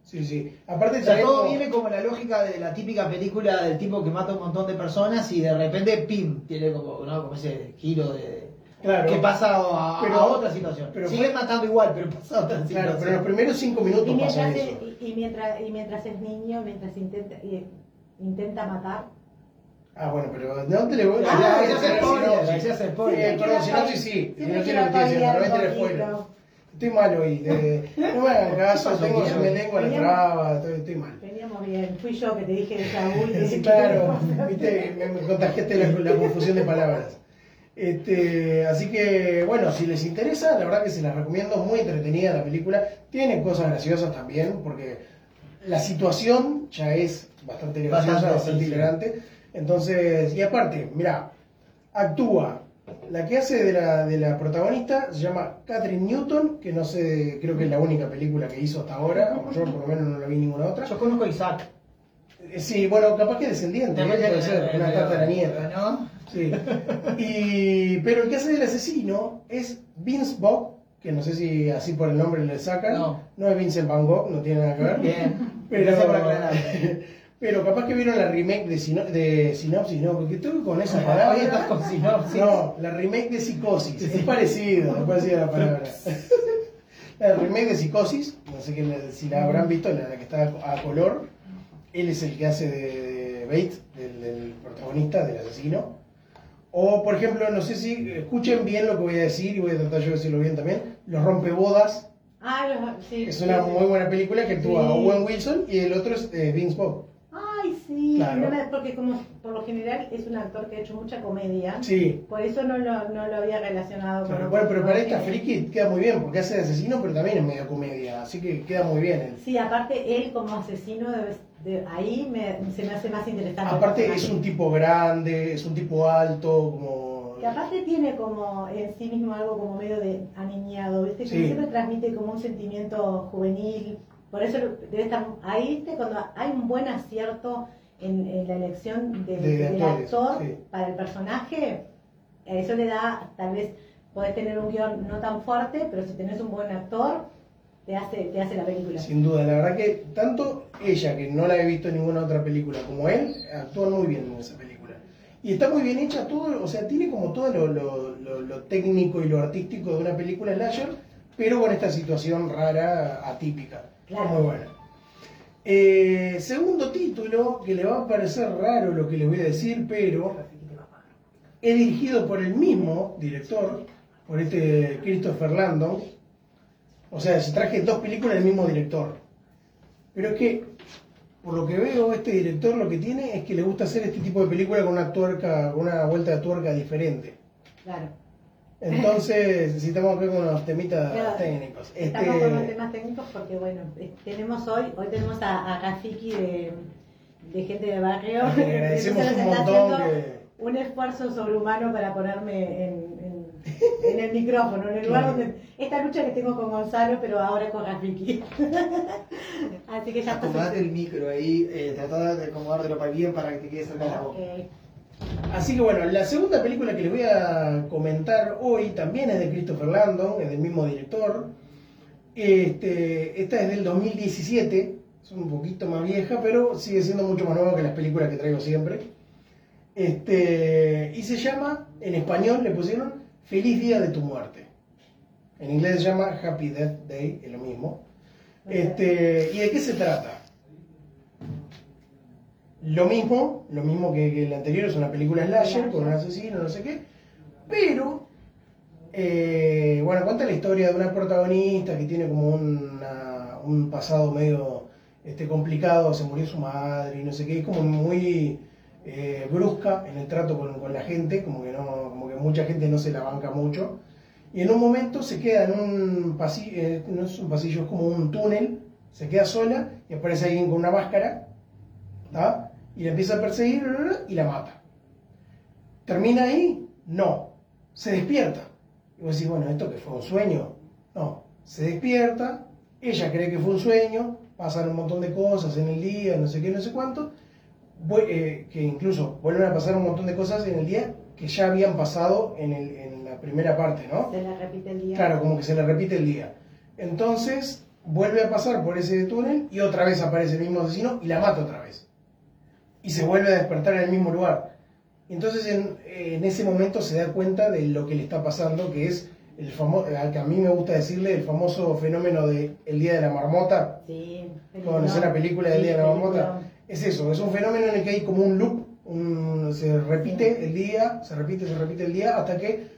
Sí, sí, sí. Aparte O sea, trae todo como- viene como la lógica de la típica película del tipo que mata a un montón de personas y de repente, ¡pim! Tiene como, ¿no? como ese giro de... Claro. que pasa a, a Pero- otra situación. pero Siguen fue- matando igual, pero pasa a otra situación. Claro, pero los primeros cinco Y minutos pasa mientras, eso. es, y, y mientras, y mientras es niño, mientras intenta, y- intenta matar. Ah, bueno, pero no te le voy Ah, a ya se spoiler, ya se spoiler. Perdón, si no, sí, sí. Si no quiero que te diciendo, no spoiler. poquito. Estoy mal hoy. de- no me hagan caso, tengo, se me lengua la traba, estoy, estoy mal. Veníamos bien. Fui yo que te dije de Saúl. Sí, claro, viste, me, me contagiaste la, la confusión de palabras. Este, así que, bueno, si les interesa, la verdad que se las recomiendo, muy entretenida la película. Tiene cosas graciosas también, porque la situación ya es bastante graciosa, Bastante, bastante sí. Entonces, y aparte, mira, actúa. La que hace de la, de la protagonista se llama Catherine Newton, que no sé, creo que es la única película que hizo hasta ahora, o yo por lo menos no la vi ninguna otra. Yo conozco a Isaac. Sí, bueno, capaz que descendiente, ¿eh? puede ser, una tataranieta. ¿No? Sí. Y, pero el que hace del asesino es Vince Vaughn, que no sé si así por el nombre le sacan. No. es Vincent Van Gogh, no tiene nada que ver. Bien. Pero, por aclarar. pero capaz que vieron la remake de, Sino- de Sinopsis, ¿no? Porque estuve con esa palabra. estás con sinopsis. No, la remake de Psicosis. Es parecido, es parecida la palabra. La remake de Psicosis, no sé si la habrán visto, la que está a color. Él es el que hace de, del, del protagonista, del asesino. O, por ejemplo, no sé si escuchen bien lo que voy a decir y voy a tratar yo de decirlo bien también. Los Rompebodas, Ah, los- sí. es una sí, muy buena película que actúa Sí. Owen Wilson y el otro es eh, Vince Vaughn. Sí. Claro. no porque como por lo general es un actor que ha hecho mucha comedia. Sí. Por eso no lo, no lo había relacionado Claro, con. bueno, pero para esta friki queda muy bien, porque hace de asesino, pero también es medio comedia, así que queda muy bien él. Sí, aparte él como asesino, de, ahí me, se me hace más interesante. Aparte es un tipo grande, es un tipo alto, como... Que aparte tiene como en sí mismo algo como medio de aniñado, ¿viste? Que Sí. siempre transmite como un sentimiento juvenil. Por eso debe estar ahí, ¿viste? Cuando hay un buen acierto en, en la elección de- De del actores, actor sí. para el personaje, eso le da, tal vez podés tener un guion no tan fuerte, pero si tenés un buen actor, te hace, te hace la película. Sin duda, la verdad que tanto ella, que no la he visto en ninguna otra película, como él, actúan muy bien en esa película. Y está muy bien hecha todo, o sea, tiene como todo lo, lo- lo- lo técnico y lo artístico de una película slasher, pero con esta situación rara, atípica. Claro. muy buena. Eh, segundo título, que le va a parecer raro lo que les voy a decir, pero es dirigido por el mismo director, por este Christopher Landon. O sea, se traje dos películas del mismo director. Pero es que, por lo que veo, este director lo que tiene es que le gusta hacer este tipo de película con una tuerca, una vuelta de tuerca diferente. Claro. Entonces, necesitamos ver con unos temitas Claro. técnicos. Estamos con los Este, temas técnicos porque, bueno, eh, tenemos hoy, hoy tenemos a, a Rafiki de, de gente de barrio. Le agradecemos un está montón haciendo que- Un esfuerzo sobrehumano para ponerme en, en- en el micrófono, en el lugar donde. Esta lucha que tengo con Gonzalo, pero ahora con Rafiki. Así que ya está. Acomodate el micro ahí, eh, tratá de acomodártelo para bien para que te quede cerca de la boca. Así que bueno, la segunda película que les voy a comentar hoy también es de Christopher Landon, es del mismo director. Este, esta es del 2017, es un poquito más vieja, pero sigue siendo mucho más nueva que las películas que traigo siempre. Este, y se llama, en español le pusieron Feliz Día de tu Muerte. En inglés se llama Happy Death Day, es lo mismo. Este, ¿Y de qué se trata? Lo mismo, lo mismo que, que el anterior, es una película slasher con un asesino, no sé qué, pero, eh, bueno, cuenta la historia de una protagonista que tiene como una- un pasado medio este, complicado, se murió su madre y no sé qué, es como muy eh, brusca en el trato con, con la gente, como que, no, como que mucha gente no se la banca mucho. Y en un momento se queda en un pasillo, eh, no es un pasillo, es como un túnel, se queda sola y aparece alguien con una máscara, ¿tá? Y la empieza a perseguir y la mata. ¿Termina ahí? No. Se despierta. Y vos decís, bueno, ¿esto que fue un sueño? No. Se despierta, ella cree que fue un sueño, pasan un montón de cosas en el día, no sé qué, no sé cuánto, eh, que incluso vuelven a pasar un montón de cosas en el día que ya habían pasado en, el- en la primera parte, ¿no? Se le repite el día. Claro, como que se le repite el día. Entonces vuelve a pasar por ese túnel y otra vez aparece el mismo asesino y la mata otra vez. Y se vuelve a despertar en el mismo lugar. Entonces en, en ese momento se da cuenta de lo que le está pasando, que es el famoso, al que a mí me gusta decirle, el famoso fenómeno de el día de la marmota. Sí. ¿Conocés la película del Sí, día de la marmota? Es eso, es un fenómeno en el que hay como un loop, un- se repite el día, se repite, se repite el día, hasta que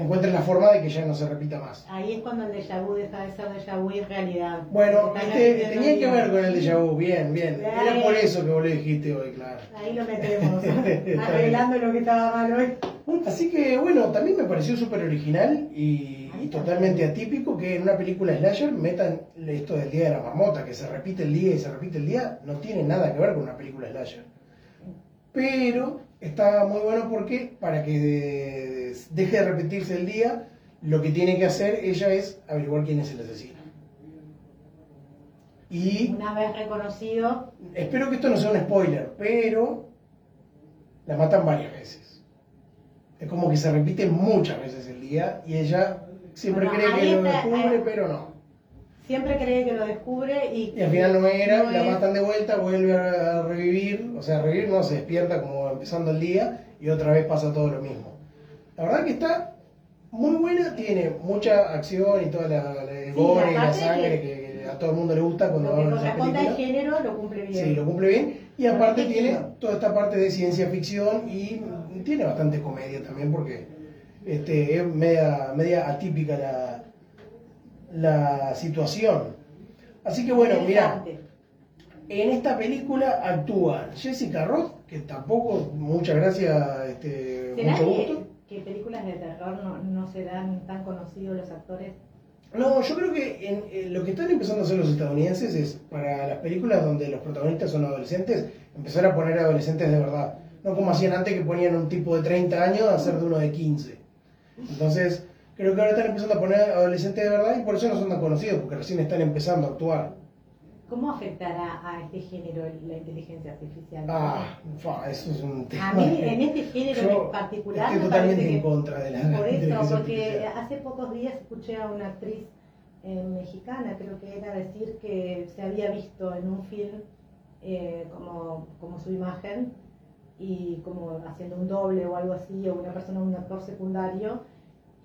encuentren la forma de que ya no se repita más. Ahí es cuando el déjà vu deja de ser déjà vu y es realidad. Bueno, repitiendo tenía que ver con el déjà vu, bien, bien. Era por eso que vos lo dijiste hoy, claro. Ahí lo metemos, arreglando lo que estaba mal hoy. Así que bueno, también me pareció súper original y, y totalmente atípico que en una película slasher metan esto del día de la marmota, que se repite el día y se repite el día, no tiene nada que ver con una película slasher. Pero está muy bueno porque para que deje de repetirse el día, lo que tiene que hacer ella es averiguar quién es el asesino. Y Una vez reconocido, espero que esto no sea un spoiler, pero la matan varias veces. Es como que se repite muchas veces el día y ella siempre Bueno, cree que lo descubre, ahí- pero no. Siempre cree que lo descubre y, Y al final no era, no la es. matan de vuelta, vuelve a revivir, o sea, a revivir no, se despierta como empezando el día y otra vez pasa todo lo mismo. La verdad que está muy buena, tiene mucha acción y toda la, la- Sí, gore y la sangre que- que, a todo el mundo le gusta cuando Lo va a que corresponde al película. género lo cumple bien. Sí, lo cumple bien. Y aparte tiene toda esta parte de ciencia ficción y tiene bastante comedia también porque este, es media, media atípica la, la situación. Así que bueno, mira, Interesante. en esta película actúa Jessica Roth, que tampoco, muchas gracias, este, ¿Será mucho gusto. que películas de terror no, no serán tan conocidos los actores? No, yo creo que en- en lo que están empezando a hacer los estadounidenses es, para las películas donde los protagonistas son adolescentes, empezar a poner adolescentes de verdad. No como hacían antes que ponían un tipo de 30 años a hacer de uno de 15. Entonces, creo que ahora están empezando a poner adolescentes de verdad y por eso no son tan conocidos, porque recién están empezando a actuar. ¿Cómo afectará a este género la inteligencia artificial? Ah, eso es un tema. A mí, en este género Yo en particular, estoy me totalmente en contra de la Por eso, porque artificial. hace pocos días escuché a una actriz eh, mexicana, creo que era decir que se había visto en un film eh, como, como su imagen y como haciendo un doble o algo así, o una persona, un actor secundario,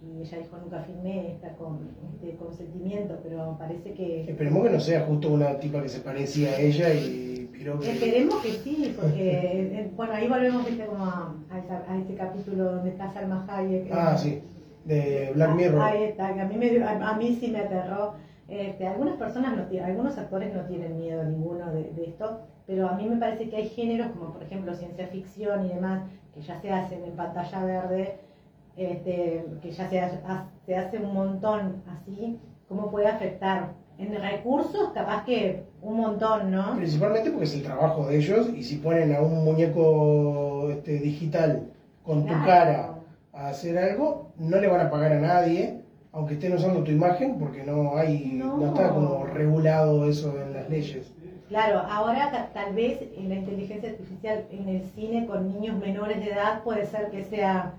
y ella dijo nunca filmé esta con este consentimiento, pero parece que... Esperemos que no sea justo una tipa que se parecía a ella y creo que... Esperemos que sí, porque, eh, bueno, ahí volvemos como a, a, a este capítulo donde está Salma Hayek. Ah, eh, sí, de Black Mirror. Ahí está, que a mí, me, a, a mí sí me aterró. Este, algunas personas, no tienen, algunos actores no tienen miedo ninguno de, de esto, pero a mí me parece que hay géneros como por ejemplo ciencia ficción y demás, que ya se hacen en pantalla verde, este, que ya se, ha- se hace un montón así, ¿cómo puede afectar? En recursos, capaz que un montón, ¿no? Principalmente porque es el trabajo de ellos y si ponen a un muñeco este, digital con tu cara a hacer algo, no le van a pagar a nadie, aunque estén usando tu imagen, porque no hay, no, No. está como regulado eso en las leyes. Claro, ahora tal vez en la inteligencia artificial en el cine con niños menores de edad puede ser que sea...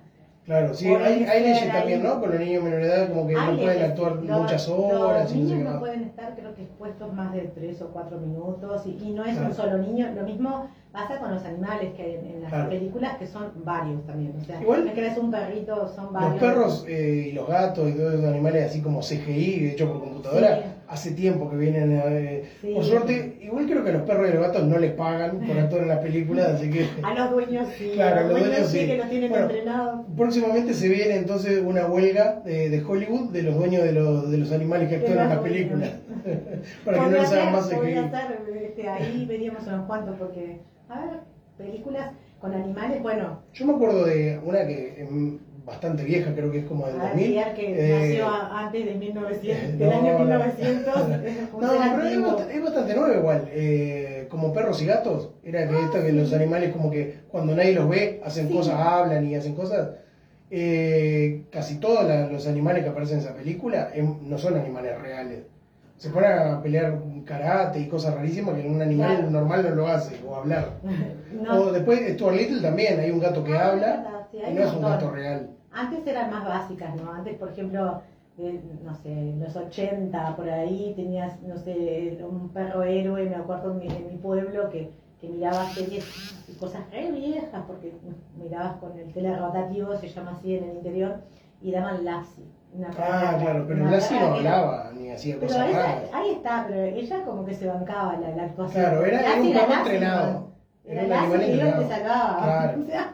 Claro, sí, hay, hay leyes también, ¿no? Con los niños menores de edad, como que no pueden actuar los- muchas horas Los y no niños no más. pueden estar, creo que expuestos más de tres o cuatro minutos y, y no es Claro. un solo niño. Lo mismo Pasa con los animales que hay en, en las Claro. películas, que son varios también. O sea, Igual- no es que es un perrito, son varios. Los perros eh, y los gatos y todos esos animales así como CGI hechos por computadora, Sí. Hace tiempo que vienen a... eh, Sí. Por suerte, igual creo que a los perros y los gatos no les pagan por actuar en las películas, así que... A los dueños sí, Claro, a los dueños dueños sí, sí. que los tienen Bueno, entrenados. Próximamente se viene entonces una huelga de, de Hollywood de los dueños de los, de los animales que actúan en las películas. Para que no les hagan más ser, este, ahí veríamos unos cuantos, porque, a ver, películas con animales, bueno, Yo me acuerdo de una que es bastante vieja, creo que es como del a 2000. ver, que eh, nació antes de 1900, no, del año no. 1900, un No, pero es bastante, es bastante nuevo igual. Eh, como perros y gatos. Era que, esto, que los animales como que cuando nadie los ve hacen Sí. cosas, hablan y hacen cosas. Eh, casi todos la- los animales que aparecen en esa película em, no son animales reales. Se ponen a pelear karate y cosas rarísimas que un animal Claro. normal no lo hace, o hablar. No. O después Stuart Little también, hay un gato que Ah, habla sí, hay no un es un gato real. Antes eran más básicas, ¿no? Antes, por ejemplo, eh, no sé, en los 80, por ahí, tenías, no sé, un perro héroe, me acuerdo en mi, en mi pueblo, que, que mirabas series y cosas re viejas, porque mirabas con el telerrotativo, se llama así en el interior, y daban Lassie. Una Ah, perra- claro, pero Lassie no que hablaba ni hacía Pero cosas esa- ahí está, pero ella como que se bancaba la, la actuación. Claro, era, era un perro entrenado. Era Era un animal entrenado. Claro. O sea.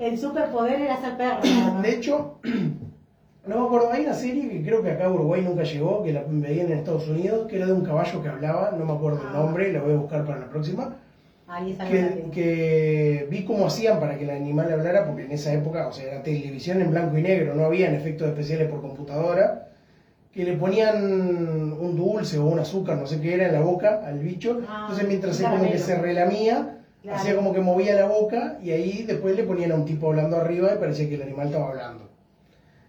El superpoder era ser perro. De hecho, no me acuerdo, hay una serie que creo que acá a Uruguay nunca llegó, que la veían en Estados Unidos, que era de un caballo que hablaba, no me acuerdo el nombre, la voy a buscar para la próxima, Ahí que, que vi cómo hacían para que el animal hablara, porque en esa época, o sea, era televisión en blanco y negro, no habían efectos especiales por computadora, que le ponían un dulce o un azúcar, no sé qué era, en la boca al bicho, Ah, entonces mientras se como que se relamía, Claro. hacía como que movía la boca y ahí después le ponían a un tipo hablando arriba y parecía que el animal estaba hablando.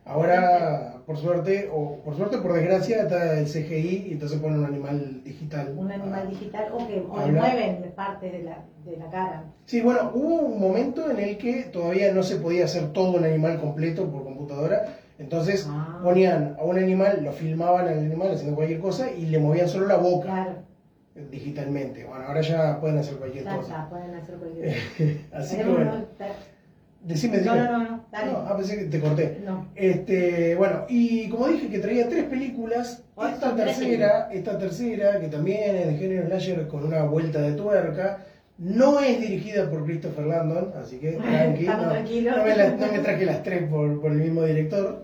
Ahora, por suerte, o por suerte por desgracia, está el CGI y entonces ponen un animal digital. un animal digital o que o le mueven partes de la, de la cara. Sí, bueno, hubo un momento en el que todavía no se podía hacer todo un animal completo por computadora, entonces Ah. ponían a un animal, lo filmaban al animal haciendo cualquier cosa y le movían solo la boca Claro, digitalmente. Bueno, ahora ya pueden hacer cualquier ya cosa. pueden hacer cualquier cosa. Así que bueno, decime, No, decime. no, no, no, dale. No, ah, pensé que te corté. No. Este, bueno, y como dije que traía tres películas, esta tercera, esta tercera, que también es de género slasher con una vuelta de tuerca, no es dirigida por Christopher Landon, así que tranqui, Estamos no, tranquilos. no me, la- no me traje las tres por, por el mismo director.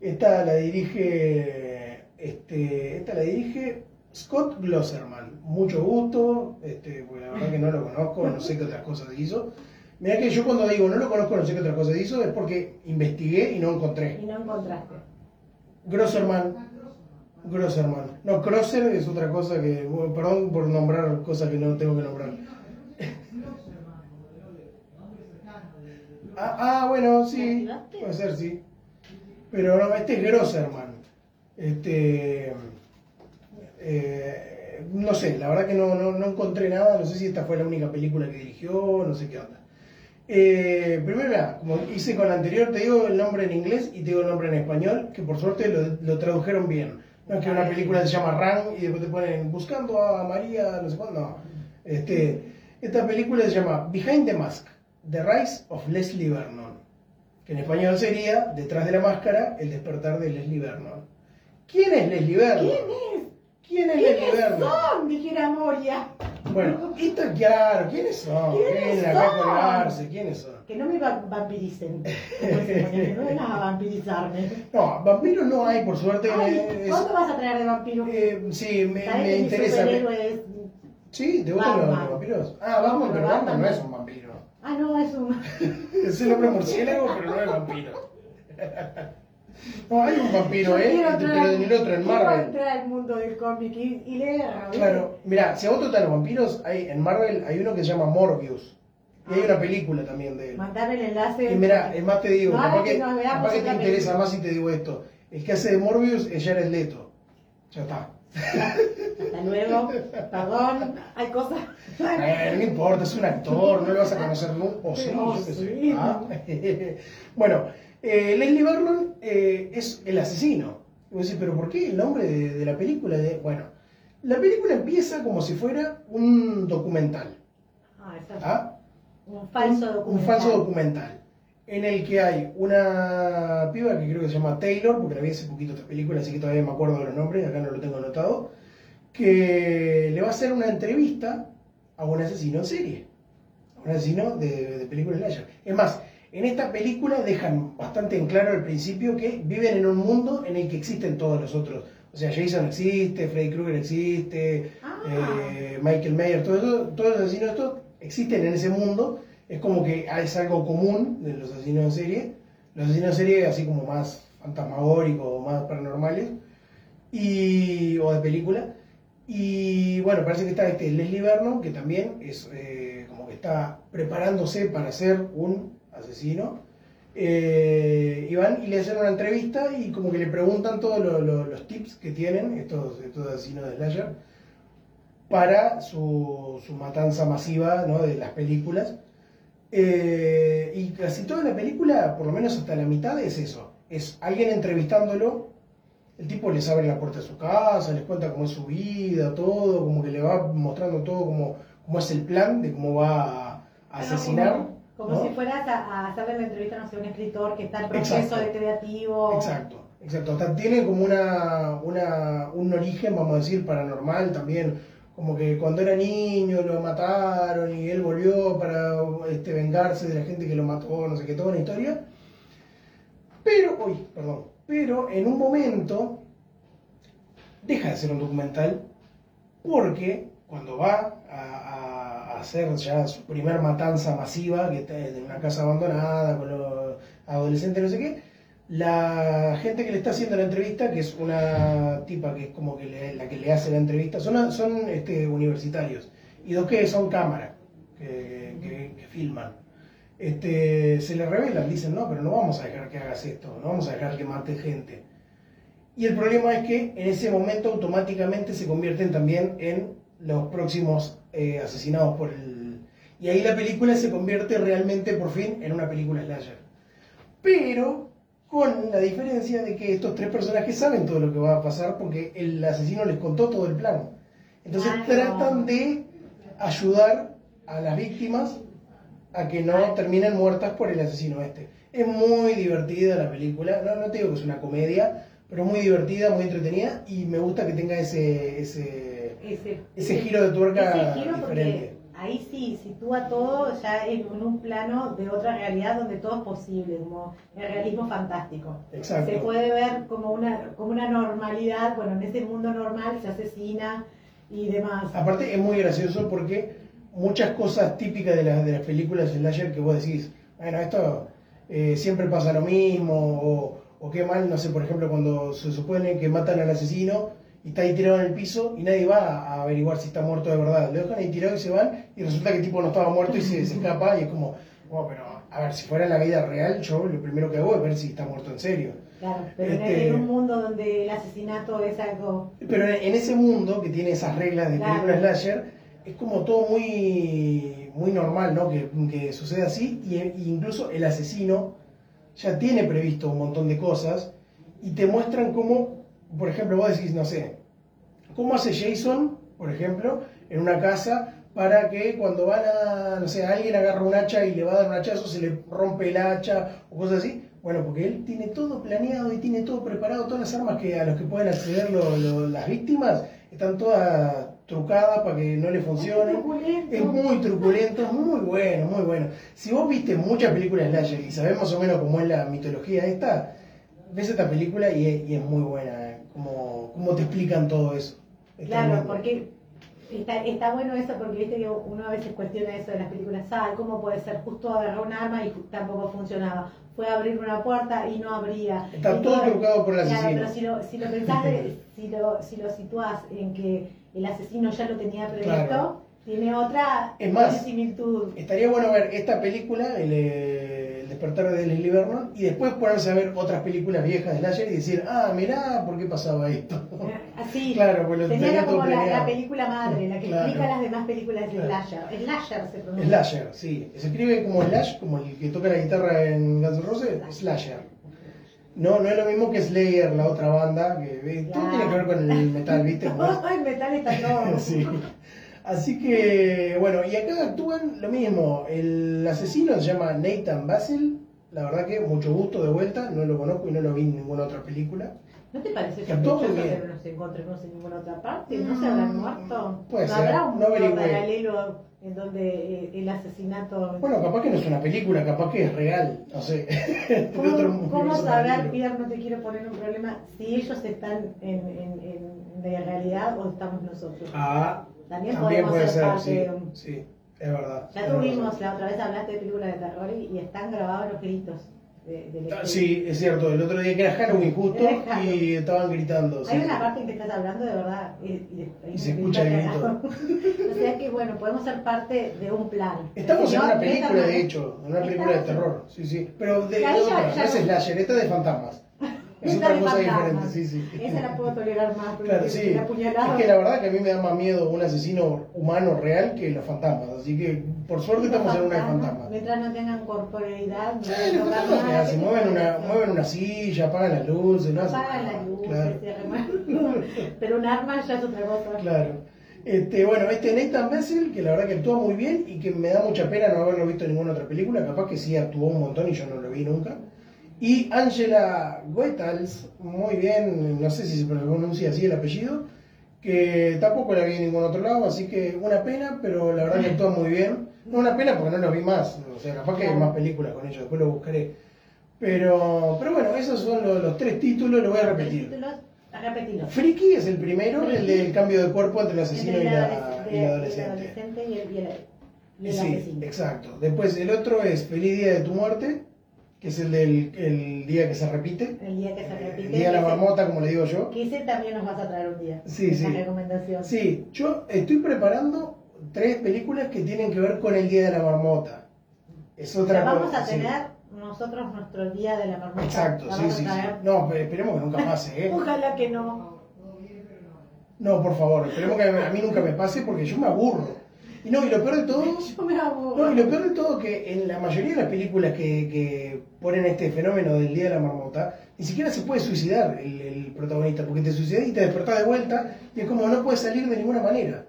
Esta la dirige, este, esta la dirige Scott Glosserman. Mucho gusto, este, porque la verdad que no lo conozco, no sé qué otras cosas hizo. Mira que yo cuando digo no lo conozco, no sé qué otras cosas hizo, es porque investigué y no encontré. Y no encontraste. Grosserman. Grosserman. No, Crosser es otra cosa que. bueno, perdón por nombrar cosas que no tengo que nombrar. Ah, ah, bueno, sí. Puede ser, sí. Pero no, este es Grosserman. Este. Eh, no sé, la verdad que no, no, no encontré nada. No sé si esta fue la única película que dirigió, no sé qué onda. Eh, primero, mira, como hice con la anterior, te digo el nombre en inglés y te digo el nombre en español, que por suerte lo, lo tradujeron bien. No es que una película se llama Ran y después te ponen buscando a María, no sé cuándo. No. Este, esta película se llama Behind the Mask, The Rise of Leslie Vernon. Que en español sería Detrás de la máscara, el despertar de Leslie Vernon. ¿Quién es Leslie Vernon? ¿Quién es? ¿Quién es Leslie ¿Quiénes Vernon? son? Dijera Moria. Bueno, esto claro, ¿quiénes son? ¿Quiénes Vienen acá a son? colgarse, ¿quiénes son? Que no me va- vampiricen. No vengas a vampirizarme. No, vampiros no hay, por suerte. Ay, es- ¿Cuándo vas a traer de vampiro? eh, sí, me, ¿Sabes me que mi interesa. superhéroe es- Sí, ¿te gustan los, Batman. los vampiros? Ah, Batman, pero Batman no es un vampiro. Ah, no, es un... Es el hombre murciélago, pero no es vampiro. No, hay un vampiro, ¿eh? Pero en el otro, en Marvel. entrar al mundo del cómic y, y leer. ¿viste? Claro, mira, si a vos te gustan los vampiros, hay, en Marvel hay uno que se llama Morbius. Y hay una película también de él. Mandame el enlace. Y mira, es más te digo, No, capaz que, capaz te interesa película. más si te digo esto. El que hace de Morbius es Jared Leto. Ya está. Hasta luego. Perdón. Hay cosas. Eh, no importa, es un actor, no lo vas a conocer nunca. O sí, Oh, yo qué sé. sí. Ah. bueno, eh, Leslie Vernon eh, es el asesino. Y vos decís, ¿pero por qué el nombre de, de la película? De... Bueno, la película empieza como si fuera un documental. Ah, es ¿ah? un falso documental. un falso documental en el que hay una piba que creo que se llama Taylor, porque la vi hace poquito esta película, así que todavía me acuerdo de los nombres, acá no lo tengo anotado, que le va a hacer una entrevista a un asesino en serie, a un asesino de, de películas slasher. Es más, en esta película dejan bastante en claro al principio que viven en un mundo en el que existen todos los otros. O sea, Jason existe, Freddy Krueger existe, Ah. eh, Michael Mayer, todo eso, todos los asesinos estos existen en ese mundo. Es como que es algo común de los asesinos en serie. Los asesinos en serie así como más fantasmagóricos, más paranormales, y, o de película. Y bueno, parece que está este Leslie Vernon, que también es eh, como que está preparándose para ser un asesino. Eh, y van y le hacen una entrevista y como que le preguntan todos lo- lo- los tips que tienen estos, estos asesinos de slasher para su, su matanza masiva ¿no? de las películas. Eh, y casi toda la película, por lo menos hasta la mitad, es eso. Es alguien entrevistándolo, el tipo les abre la puerta de su casa, les cuenta cómo es su vida, todo, como que le va mostrando todo cómo, cómo es el plan de cómo va a, asesinar. Como, si fueras a, a hacerle la entrevista, no sé, a un escritor que está en proceso Exacto. de creativo. Exacto, exacto. Hasta tiene como una, una, un origen, vamos a decir, paranormal también. Como que cuando era niño lo mataron y él volvió para este, vengarse de la gente que lo mató, no sé qué, toda una historia. Pero, uy, perdón, pero en un momento deja de ser un documental porque cuando va hacer ya su primer matanza masiva, que está en una casa abandonada con los adolescentes, no sé qué, la gente que le está haciendo la entrevista, que es una tipa que es como que la que le hace la entrevista, son, son este, universitarios, y dos que son cámaras, que filman. Este, se le revelan, dicen, no, pero no vamos a dejar que hagas esto, no vamos a dejar que mate gente. Y el problema es que en ese momento automáticamente se convierten también en los próximos eh, asesinados por el... Y ahí la película se convierte realmente por fin en una película slasher. Pero con la diferencia de que estos tres personajes saben todo lo que va a pasar porque el asesino les contó todo el plan. Entonces tratan de ayudar a las víctimas a que no terminen muertas por el asesino este. Es muy divertida la película, no, no te digo que es una comedia, pero es muy divertida, muy entretenida y me gusta que tenga ese, ese, Ese, ese giro de tuerca ese giro porque diferente. ahí sí sitúa todo ya en, en un plano de otra realidad donde todo es posible, como el realismo fantástico. Exacto. Se puede ver como una, como una normalidad, bueno, en ese mundo normal se asesina y demás. Aparte es muy gracioso porque muchas cosas típicas de, las de las películas slasher que vos decís, bueno, esto eh, siempre pasa lo mismo, o, o qué mal, no sé, por ejemplo, cuando se supone que matan al asesino y está ahí tirado en el piso y nadie va a averiguar si está muerto de verdad. Lo dejan ahí tirado y se van y resulta que el tipo no estaba muerto y se, se escapa y es como, "Oh, pero a ver, si fuera en la vida real, yo lo primero que hago es ver si está muerto en serio. Claro, pero en- Este- en un mundo donde el asesinato es algo... Pero en en ese mundo que tiene esas reglas de Claro. película slasher, es como todo muy, muy normal, ¿no? Que, que sucede así, y, y incluso el asesino ya tiene previsto un montón de cosas, y te muestran cómo, por ejemplo, vos decís, no sé, cómo hace Jason, por ejemplo, en una casa para que cuando van a, no sé, alguien agarra un hacha y le va a dar un hachazo, se le rompe el hacha o cosas así. Bueno, porque él tiene todo planeado y tiene todo preparado, todas las armas que a los que pueden acceder lo- lo- las víctimas están todas trucadas para que no le truculento. Es muy truculento, es muy bueno, muy bueno. Si vos viste muchas películas slasher y sabés más o menos cómo es la mitología esta, ves esta película y es, y es muy buena, como, cómo te explican todo eso. Es Claro, porque está, está bueno eso, porque viste que uno a veces cuestiona eso de las películas, ah, ¿cómo puede ser? Justo agarró un arma y tampoco funcionaba. Fue a abrir una puerta y no abría. Está Y todo trucado por el Claro, asesino. pero si lo, si lo pensás, si lo, si lo situás en que el asesino ya lo tenía previsto, Claro. tiene otra Es más, similitud. Estaría bueno ver esta película, el, eh, despertar de Leslie Vernon, y después ponerse a ver otras películas viejas de Slasher y decir, ah, mirá, ¿por qué pasaba esto? Así, Claro, pues lo tenía como la, película madre, la que Claro. explica las demás películas de Claro. Slasher. Slasher se pronuncia. Slasher, sí. Se escribe como Slash, como el que toca la guitarra en Guns N' Roses, Slasher. No, no es lo mismo que Slayer, la otra banda, que eh, todo tiene que ver con el metal, ¿viste? Todo el metal está todo. Sí. Así que, bueno, y acá actúan lo mismo. El asesino se llama Nathan Basil. La verdad que mucho gusto de vuelta. No lo conozco y no lo vi en ninguna otra película. ¿No te parece Que sospechoso que no nos encontremos en ninguna otra parte? ¿No se habrán muerto? puede ¿No ser, habrá un no paralelo en donde eh, el asesinato... Bueno, capaz que no es una película, capaz que es real. No sé. Otro ¿Cómo, universo saber. Pierre, no te quiero poner un problema, si ellos están en, en, en de realidad o estamos nosotros? Ah, También también podemos puede ser parte sí. de Sí, es verdad. Ya tenés tuvimos, razón. la otra vez hablaste de películas de terror y, y están grabados los gritos de, del Ah. Sí, es cierto. El otro día que era Halloween justo y estaban gritando. sí. Hay una parte en que estás hablando de verdad y, y- Y se escucha el grito. o sea que bueno, podemos ser parte de un plan. Estamos Si en no, una película, de hecho, en una película de terror, sí, sí. Pero de, Y de ya- ya no es no- slasher, esta es de fantasmas. Es otra cosa diferente, sí, sí. Esa la puedo tolerar más. porque Claro, sí. apuñalada- Es que la verdad que a mí me da más miedo un asesino humano real que los fantasmas. Así que por suerte estamos en una de fantasmas. Mientras no tengan corporeidad, no Sí, nada, hacen, mueven una, mueven una silla, apagan las luces, no hacen Apagan las luces, Claro. Pero un arma ya es otra cosa. Claro. Este, bueno, este Nathan Bessel, que la verdad que actúa muy bien y que me da mucha pena no haberlo visto en ninguna otra película, capaz que sí actuó un montón y yo no lo vi nunca. Y Angela Goethals, muy bien, no sé si se pronuncia así el apellido, que tampoco la vi en ningún otro lado, así que una pena, pero la verdad que actúa muy bien. No una pena porque no los vi más, o sea, capaz que hay más películas con ellos, después lo buscaré. Pero, pero bueno, esos son los, los tres títulos, lo voy a repetir. Friki es el primero, el del cambio de cuerpo entre el asesino y la, adolesc- y la el adolescente. adolescente y el, y el- y el Sí, asesino. exacto. Después el otro es Feliz Día de tu Muerte, que es el del el día que se repite. El día que se repite. El día de la marmota, como le digo yo. Que ese también nos vas a traer un día. Sí, sí. recomendación. Sí, yo estoy preparando tres películas que tienen que ver con el Día de la Marmota. Es O otra sea, vamos cosa, a sí. tener nosotros nuestro día de la marmota. Exacto, La sí, sí, sí. No, esperemos que nunca pase, ¿eh? Ojalá que no. No, por favor, esperemos que a mí nunca me pase porque yo me aburro. Y no, y lo peor de todo Yo me. No, y lo peor de todo que en la mayoría de las películas que, que ponen este fenómeno del Día de la Marmota, ni siquiera se puede suicidar el, el protagonista, porque te suicidas y te despertás de vuelta y es como no puedes salir de ninguna manera.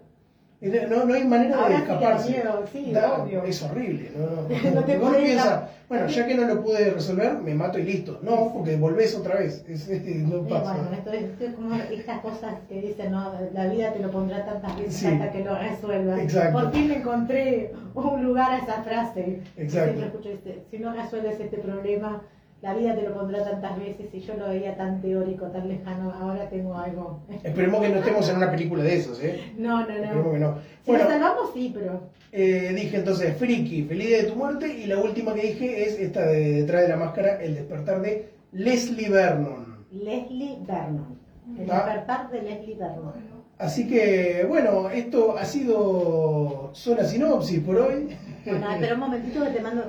No, no, hay manera Ahora de escaparse. miedo, sí, Da-. Es horrible. No, no. No te Porque uno puedes piensa, dar- bueno, ya que no lo pude resolver, me mato y listo. No, porque volvés otra vez. Es- es- no pasa. bueno, esto es, esto es como estas cosas que dicen, ¿no? La vida te lo pondrá tantas veces Sí. hasta que lo resuelvas. Exacto. Por fin le encontré un lugar a esa frase. Exacto. Siempre escucho este, si no resuelves este problema, la vida te lo pondrá tantas veces y yo lo veía tan teórico, tan lejano, ahora tengo algo. Esperemos que no estemos en una película de esos, ¿eh? No, no, Esperemos no. que no. Si Bueno, lo salvamos, sí, pero Eh, dije entonces Friki, Feliz Día de tu Muerte y la última que dije es esta de detrás de la máscara, El despertar de Leslie Vernon. Leslie Vernon. El Ah. despertar de Leslie Vernon. Así que bueno, esto ha sido sola sinopsis por hoy. Bueno, espera un momentito que te mando.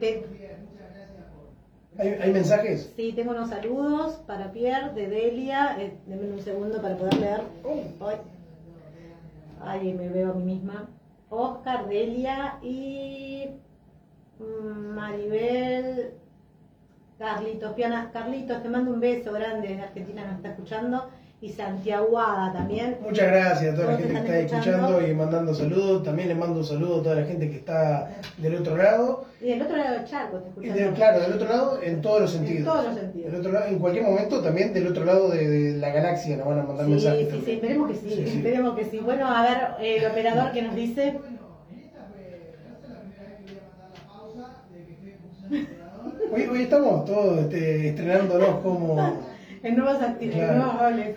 te- ¿Hay, hay mensajes? Sí, tengo unos saludos para Pierre de Delia. Eh, denme un segundo para poder leer. Ay, Ay, me veo a mí misma. Oscar, Delia y mm, Maribel. Carlitos, Piana, Carlitos, te mando un beso grande Argentina, nos está escuchando. Y Santiago Ada también. Muchas gracias a toda la gente que está escuchando escuchando. y mandando saludos. También les mando un saludo a toda la gente que está del otro lado. Y del otro lado del charco te Y escuchando. de- claro, del otro lado en todos los En sentidos. todos los sentidos. Del otro lado, en cualquier momento también del otro lado de, de la galaxia nos van a mandar Sí, mensajes. sí, también. sí, esperemos que sí, Sí, sí. esperemos que sí. Bueno, a ver, eh, el operador que nos dice. Hoy, hoy estamos todos este, estrenándonos como... En nuevas actividades, Claro. nuevos roles.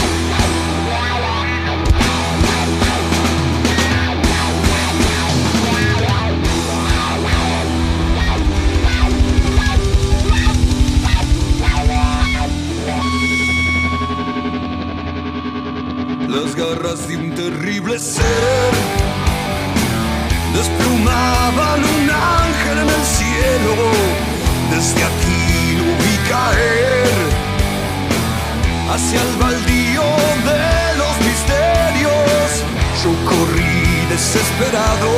hacia el baldío de los misterios. Yo corrí desesperado,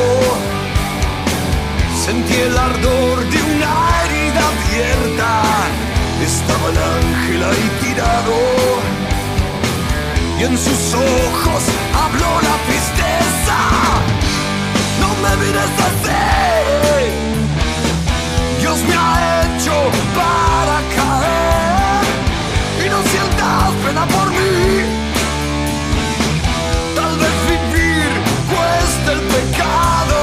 sentí el ardor de una herida abierta. Estaba el ángel ahí tirado y en sus ojos habló la tristeza. No me mires así, Dios me ha hecho y no sientas pena por mí. Tal vez vivir cuesta el pecado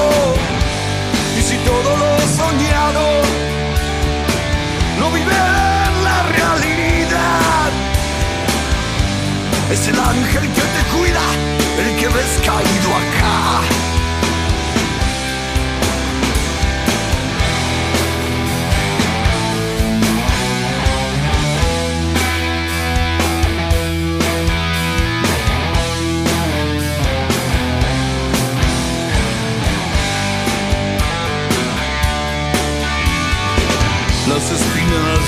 y si todo lo soñado no vive en la realidad. Es el ángel que te cuida, el que ves caído acá.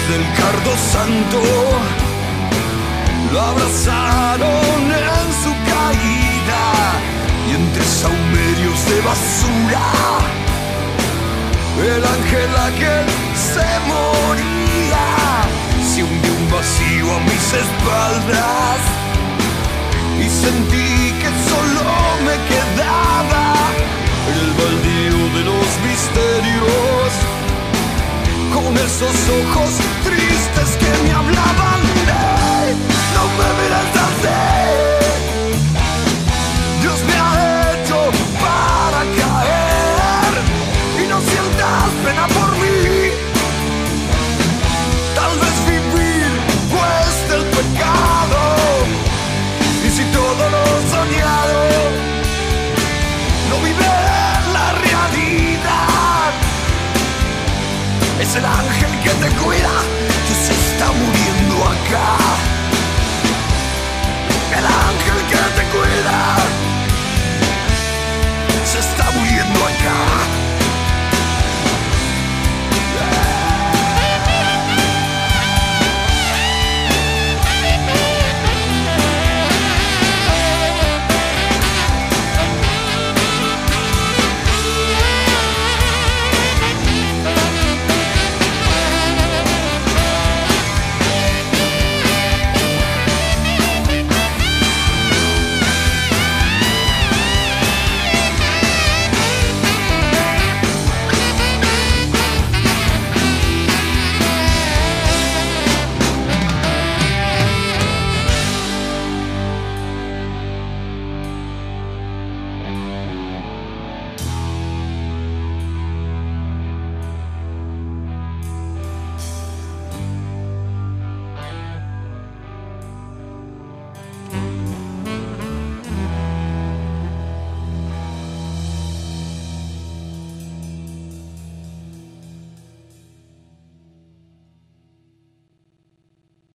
del cardo santo. Lo abrazaron en su caída y entre saumerios de basura el ángel aquel se moría. Se hundió un vacío a mis espaldas y sentí que solo me quedaba el baldío de los misterios con esos ojos tristes que me hablaban. ¡Hey! No me miras así. Es el ángel que te cuida, que se está muriendo acá. El ángel que te cuida, se está muriendo acá.